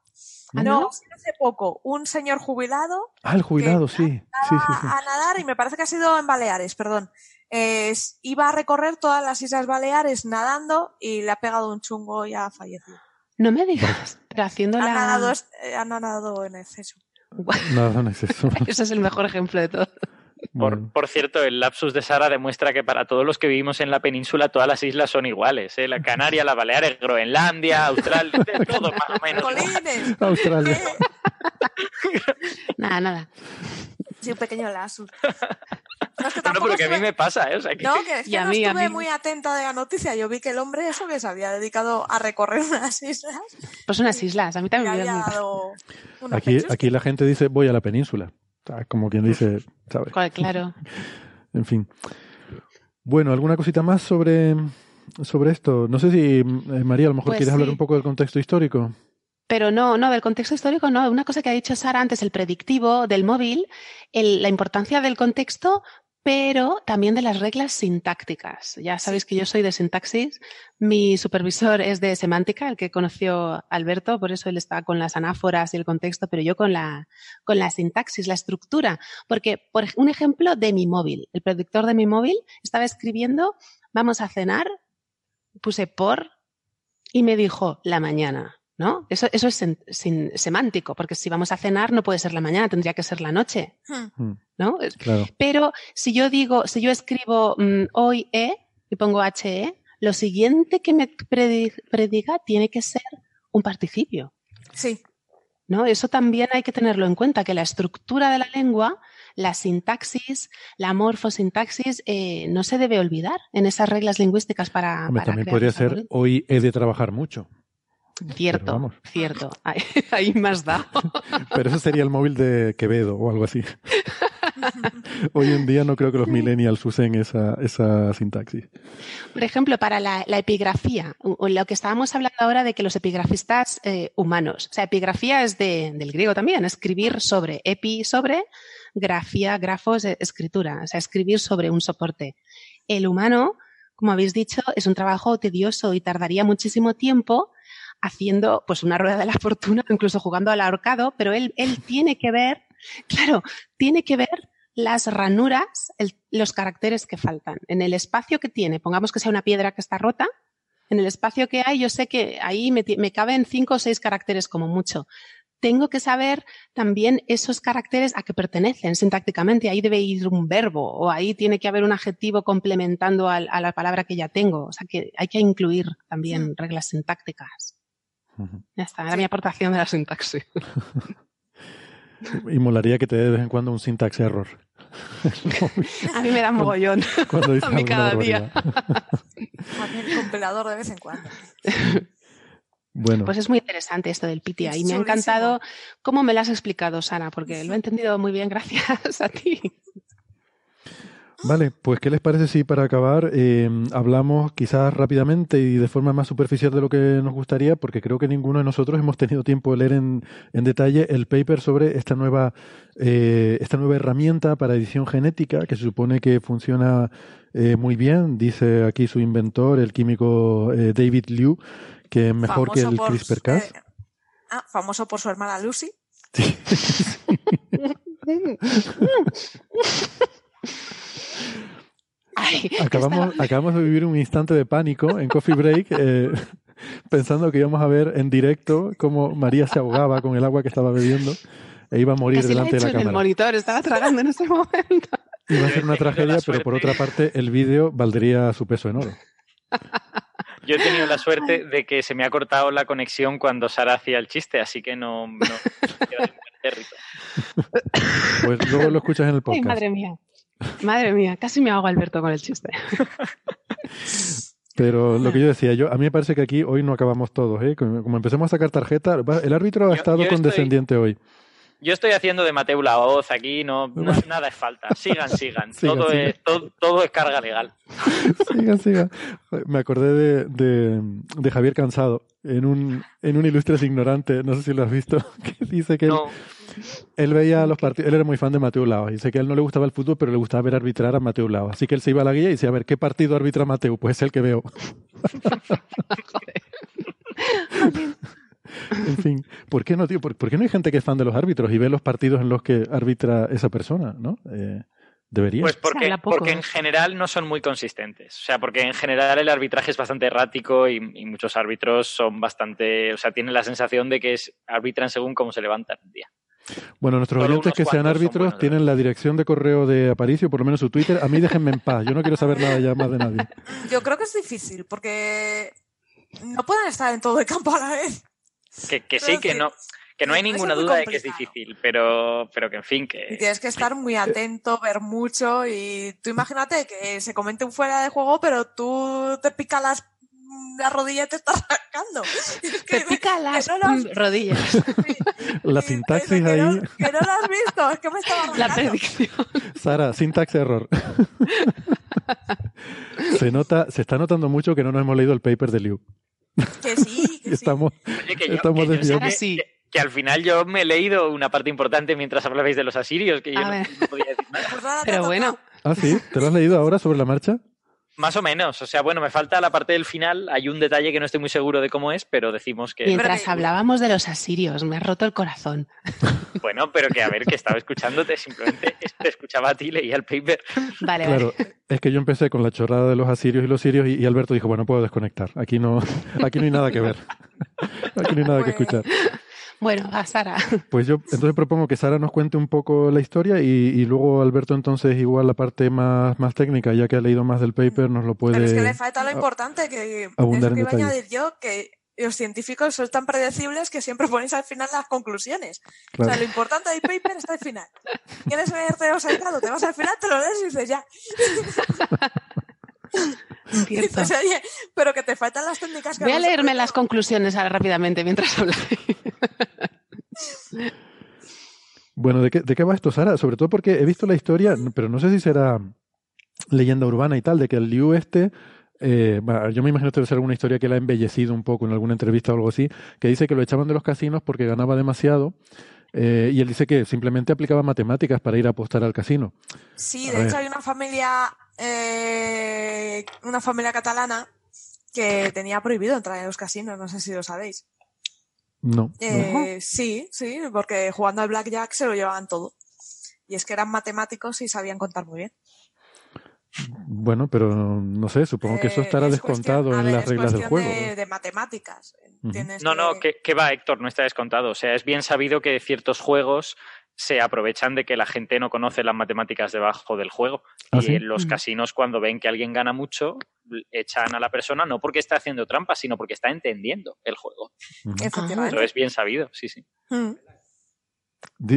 ¿Ah, no, no? fue hace poco. Un señor jubilado Ah, el jubilado, sí. Sí, sí, sí. a nadar y me parece que ha sido en Baleares, perdón. Es- iba a recorrer todas las Islas Baleares nadando y le ha pegado un chungo y ha fallecido. No me digas, pero haciendo Ha, la... nadado, eh, ha nadado en exceso. Nada en exceso. Ese es el mejor ejemplo de todo. Por, Bueno. por cierto, el lapsus de Sara demuestra que para todos los que vivimos en la península todas las islas son iguales. ¿eh? La Canaria, la Baleares, Groenlandia, Australia, todo más o menos. ¡Colines! Australia. Nada, nada. Sí, un pequeño lazo. No, es que No, no, tampoco pero que a mí me pasa, ¿eh? O sea, que- No, que es que Y a no mí, a estuve mí. muy atenta de la noticia. Yo vi que el hombre eso que se había dedicado a recorrer unas islas Pues unas islas, a mí también me había dado Aquí, aquí la gente dice voy a la península. Como quien dice, ¿sabes? Claro. En fin. Bueno, ¿alguna cosita más sobre, sobre esto? No sé si, eh, María, a lo mejor Pues quieres hablar un poco del contexto histórico. Pero no, no, del contexto histórico no. Una cosa que ha dicho Sara antes, el predictivo del móvil, el- la importancia del contexto, pero también de las reglas sintácticas. Ya sabéis que yo soy de sintaxis. Mi supervisor es de semántica, el que conoció Alberto, por eso él está con las anáforas y el contexto, pero yo con la, con la sintaxis, la estructura. Porque, por un ejemplo de mi móvil, el predictor de mi móvil estaba escribiendo, vamos a cenar, puse por y me dijo la mañana. ¿No? Eso, eso es sen- sin- semántico, porque si vamos a cenar no puede ser la mañana, tendría que ser la noche, Hmm. Mm, ¿no? Es- claro. Pero si yo digo, si yo escribo mm, hoy e y pongo he, lo siguiente que me predi- prediga tiene que ser un participio, Sí, ¿no? Eso también hay que tenerlo en cuenta, que la estructura de la lengua, la sintaxis, la morfosintaxis, eh, no se debe olvidar en esas reglas lingüísticas para. Hombre, para también podría ser hoy he de trabajar mucho. Cierto, cierto. Ahí, ahí más da. Pero ese sería el móvil de Quevedo o algo así. Hoy en día no creo que los millennials usen esa, esa sintaxis. Por ejemplo, para la, la epigrafía, o- lo que estábamos hablando ahora de que los epigrafistas eh, humanos, o sea, epigrafía es de- del griego también, escribir sobre, epi sobre, grafía, grafos, eh, escritura, o sea, escribir sobre un soporte. El humano, como habéis dicho, es un trabajo tedioso y tardaría muchísimo tiempo haciendo pues una rueda de la fortuna, incluso jugando al ahorcado, pero él, él tiene que ver, claro, tiene que ver las ranuras, el- los caracteres que faltan. En el espacio que tiene, pongamos que sea una piedra que está rota, en el espacio que hay, yo sé que ahí me, caben cinco o seis caracteres como mucho. Tengo que saber también esos caracteres a qué pertenecen sintácticamente. Ahí debe ir un verbo o ahí tiene que haber un adjetivo complementando al- a, la palabra que ya tengo. O sea que hay que incluir también reglas sintácticas. Ya está, era mi aportación de la sintaxis. Y molaría que te dé de vez en cuando un syntax error. A mí me da mogollón. Cuando dices A mí cada día. barbaridad. también el compilador de vez en cuando. Bueno, Pues es muy interesante esto del PTI. Es Y me ha encantado cómo me lo has explicado, Sara, porque lo he entendido muy bien gracias a ti. Vale, pues ¿qué les parece si para acabar eh, hablamos quizás rápidamente y de forma más superficial de lo que nos gustaría, porque creo que ninguno de nosotros hemos tenido tiempo de leer en, en detalle el paper sobre esta nueva, eh, esta nueva herramienta para edición genética que se supone que funciona eh, muy bien, dice aquí su inventor, el químico eh, David Liu, que es mejor que el CRISPR-Cas. eh, ah, famoso por su hermana Lucy. Ay, Acabamos, estaba- acabamos de vivir un instante de pánico en Coffee Break, eh, pensando que íbamos a ver en directo cómo María se ahogaba con el agua que estaba bebiendo e iba a morir casi la he delante de la en el cámara. monitor, estaba tragando en ese momento. Iba a ser una tragedia, pero por otra parte el vídeo valdría su peso en oro. Yo he tenido la suerte de que se me ha cortado la conexión cuando Sara hacía el chiste, así que no... no queda en térrito. Pues luego lo escuchas en el Ay, podcast. madre mía. Madre mía, casi me hago Alberto con el chiste. Pero lo que yo decía, yo a mí me parece que aquí hoy no acabamos todos, ¿eh? Como, como empecemos a sacar tarjeta, va- el árbitro ha Yo- estado yo estoy- condescendiente hoy. Yo estoy haciendo de Mateo la voz aquí, no, no- nada es falta. Sigan, sigan. Sigan, todo, sigan. Es, todo, todo es carga legal. Siga, siga. Me acordé de, de, de Javier Cansado en un, en un Ilustres Ignorante, no sé si lo has visto, que dice que él, No, él veía los partidos, él era muy fan de Mateo y dice que a él no le gustaba el fútbol, pero le gustaba ver arbitrar a Mateo Laos. Así que él se iba a la guía y decía, a ver, ¿qué partido arbitra Mateo? Pues es el que veo. en fin, ¿por qué no, tío? ¿Por, por qué no hay gente que es fan de los árbitros y ve los partidos en los que arbitra esa persona, no? Eh, debería. Pues porque, porque en general no son muy consistentes. O sea, porque en general el arbitraje es bastante errático y, y muchos árbitros son bastante. O sea, tienen la sensación de que es, arbitran según cómo se levantan un día. Bueno, nuestros Solo oyentes que sean árbitros tienen la dirección de correo de Aparicio, por lo menos su Twitter. A mí déjenme en paz, yo no quiero saber nada ya más de nadie. Yo creo que es difícil porque no pueden estar en todo el campo a la vez. Que, que sí, que- no. Que no hay ninguna duda de que es difícil, pero, pero que en fin, Y que. tienes que estar muy atento, ver mucho y tú imagínate que se comete un fuera de juego, pero tú te pica las la rodilla y te estás arrancando. Te pica las no rodillas. La y sintaxis que ahí, No, que no lo has visto, es que me estaba La arrancando. predicción. Sara, sintax error. se nota, se está notando mucho que no nos hemos leído el paper de Liu. Que sí, que sí. Estamos, Oye, que yo, estamos yo que- Sí. Que- al final yo me he leído una parte importante mientras hablabais de los asirios, que yo A no, podía decir nada. Pues Pero bueno, Ah, sí, ¿te lo has leído ahora sobre la marcha? Más o menos. O sea, bueno, me falta la parte del final. Hay un detalle que no estoy muy seguro de cómo es, pero decimos que. mientras hablábamos de los asirios, me ha roto el corazón. Bueno, pero que a ver, que estaba escuchándote, simplemente te escuchaba a ti, leía el paper. Vale, Claro, vale. es que yo empecé con la chorrada de los asirios y los sirios y, y Alberto dijo, bueno, puedo desconectar. Aquí no, aquí no hay nada que ver. Aquí no hay nada que Pues- escuchar. Bueno, a Sara. Pues yo entonces propongo que Sara nos cuente un poco la historia y, y luego Alberto entonces igual la parte más, más técnica, ya que ha leído más del paper, nos lo puede... Pero es que le falta lo importante, que es abundar lo que iba a añadir yo, que los científicos son tan predecibles que siempre ponéis al final las conclusiones. O Claro. sea, lo importante del paper está al final. ¿Quieres leerte los aislados? Te vas al final, te lo lees y dices ya. Cierto. Dices, oye, pero que te faltan las técnicas que Voy a leerme cómo". las conclusiones ahora rápidamente mientras habláis. Bueno, ¿de qué, ¿de qué va esto, Sara? Sobre todo porque he visto la historia, pero no sé si será leyenda urbana y tal, de que el Liu este... eh, bueno, yo me imagino que debe ser alguna historia que la ha embellecido un poco en alguna entrevista o algo así, que dice que lo echaban de los casinos porque ganaba demasiado eh, y él dice que simplemente aplicaba matemáticas para ir a apostar al casino. Sí, de hecho hay una familia, eh, una familia catalana que tenía prohibido entrar en los casinos, no sé si lo sabéis. No. no. Eh, sí, sí, porque jugando al blackjack se lo llevaban todo. Y es que eran matemáticos y sabían contar muy bien. Bueno, pero no sé, supongo que eso Eh, estará es descontado cuestión- en ver, las es reglas del juego. De, de matemáticas. No, no, que- va, Héctor, no está descontado. O sea, es bien sabido que ciertos juegos se aprovechan de que la gente no conoce las matemáticas debajo del juego. ¿Ah, y sí? en los casinos, cuando ven que alguien gana mucho, echan a la persona no porque está haciendo trampas, sino porque está entendiendo el juego. Efectivamente. Eso es bien sabido, sí, sí. Mm.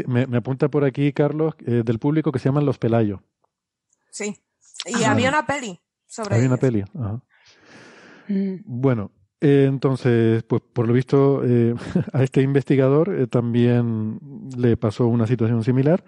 Me, me apunta por aquí, Carlos, eh, del público que se llaman Los Pelayos. Sí. Y Ah. había una peli sobre Hay una peli. Ajá. Mm, Bueno, eh, entonces, pues por lo visto, eh, a este investigador eh, también le pasó una situación similar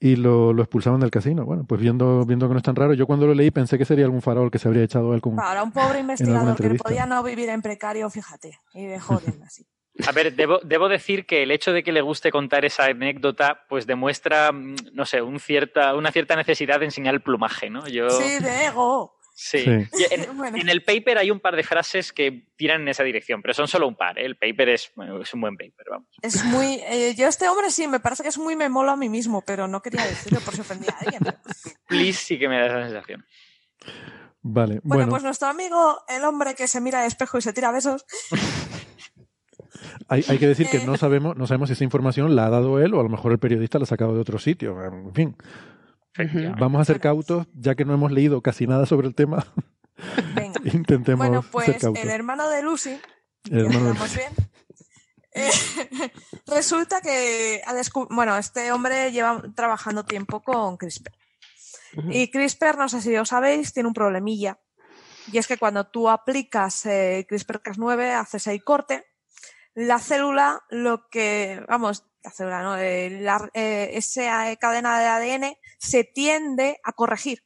y lo, lo expulsaron del casino. Bueno, pues viendo, viendo que no es tan raro, yo cuando lo leí pensé que sería algún farol que se habría echado él con... Para un pobre investigador que podía no vivir en precario, fíjate. Y de joven así. A ver, debo, debo decir que el hecho de que le guste contar esa anécdota, pues demuestra, mm, no sé, un cierta, una cierta necesidad de enseñar el plumaje, ¿no? Yo, Sí, de ego. Sí. En, Bueno. en el paper hay un par de frases que tiran en esa dirección, pero son solo un par. ¿eh? El paper es, bueno, es un buen paper, vamos. Es muy. eh, yo, este hombre sí, me parece que es muy me mola a mí mismo, pero no quería decirlo por si ofendía a alguien. Please sí que me da esa sensación. Vale, Bueno, bueno, pues nuestro amigo, el hombre que se mira al espejo y se tira besos, hay, hay que decir que eh. no sabemos, no sabemos si esa información la ha dado él o a lo mejor el periodista la ha sacado de otro sitio. En fin, vamos a ser cautos, ya que no hemos leído casi nada sobre el tema, venga. intentemos Bueno, ser pues cautos. el hermano de Lucy, El hermano de-. Eh, resulta que bueno, este hombre lleva trabajando tiempo con CRISPR. Y CRISPR, no sé si lo sabéis, tiene un problemilla. Y es que cuando tú aplicas eh, CRISPR-Cas9, haces el corte, la célula, lo que, vamos, la célula, ¿no? Eh, la- eh, esa cadena de ADN se tiende a corregir.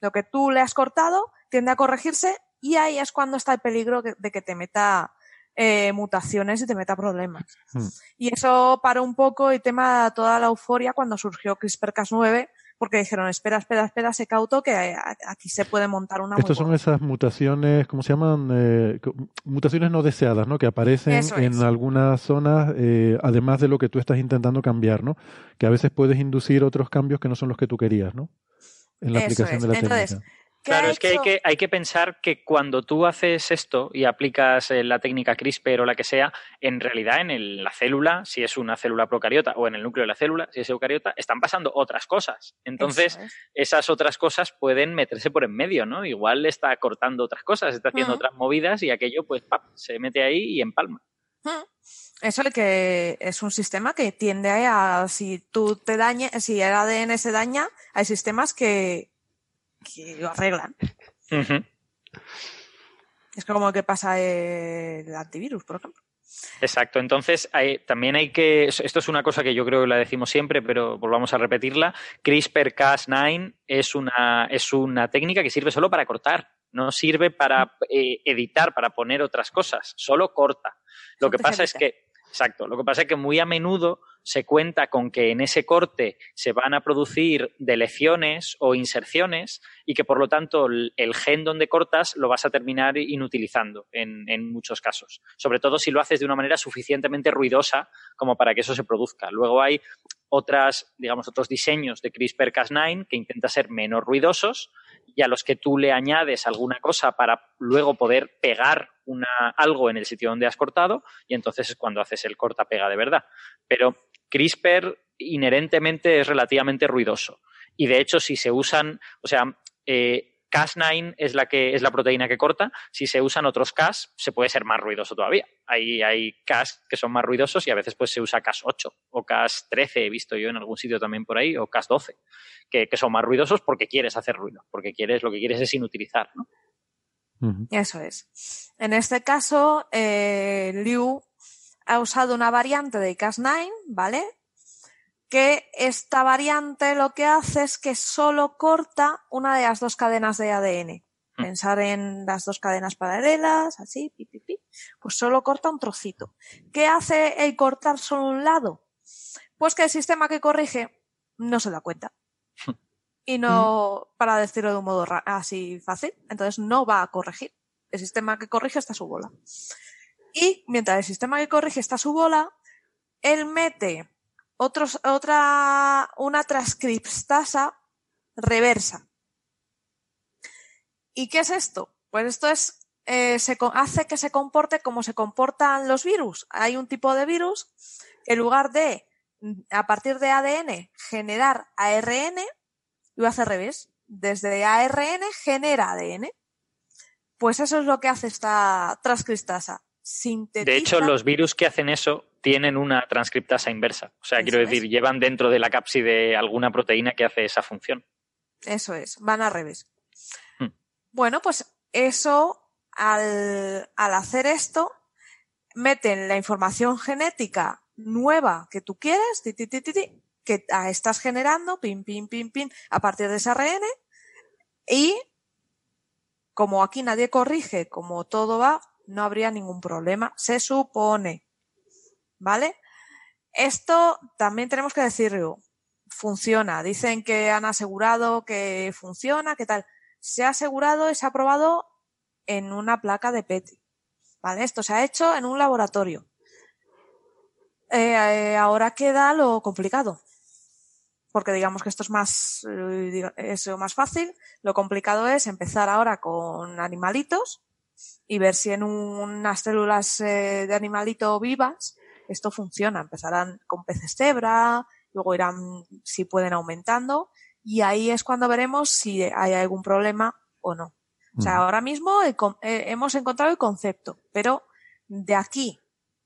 Lo que tú le has cortado tiende a corregirse y ahí es cuando está el peligro de que te meta eh, mutaciones y te meta problemas. Hmm. Y eso paró un poco el tema de toda la euforia cuando surgió CRISPR-Cas9, porque dijeron, espera, espera, espera, se cauto que a- aquí se puede montar una muy Estos son buena". esas mutaciones, ¿cómo se llaman? Eh, mutaciones no deseadas, ¿no? Que aparecen en algunas zonas, eh, además de lo que tú estás intentando cambiar, ¿no? Que a veces puedes inducir otros cambios que no son los que tú querías, ¿no? En la Eso aplicación es. de la Entonces, técnica. ¿Qué Claro, es que hay, que hay que pensar que cuando tú haces esto y aplicas eh, la técnica CRISPR o la que sea, en realidad en el- la célula, si es una célula procariota, o en el núcleo de la célula, si es eucariota, están pasando otras cosas. Entonces, es. esas otras cosas pueden meterse por en medio, ¿no? Igual está cortando otras cosas, está haciendo otras movidas y aquello, pues, ¡pap! se mete ahí y empalma. Eso es que es un sistema que tiende a, si tú te dañas, si el ADN se daña, hay sistemas que, que lo arreglan. Es como lo que pasa el antivirus, por ejemplo. Exacto, entonces hay- también hay que, esto es una cosa que yo creo que la decimos siempre, pero volvamos a repetirla, CRISPR-Cas9 es una, es una técnica que sirve solo para cortar, no sirve para eh, editar, para poner otras cosas, solo corta. Lo que pasa es que, exacto, lo que pasa es que muy a menudo se cuenta con que en ese corte se van a producir deleciones o inserciones y que por lo tanto el, gen donde cortas lo vas a terminar inutilizando en, muchos casos. Sobre todo si lo haces de una manera suficientemente ruidosa como para que eso se produzca. Luego hay otras, digamos, otros diseños de CRISPR-Cas9 que intentan ser menos ruidosos y a los que tú le añades alguna cosa para luego poder pegar algo en el sitio donde has cortado y entonces es cuando haces el corta-pega de verdad. Pero CRISPR inherentemente es relativamente ruidoso. Y de hecho, si se usan, o sea, eh, Cas9 es la que es la proteína que corta. Si se usan otros Cas, se puede ser más ruidoso todavía. Hay, hay Cas que son más ruidosos y a veces pues se usa Cas8 o Cas13, he visto yo en algún sitio también por ahí, o Cas12, que, que son más ruidosos porque quieres hacer ruido, porque quieres, lo que quieres es inutilizar. Eso es. En este caso, eh, Liu ha usado una variante de Cas9, ¿vale? Que esta variante lo que hace es que solo corta una de las dos cadenas de ADN. Mm. Pensar en las dos cadenas paralelas, así, pi, pi, pi. Pues solo corta un trocito. ¿Qué hace el cortar solo un lado? Pues que el sistema que corrige no se da cuenta. Y no, para decirlo de un modo así fácil, entonces no va a corregir. El sistema que corrige está a su bola. Y mientras el sistema que corrige está su bola, él mete otros, otra, una transcriptasa reversa. ¿Y qué es esto? Pues esto es, eh, se hace que se comporte como se comportan los virus. Hay un tipo de virus que en lugar de, a partir de ADN, generar ARN, lo hace al revés. Desde ARN genera ADN. Pues eso es lo que hace esta transcriptasa. Sintetiza. De hecho, los virus que hacen eso tienen una transcriptasa inversa. O sea, Eso quiero es. decir, llevan dentro de la cápside alguna proteína que hace esa función. Eso es, van al revés. Hmm. Bueno, pues eso, al, al hacer esto, meten la información genética nueva que tú quieres, ti, ti, ti, ti, ti, que estás generando, pin, pin, pin, pin, a partir de ese ARN, y como aquí nadie corrige, como todo va, no habría ningún problema, se supone. ¿Vale? Esto también tenemos que decirlo. Funciona. Dicen que han asegurado que funciona, que tal. se ha asegurado y se ha probado en una placa de Petri. ¿Vale? Esto se ha hecho en un laboratorio. Eh, eh, ahora queda lo complicado. Porque digamos que esto es más, eh, es más fácil. Lo complicado es empezar ahora con animalitos y ver si en unas células de animalito vivas esto funciona. Empezarán con peces cebra, luego irán, si pueden, aumentando y ahí es cuando veremos si hay algún problema o no. O sea, ahora mismo hemos encontrado el concepto, pero de aquí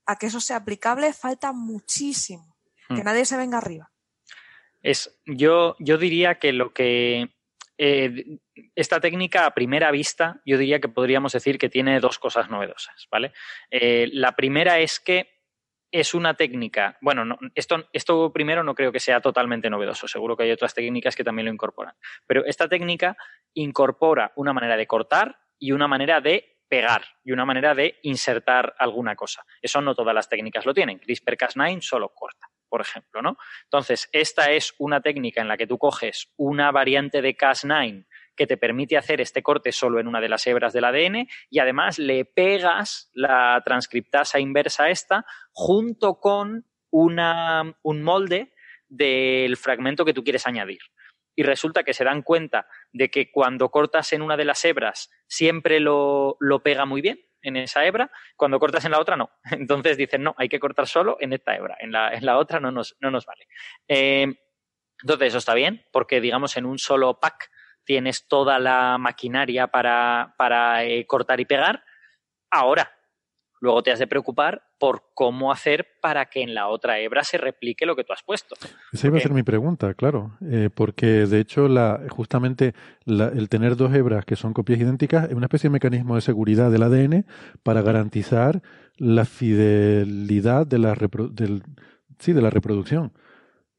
a que eso sea aplicable falta muchísimo. Que nadie se venga arriba. Es, yo, yo diría que lo que eh, esta técnica a primera vista, yo diría que podríamos decir que tiene dos cosas novedosas, ¿vale? Eh, la primera es que es una técnica, bueno, no, esto, esto primero no creo que sea totalmente novedoso, seguro que hay otras técnicas que también lo incorporan, pero esta técnica incorpora una manera de cortar y una manera de pegar y una manera de insertar alguna cosa. Eso no todas las técnicas lo tienen. CRISPR-Cas9 solo corta, por ejemplo, ¿no? Entonces, esta es una técnica en la que tú coges una variante de Cas9 que te permite hacer este corte solo en una de las hebras del ADN y además le pegas la transcriptasa inversa esta junto con una, un molde del fragmento que tú quieres añadir. Y resulta que se dan cuenta de que cuando cortas en una de las hebras siempre lo, pega muy bien en esa hebra, cuando cortas en la otra no. Entonces dicen, no, hay que cortar solo en esta hebra, en la, en la otra no nos, no nos vale. Eh, entonces eso está bien, porque digamos en un solo pack tienes toda la maquinaria para, para eh, cortar y pegar. Ahora, luego te has de preocupar por cómo hacer para que en la otra hebra se replique lo que tú has puesto. Esa iba a ser mi pregunta, claro, eh, porque de hecho la, justamente el tener dos hebras que son copias idénticas es una especie de mecanismo de seguridad del ADN para garantizar la fidelidad de la, del, sí, de la reproducción.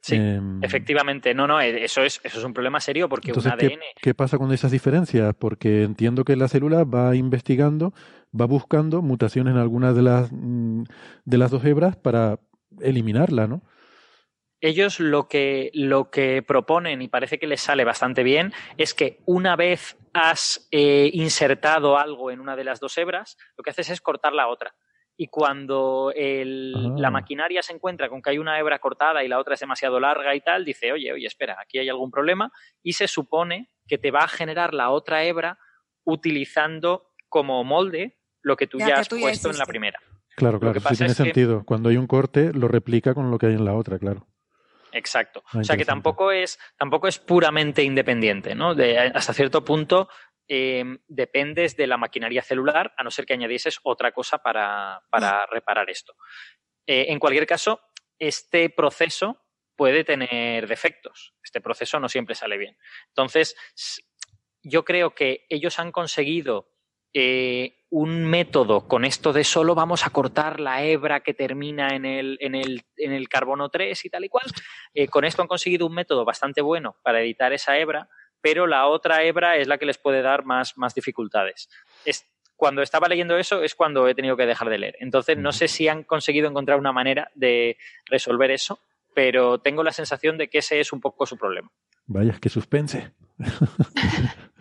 Sí, em, efectivamente. No, no, eh, eso es, eso es un problema serio porque un ADN. ¿qué, pasa con esas diferencias? Porque entiendo que la célula va investigando, va buscando mutaciones en algunas de las, mm, de las dos hebras para eliminarla, ¿no? Ellos lo que, lo que proponen, y parece que les sale bastante bien, es que una vez has eh, insertado algo en una de las dos hebras, lo que haces es cortar la otra y cuando la ah. maquinaria se encuentra con que hay una hebra cortada y la otra es demasiado larga y tal, dice, oye, oye, espera, aquí hay algún problema y se supone que te va a generar la otra hebra utilizando como molde lo que tú ya, has puesto en la primera. Claro, claro, sí tiene sentido. Cuando hay un corte, lo replica con lo que hay en la otra, claro. Exacto. Ah, o sea que tampoco es, tampoco es puramente independiente, ¿no? De, hasta cierto punto Em, dependes de la maquinaria celular, a no ser que añadieses otra cosa para, mm. reparar esto. Eh, en cualquier caso, este proceso puede tener defectos. Este proceso no siempre sale bien. Entonces, yo creo que ellos han conseguido eh, un método con esto de solo vamos a cortar la hebra que termina en el, en el, en el carbono 3 y tal y cual. Eh, con esto han conseguido un método bastante bueno para editar esa hebra pero la otra hebra es la que les puede dar más, más dificultades. Es, cuando estaba leyendo eso es cuando he tenido que dejar de leer. Entonces, no sé si han conseguido encontrar una manera de resolver eso, pero tengo la sensación de que ese es un poco su problema. Vaya, qué suspense.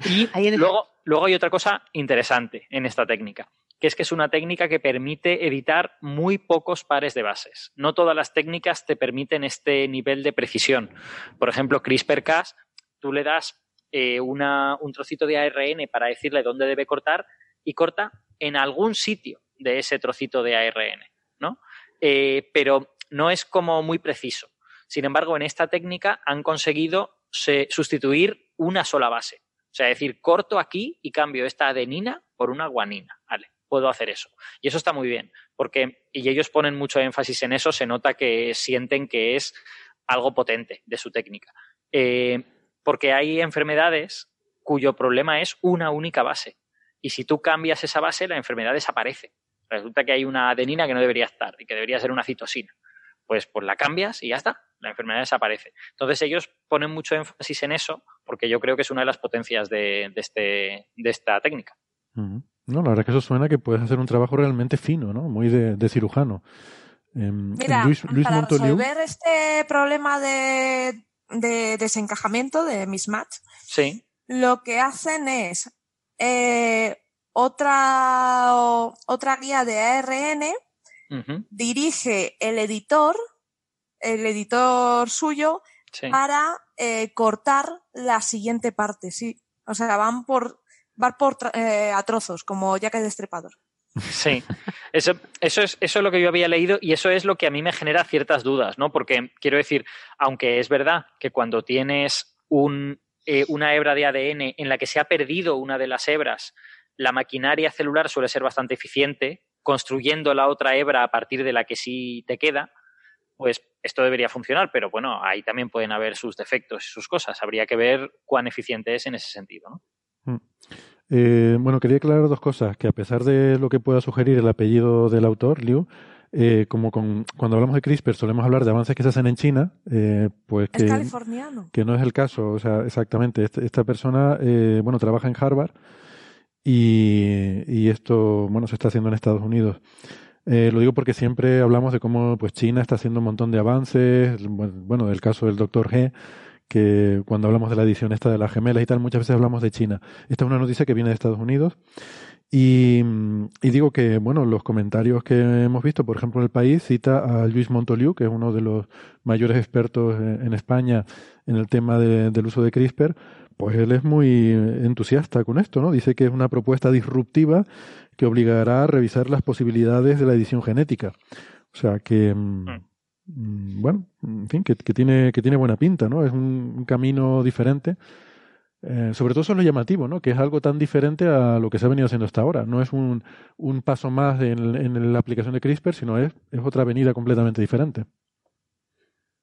y luego, luego hay otra cosa interesante en esta técnica, que es que es una técnica que permite editar muy pocos pares de bases. No todas las técnicas te permiten este nivel de precisión. Por ejemplo, CRISPR-Cas, tú le das eh, un trocito de ARN para decirle dónde debe cortar y corta en algún sitio de ese trocito de ARN, ¿no? Eh, pero no es como muy preciso. Sin embargo, en esta técnica han conseguido sustituir una sola base. O sea, decir, corto aquí y cambio esta adenina por una guanina. Vale, puedo hacer eso. Y eso está muy bien, porque, y ellos ponen mucho énfasis en eso, se nota que sienten que es algo potente de su técnica. Eh, porque hay enfermedades cuyo problema es una única base. Y si tú cambias esa base, la enfermedad desaparece. Resulta que hay una adenina que no debería estar y que debería ser una citosina. Pues, pues la cambias y ya está, la enfermedad desaparece. Entonces ellos ponen mucho énfasis en eso porque yo creo que es una de las potencias de, este, de esta técnica. No, la verdad que eso suena que puedes hacer un trabajo realmente fino, ¿no? Muy de, cirujano. Em, Mira, para resolver este problema de, de desencajamiento, de mismatch. Sí. lo que hacen es eh, otra, otra guía de ARN, dirige el editor, el editor suyo, sí. para eh, cortar la siguiente parte, sí. O sea, van por, van por eh, a trozos, como Jack el Destripador. Sí, eso, eso, es, eso es lo que yo había leído y eso es lo que a mí me genera ciertas dudas, ¿no? Porque quiero decir, aunque es verdad que cuando tienes un, eh, una hebra de ADN en la que se ha perdido una de las hebras, la maquinaria celular suele ser bastante eficiente, construyendo la otra hebra a partir de la que sí te queda, pues esto debería funcionar, pero bueno, ahí también pueden haber sus defectos y sus cosas. Habría que ver cuán eficiente es en ese sentido, ¿no? Eh, bueno, quería aclarar dos cosas, que a pesar de lo que pueda sugerir el apellido del autor, Liu, eh, como con, cuando hablamos de CRISPR solemos hablar de avances que se hacen en China, eh, pues Es que, californiano. que no es el caso, o sea, exactamente, Este- esta persona, eh, bueno, trabaja en Harvard y, y esto, bueno, se está haciendo en Estados Unidos. Eh, lo digo porque siempre hablamos de cómo pues China está haciendo un montón de avances, bueno, del caso del doctor G, que cuando hablamos de la edición esta de las gemelas y tal, muchas veces hablamos de China. Esta es una noticia que viene de Estados Unidos. Y, y digo que, bueno, los comentarios que hemos visto, por ejemplo, en el país, cita a Luis Montoliu, que es uno de los mayores expertos en España en el tema de- del uso de CRISPR, pues él es muy entusiasta con esto, ¿no? Dice que es una propuesta disruptiva que obligará a revisar las posibilidades de la edición genética. O sea que, mm, mm, bueno, en fin, que, tiene, que tiene buena pinta, ¿no? Es un, un camino diferente. Eh, sobre todo eso es lo llamativo, ¿no? Que es algo tan diferente a lo que se ha venido haciendo hasta ahora. No es un, un paso más en, en la aplicación de CRISPR, sino es, es otra avenida completamente diferente.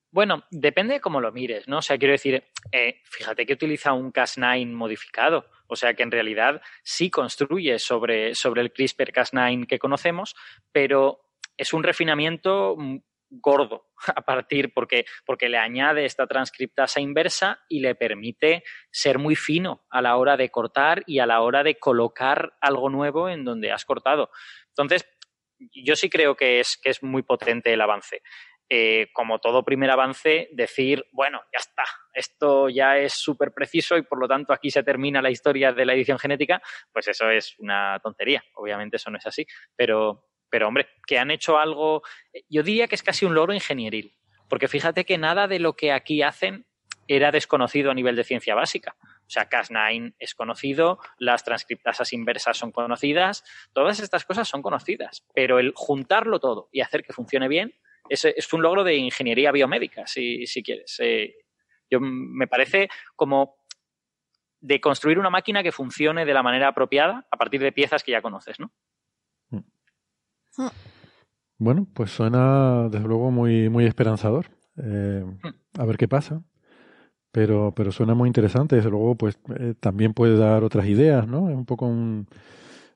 Bueno, depende de cómo lo mires, ¿no? O sea, quiero decir, eh, fíjate que utiliza un Cas9 modificado, o sea que en realidad sí construye sobre, sobre el CRISPR-Cas9 que conocemos, pero es un refinamiento mm, gordo a partir porque, porque le añade esta transcriptasa inversa y le permite ser muy fino a la hora de cortar y a la hora de colocar algo nuevo en donde has cortado. Entonces, yo sí creo que es, que es muy potente el avance. Eh, como todo primer avance, decir, bueno, ya está, esto ya es súper preciso y por lo tanto aquí se termina la historia de la edición genética, pues eso es una tontería. Obviamente eso no es así. Pero, pero hombre, que han hecho algo, yo diría que es casi un logro ingenieril. Porque fíjate que nada de lo que aquí hacen era desconocido a nivel de ciencia básica. O sea, Cas9 es conocido, las transcriptasas inversas son conocidas, todas estas cosas son conocidas, pero el juntarlo todo y hacer que funcione bien es, un logro de ingeniería biomédica, si, si quieres. Eh, yo, me parece como de construir una máquina que funcione de la manera apropiada a partir de piezas que ya conoces, ¿no? Bueno, pues suena desde luego muy, muy esperanzador. Eh, a ver qué pasa. Pero, pero suena muy interesante. Desde luego, pues eh, también puede dar otras ideas, ¿no? Es un poco un,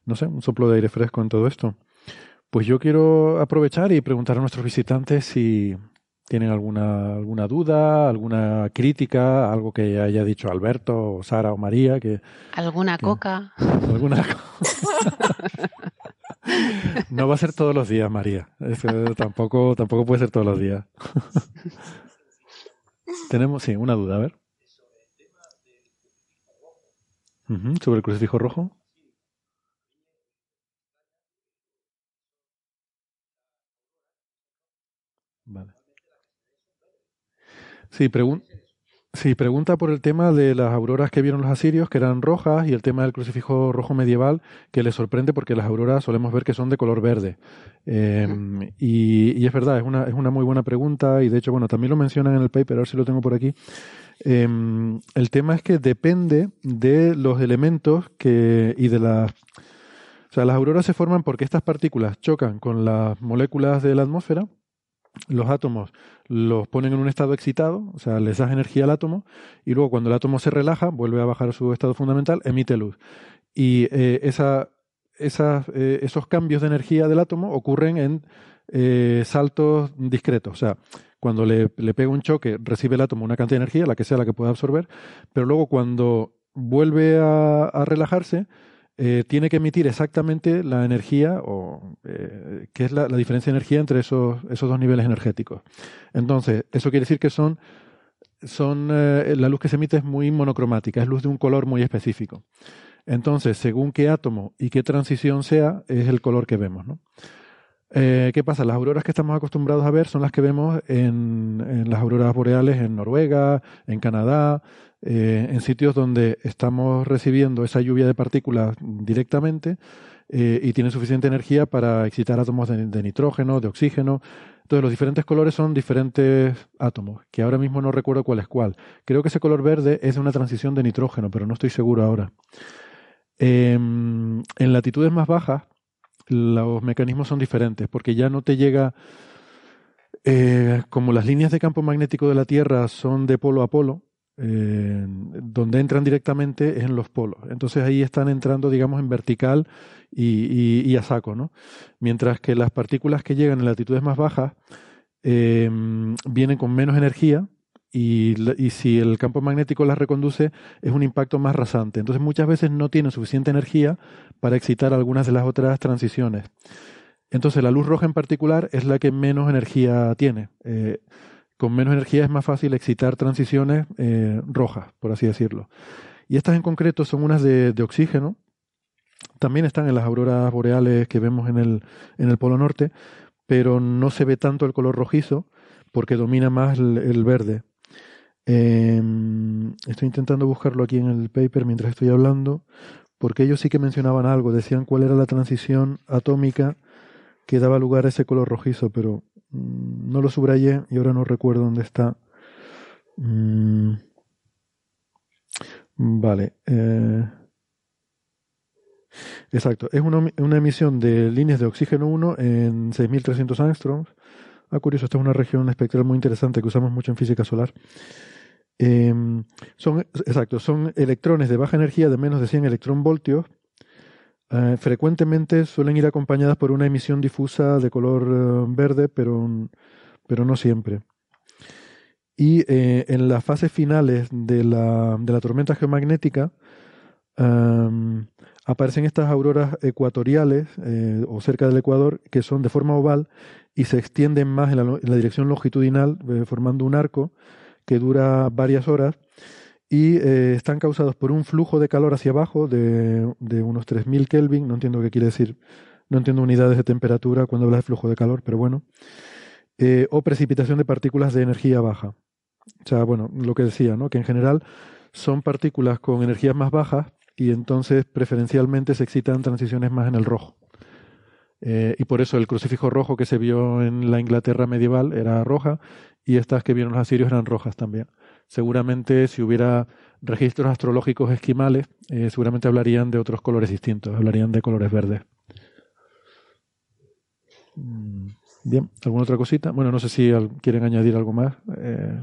no sé, un soplo de aire fresco en todo esto. Pues yo quiero aprovechar y preguntar a nuestros visitantes si tienen alguna, alguna duda, alguna crítica, algo que haya dicho Alberto, o Sara o María, que ¿Alguna coca? alguna No va a ser todos los días, María. Tampoco, tampoco puede ser todos los días. Tenemos, sí, una duda, a ver. Ujú, ¿Sobre el crucifijo rojo? Vale. Sí, pregun- sí, pregunta por el tema de las auroras que vieron los asirios, que eran rojas, y el tema del crucifijo rojo medieval, que les sorprende porque las auroras solemos ver que son de color verde. Eh, y, es verdad, es una, es una muy buena pregunta, y de hecho, bueno, también lo mencionan en el paper, a ver si lo tengo por aquí. Eh, el tema es que depende de los elementos que, y de las o sea, las auroras se forman porque estas partículas chocan con las moléculas de la atmósfera, los átomos los ponen en un estado excitado, o sea, les das energía al átomo, y luego cuando el átomo se relaja, vuelve a bajar a su estado fundamental, emite luz. Y eh, eh, esos cambios de energía del átomo ocurren en eh, saltos discretos. O sea, cuando le, le pega un choque, recibe el átomo una cantidad de energía, la que sea la que pueda absorber, pero luego cuando vuelve a relajarse, eh, tiene que emitir exactamente la energía, o eh, que es la, diferencia de energía entre esos, esos dos niveles energéticos. Entonces, eso quiere decir que son son eh, la luz que se emite es muy monocromática, es luz de un color muy específico. Entonces, según qué átomo y qué transición sea, es el color que vemos. ¿no? Eh, ¿Qué pasa? Las auroras que estamos acostumbrados a ver son las que vemos en, en las auroras boreales en Noruega, en Canadá, eh, en sitios donde estamos recibiendo esa lluvia de partículas directamente eh, y tienen suficiente energía para excitar átomos de, de nitrógeno, de oxígeno. Entonces, los diferentes colores son diferentes átomos, que ahora mismo no recuerdo cuál es cuál. Creo que ese color verde es una transición de nitrógeno, pero no estoy seguro ahora. Em, en latitudes más bajas, los mecanismos son diferentes, porque ya no te llega, eh, como las líneas de campo magnético de la Tierra son de polo a polo, eh, donde entran directamente es en los polos. Entonces ahí están entrando, digamos, en vertical y, y- y a saco, ¿no? Mientras que las partículas que llegan en latitudes más bajas eh, vienen con menos energía y, y si el campo magnético las reconduce es un impacto más rasante. Entonces muchas veces no tienen suficiente energía para excitar algunas de las otras transiciones. Entonces la luz roja en particular es la que menos energía tiene. Eh, con menos energía es más fácil excitar transiciones eh, rojas, por así decirlo. Y estas en concreto son unas de, oxígeno. También están en las auroras boreales que vemos en el, en el Polo Norte, pero no se ve tanto el color rojizo porque domina más el verde. Eh, estoy intentando buscarlo aquí en el paper mientras estoy hablando, porque ellos sí que mencionaban algo, decían cuál era la transición atómica que daba lugar a ese color rojizo, pero mm, no lo subrayé y ahora no recuerdo dónde está. Mm, vale. eh, exacto. Es una, una emisión de líneas de oxígeno 1 en 6.300 angstroms. Ah, curioso, esta es una región espectral muy interesante que usamos mucho en física solar. Eh, son, exacto, son electrones de baja energía de menos de 100 electronvoltios. Eh, frecuentemente suelen ir acompañadas por una emisión difusa de color eh, verde, pero, pero no siempre. Y eh, en las fases finales de la, de la tormenta geomagnética am, aparecen estas auroras ecuatoriales eh, o cerca del ecuador que son de forma oval y se extienden más en la, dirección longitudinal formando un arco que dura varias horas y eh, están causados por un flujo de calor hacia abajo de, de unos 3000 Kelvin, no entiendo qué quiere decir, no entiendo unidades de temperatura cuando habla de flujo de calor, pero bueno, eh, o precipitación de partículas de energía baja. O sea, bueno, lo que decía, ¿no? Que en general son partículas con energías más bajas y entonces preferencialmente se excitan transiciones más en el rojo. Eh, y por eso el crucifijo rojo que se vio en la Inglaterra medieval era roja y estas que vieron los asirios eran rojas también. Seguramente si hubiera registros astrológicos esquimales, eh, seguramente hablarían de otros colores distintos, hablarían de colores verdes. Mm, Bien, ¿alguna otra cosita? Bueno, no sé si quieren añadir algo más. Eh,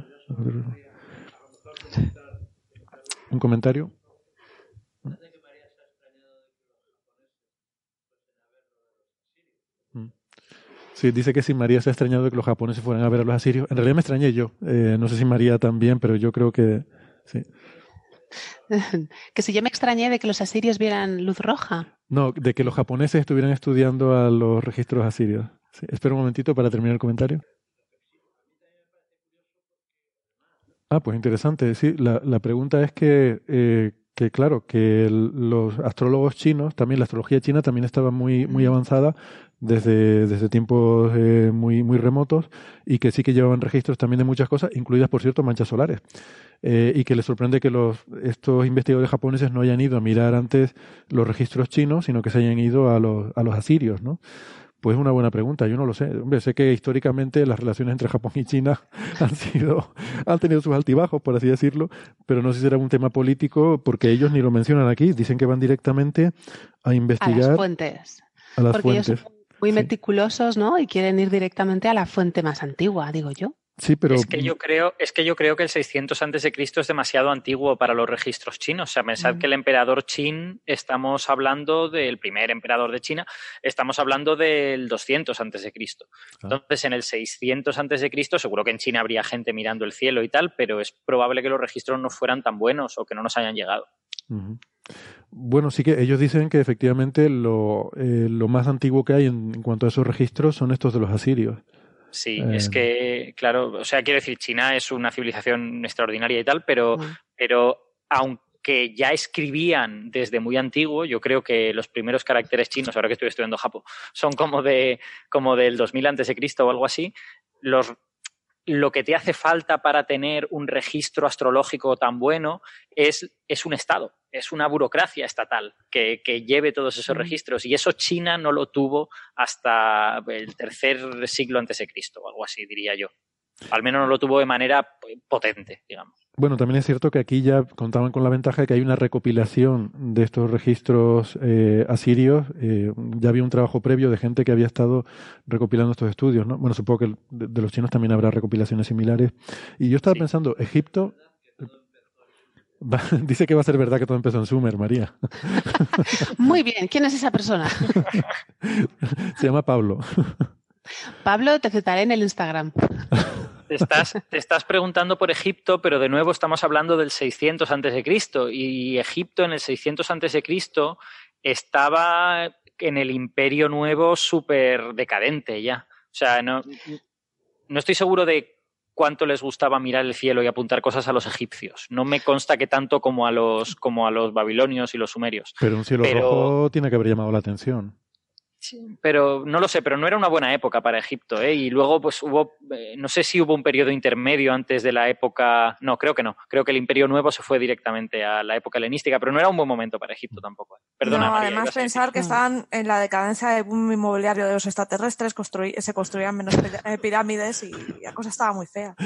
¿Un comentario? Sí, dice que si María se ha extrañado de que los japoneses fueran a ver a los asirios. En realidad me extrañé yo. Eh, no sé si María también, pero yo creo que sí. que si yo me extrañé de que los asirios vieran luz roja. No, de que los japoneses estuvieran estudiando a los registros asirios. Sí, espera un momentito para terminar el comentario. Ah, pues interesante. Sí, la, la pregunta es que, eh, que claro, que el- los astrólogos chinos, también la astrología china también estaba muy, muy avanzada desde, desde tiempos eh, muy, muy remotos y que sí que llevaban registros también de muchas cosas, incluidas, por cierto, manchas solares. Eh, y que les sorprende que los, estos investigadores japoneses no hayan ido a mirar antes los registros chinos, sino que se hayan ido a los, a los asirios, ¿no? Pues es una buena pregunta, yo no lo sé. Hombre, sé que históricamente las relaciones entre Japón y China han sido, han tenido sus altibajos, por así decirlo, pero no sé si será un tema político, porque ellos ni lo mencionan aquí, dicen que van directamente a A investigar las fuentes. a las Porque ellos fuentes. son muy Sí. meticulosos, ¿no? Y quieren ir directamente a la fuente más antigua, digo yo. Sí, pero Es que yo creo, es que yo creo que el 600 antes de Cristo es demasiado antiguo para los registros chinos. O sea, pensad Mm. que el emperador Qin, estamos hablando del primer emperador de China, estamos hablando del 200 antes de Cristo. Entonces, en el 600 antes de Cristo, seguro que en China habría gente mirando el cielo y tal, pero es probable que los registros no fueran tan buenos o que no nos hayan llegado. Bueno, sí que ellos dicen que efectivamente lo, eh, lo más antiguo que hay en, en cuanto a esos registros son estos de los asirios. Sí, Eh, es que, claro, o sea, quiero decir, China es una civilización extraordinaria y tal, pero, Mm. pero aunque ya escribían desde muy antiguo, yo creo que los primeros caracteres chinos, ahora que estoy estudiando Japón, son como de como del 2000 antes de Cristo o algo así. Los lo que te hace falta para tener un registro astrológico tan bueno es, es un Estado, es una burocracia estatal que, que lleve todos esos registros. Y eso China no lo tuvo hasta el tercer siglo antes de Cristo, o algo así, diría yo. Al menos no lo tuvo de manera potente, digamos. Bueno, también es cierto que aquí ya contaban con la ventaja de que hay una recopilación de estos registros eh, asirios. eh, ya había un trabajo previo de gente que había estado recopilando estos estudios, ¿no? Bueno, supongo que de, de los chinos también habrá recopilaciones similares. Y yo estaba pensando, Egipto... Va- dice que va a ser verdad que todo empezó en Sumer, María. Muy bien, ¿quién es esa persona? Se llama Pablo. Pablo, te citaré en el Instagram. Te estás, te estás preguntando por Egipto, pero de nuevo estamos hablando del 600 antes de Cristo y Egipto en el 600 antes de Cristo estaba en el Imperio Nuevo súper decadente ya. O sea, no, no estoy seguro de cuánto les gustaba mirar el cielo y apuntar cosas a los egipcios. No me consta que tanto como a los, como a los babilonios y los sumerios. Pero un cielo Pero- rojo tiene que haber llamado la atención. Pero no lo sé, pero no era una buena época para Egipto, ¿eh? Y luego, pues hubo, eh, no sé si hubo un periodo intermedio antes de la época, no, creo que no. Creo que el Imperio Nuevo se fue directamente a la época helenística, pero no era un buen momento para Egipto tampoco. ¿eh? Perdona, no, María, además pensar que estaban en la decadencia del boom inmobiliario de los extraterrestres, construí- se construían menos eh, pirámides y la cosa estaba muy fea.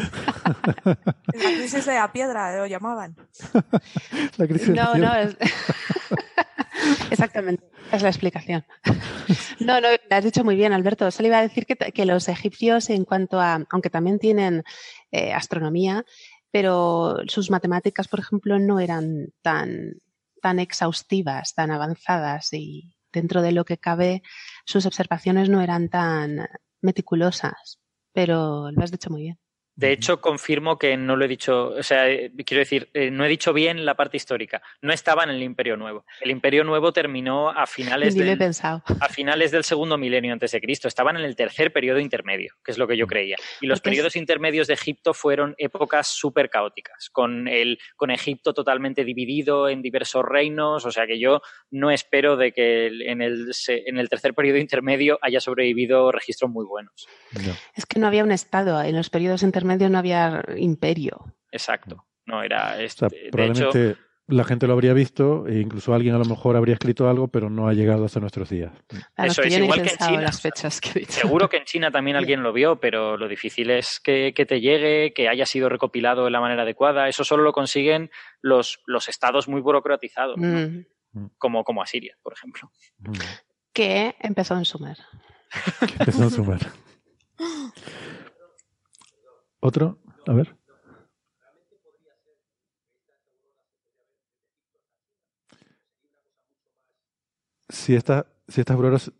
La crisis de la piedra lo llamaban. La crisis de No, no, es... exactamente, es la explicación. No, no, lo has dicho muy bien, Alberto. Solo iba a decir que, que los egipcios, en cuanto a, aunque también tienen eh, astronomía, pero sus matemáticas, por ejemplo, no eran tan, tan exhaustivas, tan avanzadas y dentro de lo que cabe, sus observaciones no eran tan meticulosas. Pero lo has dicho muy bien. De hecho, confirmo que no lo he dicho, o sea, eh, quiero decir, eh, no he dicho bien la parte histórica. No estaba en el Imperio Nuevo. El Imperio Nuevo terminó a finales del, pensado. a finales del segundo milenio antes de Cristo. Estaban en el tercer periodo intermedio, que es lo que yo creía. Y los es- periodos intermedios de Egipto fueron épocas súper caóticas, con, el, con Egipto totalmente dividido en diversos reinos. O sea que yo no espero de que en el, en el tercer periodo intermedio haya sobrevivido registros muy buenos. Es que no había un estado, en los periodos intermedios no había imperio. Exacto. No era O sea, de hecho, probablemente la gente lo habría visto e incluso alguien a lo mejor habría escrito algo, pero no ha llegado hasta nuestros días. Claro, Eso que es igual que en China, las fechas que he dicho. Seguro que en China también alguien lo vio, pero lo difícil es que, que te llegue, que haya sido recopilado de la manera adecuada. Eso solo lo consiguen los, los estados muy burocratizados, ¿no? Mm, como, como Asiria, por ejemplo. que empezó en Sumer. Empezó a sumar. ¿Otro? A ver. Si, esta- si estas auroras,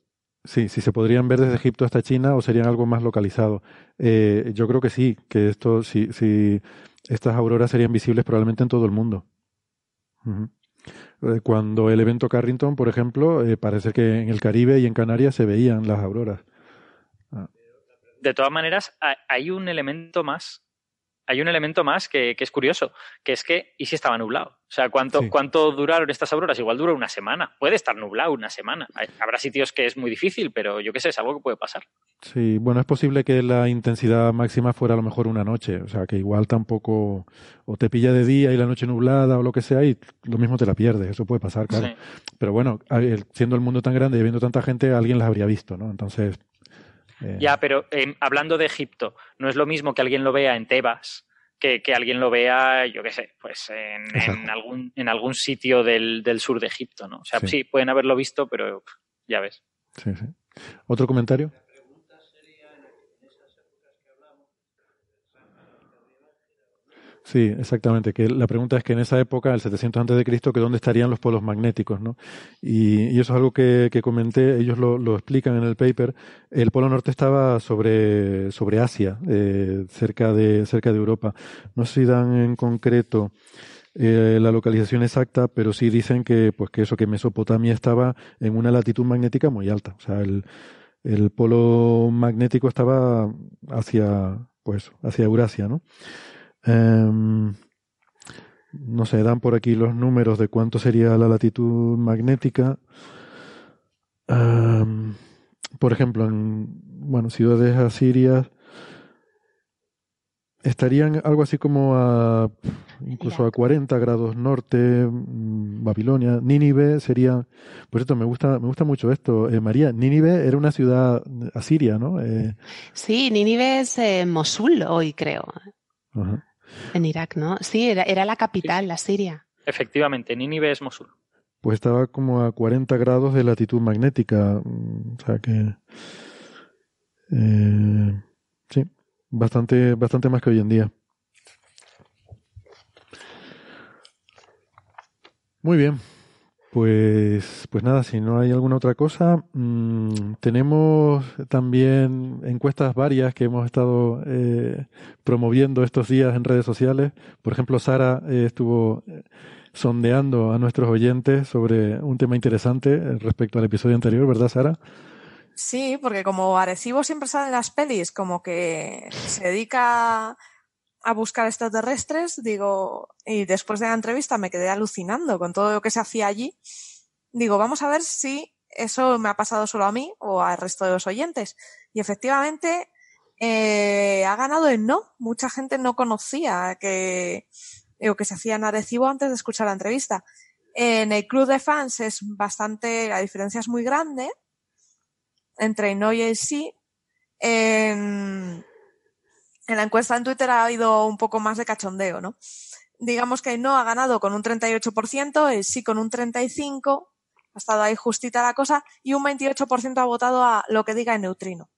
sí, si se podrían ver desde Egipto hasta China o serían algo más localizado. Eh, yo creo que sí, que esto, si, si estas auroras serían visibles probablemente en todo el mundo. Eh, Cuando el evento Carrington, por ejemplo, eh, parece que en el Caribe y en Canarias se veían las auroras. De todas maneras, ha- hay un elemento más. Hay un elemento más que, que es curioso, que es que, ¿y si estaba nublado? O sea, ¿cuánto, Sí. ¿cuánto duraron estas auroras? Igual dura una semana. Puede estar nublado una semana. Hay- Habrá sitios que es muy difícil, pero yo qué sé, es algo que puede pasar. Sí, bueno, es posible que la intensidad máxima fuera a lo mejor una noche, o sea, que igual tampoco, o te pilla de día y la noche nublada o lo que sea y lo mismo te la pierdes, eso puede pasar, claro. Sí. Pero bueno, siendo el mundo tan grande y habiendo tanta gente, alguien las habría visto, ¿no? Entonces, eh, Ya, pero eh, hablando de Egipto, no es lo mismo que alguien lo vea en Tebas que, que alguien lo vea, yo qué sé, pues en, algún, en algún sitio del, del sur de Egipto, ¿no? O sea, Sí. sí. pueden haberlo visto, pero ya ves. sí, sí. ¿Otro comentario? Sí, exactamente. Que la pregunta es que en esa época, el 700 antes de Cristo, que dónde estarían los polos magnéticos, ¿no? Y, y eso es algo que, que comenté. Ellos lo, explican en el paper. El polo norte estaba sobre sobre Asia, eh, cerca de cerca de Europa. No sé si dan en concreto eh, la localización exacta, pero sí dicen que pues que eso que Mesopotamia estaba en una latitud magnética muy alta. O sea, el el polo magnético estaba hacia, pues, hacia Eurasia, ¿no? Em, no sé, dan por aquí los números de cuánto sería la latitud magnética. Em, por ejemplo, en bueno, ciudades asirias estarían algo así como a incluso a 40 grados norte, mm, Babilonia, Nínive sería, por cierto, me gusta, me gusta mucho esto, eh, María, Nínive era una ciudad asiria, ¿no? Eh, Sí, Nínive es eh, Mosul hoy, creo, ajá. En Irak, ¿no? Sí, era, era la capital, la Siria. Efectivamente, Nínive es Mosul. Pues estaba como a 40 grados de latitud magnética, o sea que eh, sí, bastante, bastante más que hoy en día. Muy bien. Pues, pues nada, si no hay alguna otra cosa, mm, tenemos también encuestas varias que hemos estado eh, promoviendo estos días en redes sociales. Por ejemplo, Sara eh, estuvo eh, sondeando a nuestros oyentes sobre un tema interesante eh, respecto al episodio anterior, ¿verdad, Sara? Sí, porque como Arecibo siempre sale en las pelis, como que se dedica a buscar extraterrestres, digo, y después de la entrevista me quedé alucinando con todo lo que se hacía allí. Digo, vamos a ver si eso me ha pasado solo a mí o al resto de los oyentes. Y efectivamente, eh, ha ganado el no. Mucha gente no conocía que, digo, que se hacía en Arecibo antes de escuchar la entrevista. En el club de fans es bastante, la diferencia es muy grande entre no y el sí. En, en la encuesta en Twitter ha habido un poco más de cachondeo, ¿no? Digamos que no ha ganado con un 38%, el sí con un 35%, ha estado ahí justita la cosa, y un 28% ha votado a lo que diga el neutrino.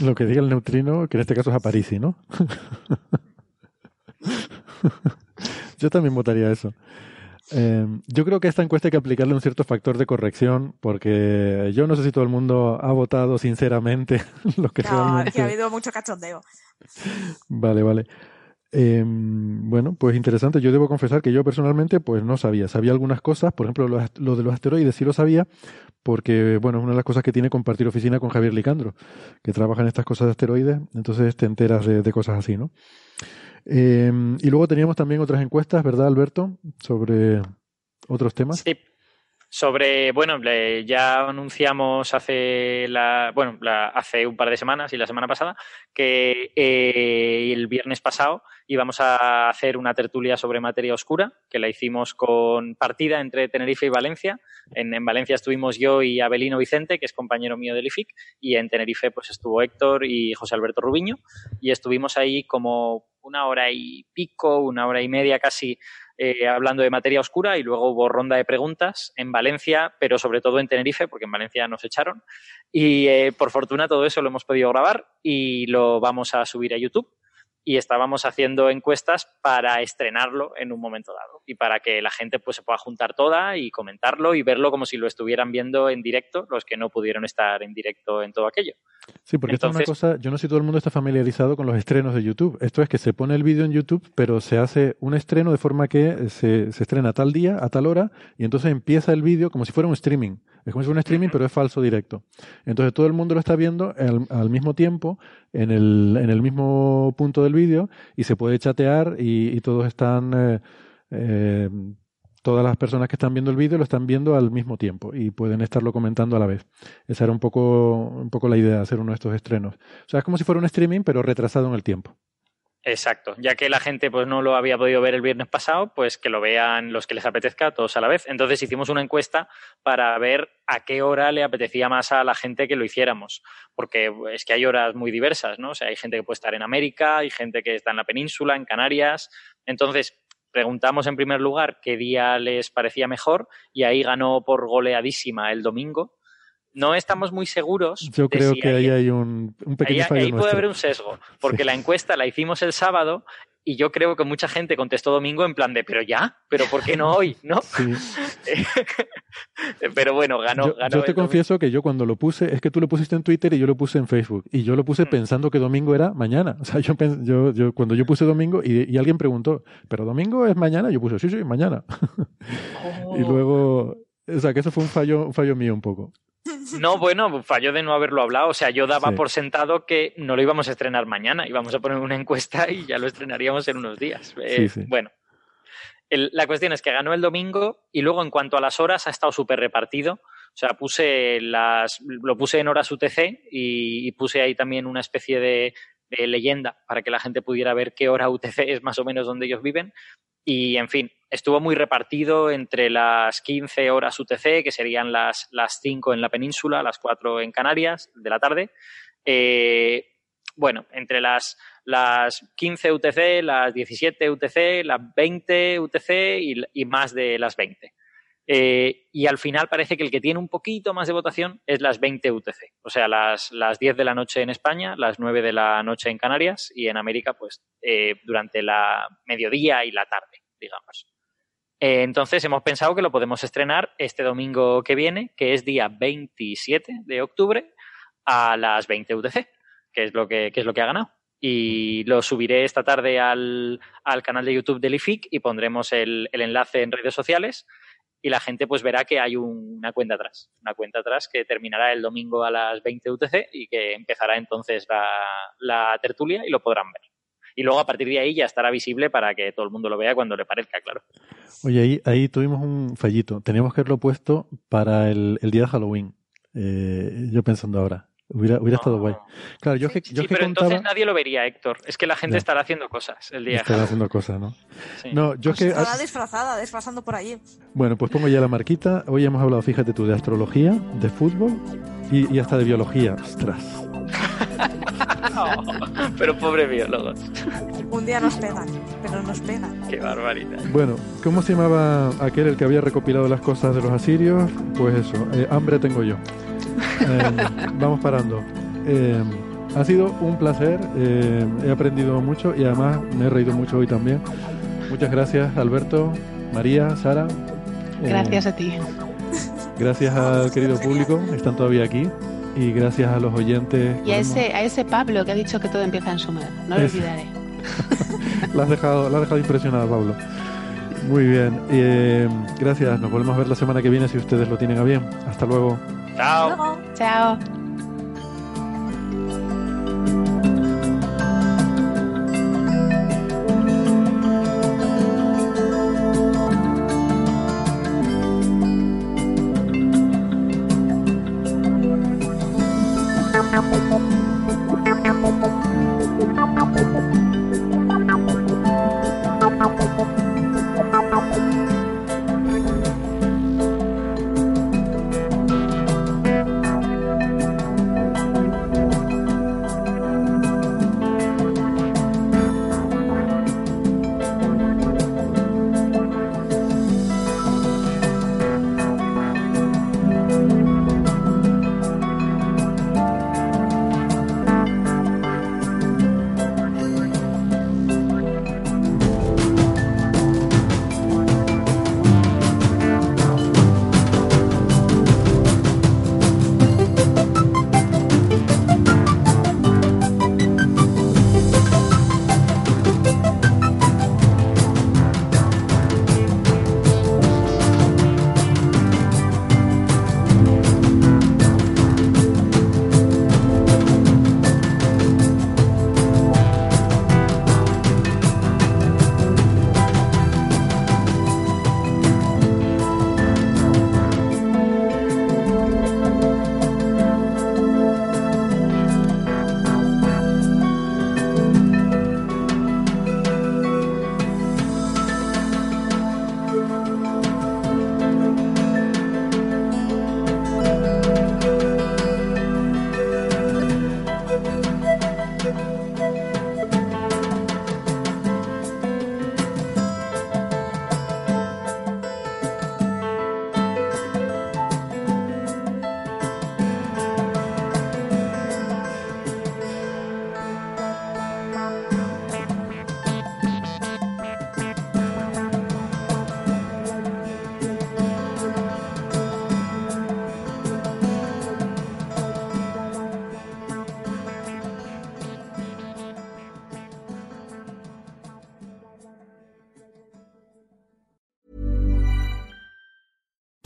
Lo que diga el neutrino, que en este caso es a Parisi, ¿no? Yo también votaría eso. Eh, yo creo que a esta encuesta hay que aplicarle un cierto factor de corrección, porque yo no sé si todo el mundo ha votado sinceramente lo que No, realmente. que ha habido mucho cachondeo. Vale, vale. Eh, bueno, pues interesante. Yo debo confesar que yo personalmente pues no sabía. Sabía algunas cosas, por ejemplo, lo, lo de los asteroides sí lo sabía, porque bueno, es una de las cosas que tiene compartir oficina con Javier Licandro, que trabaja en estas cosas de asteroides, entonces te enteras de, de cosas así, ¿no? Eh, y luego teníamos también otras encuestas, ¿verdad, Alberto? Sobre otros temas. Sí. Sobre, bueno, ya anunciamos hace la, bueno, la- hace un par de semanas y la semana pasada que eh, el viernes pasado íbamos a hacer una tertulia sobre materia oscura, que la hicimos con partida entre Tenerife y Valencia. En, en Valencia estuvimos yo y Abelino Vicente, que es compañero mío del IFIC, y en Tenerife pues estuvo Héctor y José Alberto Rubiño, y estuvimos ahí como una hora y pico, una hora y media casi eh, hablando de materia oscura y luego hubo ronda de preguntas en Valencia, pero sobre todo en Tenerife, porque en Valencia nos echaron. Y eh, por fortuna todo eso lo hemos podido grabar y lo vamos a subir a YouTube. Y estábamos haciendo encuestas para estrenarlo en un momento dado y para que la gente pues se pueda juntar toda y comentarlo y verlo como si lo estuvieran viendo en directo los que no pudieron estar en directo en todo aquello. Sí, porque esto es una cosa, yo no sé si todo el mundo está familiarizado con los estrenos de YouTube. Esto es que se pone el vídeo en YouTube, pero se hace un estreno de forma que se, se estrena a tal día, a tal hora, y entonces empieza el vídeo como si fuera un streaming. Es como si fuera un streaming, pero es falso directo. Entonces todo el mundo lo está viendo al, al mismo tiempo, en el, en el mismo punto del vídeo, y se puede chatear y, y todos están... eh, eh, todas las personas que están viendo el vídeo lo están viendo al mismo tiempo y pueden estarlo comentando a la vez. Esa era un poco, un poco la idea de hacer uno de estos estrenos. O sea, es como si fuera un streaming, pero retrasado en el tiempo. Exacto, ya que la gente pues no lo había podido ver el viernes pasado, pues que lo vean los que les apetezca todos a la vez. Entonces hicimos una encuesta para ver a qué hora le apetecía más a la gente que lo hiciéramos, porque es que hay horas muy diversas, ¿no? O sea, hay gente que puede estar en América, hay gente que está en la península, en Canarias. Entonces preguntamos en primer lugar qué día les parecía mejor y ahí ganó por goleadísima el domingo. No estamos muy seguros. Yo creo si que ahí hay un, un pequeño ahí, fallo ahí puede haber un sesgo, porque Sí. la encuesta la hicimos el sábado y yo creo que mucha gente contestó domingo en plan de, pero ya, pero ¿por qué no hoy? ¿No? Sí. pero bueno, ganó. yo, ganó yo te domingo. confieso que yo cuando lo puse, es que tú lo pusiste en Twitter y yo lo puse en Facebook. Y yo lo puse Mm. pensando que domingo era mañana. O sea, yo, yo, yo cuando yo puse domingo y, y alguien preguntó, ¿pero domingo es mañana? Yo puse, sí, sí, mañana. Oh. Y luego, o sea, que eso fue un fallo, un fallo mío un poco. No, bueno, falló de no haberlo hablado. O sea, yo daba Sí. por sentado que no lo íbamos a estrenar mañana. Íbamos a poner una encuesta y ya lo estrenaríamos en unos días. Eh, Sí, sí. Bueno, el- la cuestión es que ganó el domingo y luego en cuanto a las horas ha estado súper repartido. O sea, puse las, lo puse en horas UTC y, y puse ahí también una especie de, de leyenda para que la gente pudiera ver qué hora UTC es más o menos donde ellos viven. Y, en fin, estuvo muy repartido entre las 15 horas UTC, que serían las, las 5 en la península, las 4 en Canarias de la tarde. Eh, bueno, entre las, las 15 UTC, las 17 UTC, las 20 UTC y, y más de las 20. Eh, y al final parece que el que tiene un poquito más de votación es las 20 UTC, o sea, las, las 10 de la noche en España, las 9 de la noche en Canarias y en América, pues eh, durante la mediodía y la tarde, digamos. Eh, entonces hemos pensado que lo podemos estrenar este domingo que viene, que es día 27 de octubre, a las 20 UTC, que es lo que, que es lo que ha ganado. Y lo subiré esta tarde al, al canal de YouTube del IFIC y pondremos el, el enlace en redes sociales y la gente pues verá que hay un- una cuenta atrás, una cuenta atrás que terminará el domingo a las 20 UTC y que empezará entonces la, la tertulia y lo podrán ver. Y luego a partir de ahí ya estará visible para que todo el mundo lo vea cuando le parezca, claro. Oye, ahí, ahí tuvimos un fallito. Teníamos que haberlo puesto para el, el día de Halloween. Eh, yo pensando ahora. Hubiera, hubiera estado guay. Claro, yo es que, yo Sí, que pero contaba... entonces nadie lo vería, Héctor. Es que la gente Ya. estará haciendo cosas el día Estará haciendo cosas, ¿no? Sí. No, yo es que... Estará disfrazada, desfasando por allí. Bueno, pues pongo ya la marquita. Hoy hemos hablado, fíjate tú, de astrología, de fútbol y, y hasta de biología. Ostras. No, pero pobre biólogos. Un día nos pegan, pero nos pegan. Qué barbaridad. Bueno, ¿cómo se llamaba aquel el que había recopilado las cosas de los asirios? Pues eso, eh, hambre tengo yo. Eh, vamos parando. Eh, ha sido un placer, eh, he aprendido mucho y además me he reído mucho hoy también. Muchas gracias, Alberto, María, Sara. Eh, Gracias a ti. Gracias al querido público, están todavía aquí. Y gracias a los oyentes. Y a ese, a ese Pablo que ha dicho que todo empieza en Sumer. No lo olvidaré. La has dejado, la has dejado impresionada, Pablo. Muy bien. Eh, gracias. Nos volvemos a ver la semana que viene si ustedes lo tienen a bien. Hasta luego. Chao. Chao.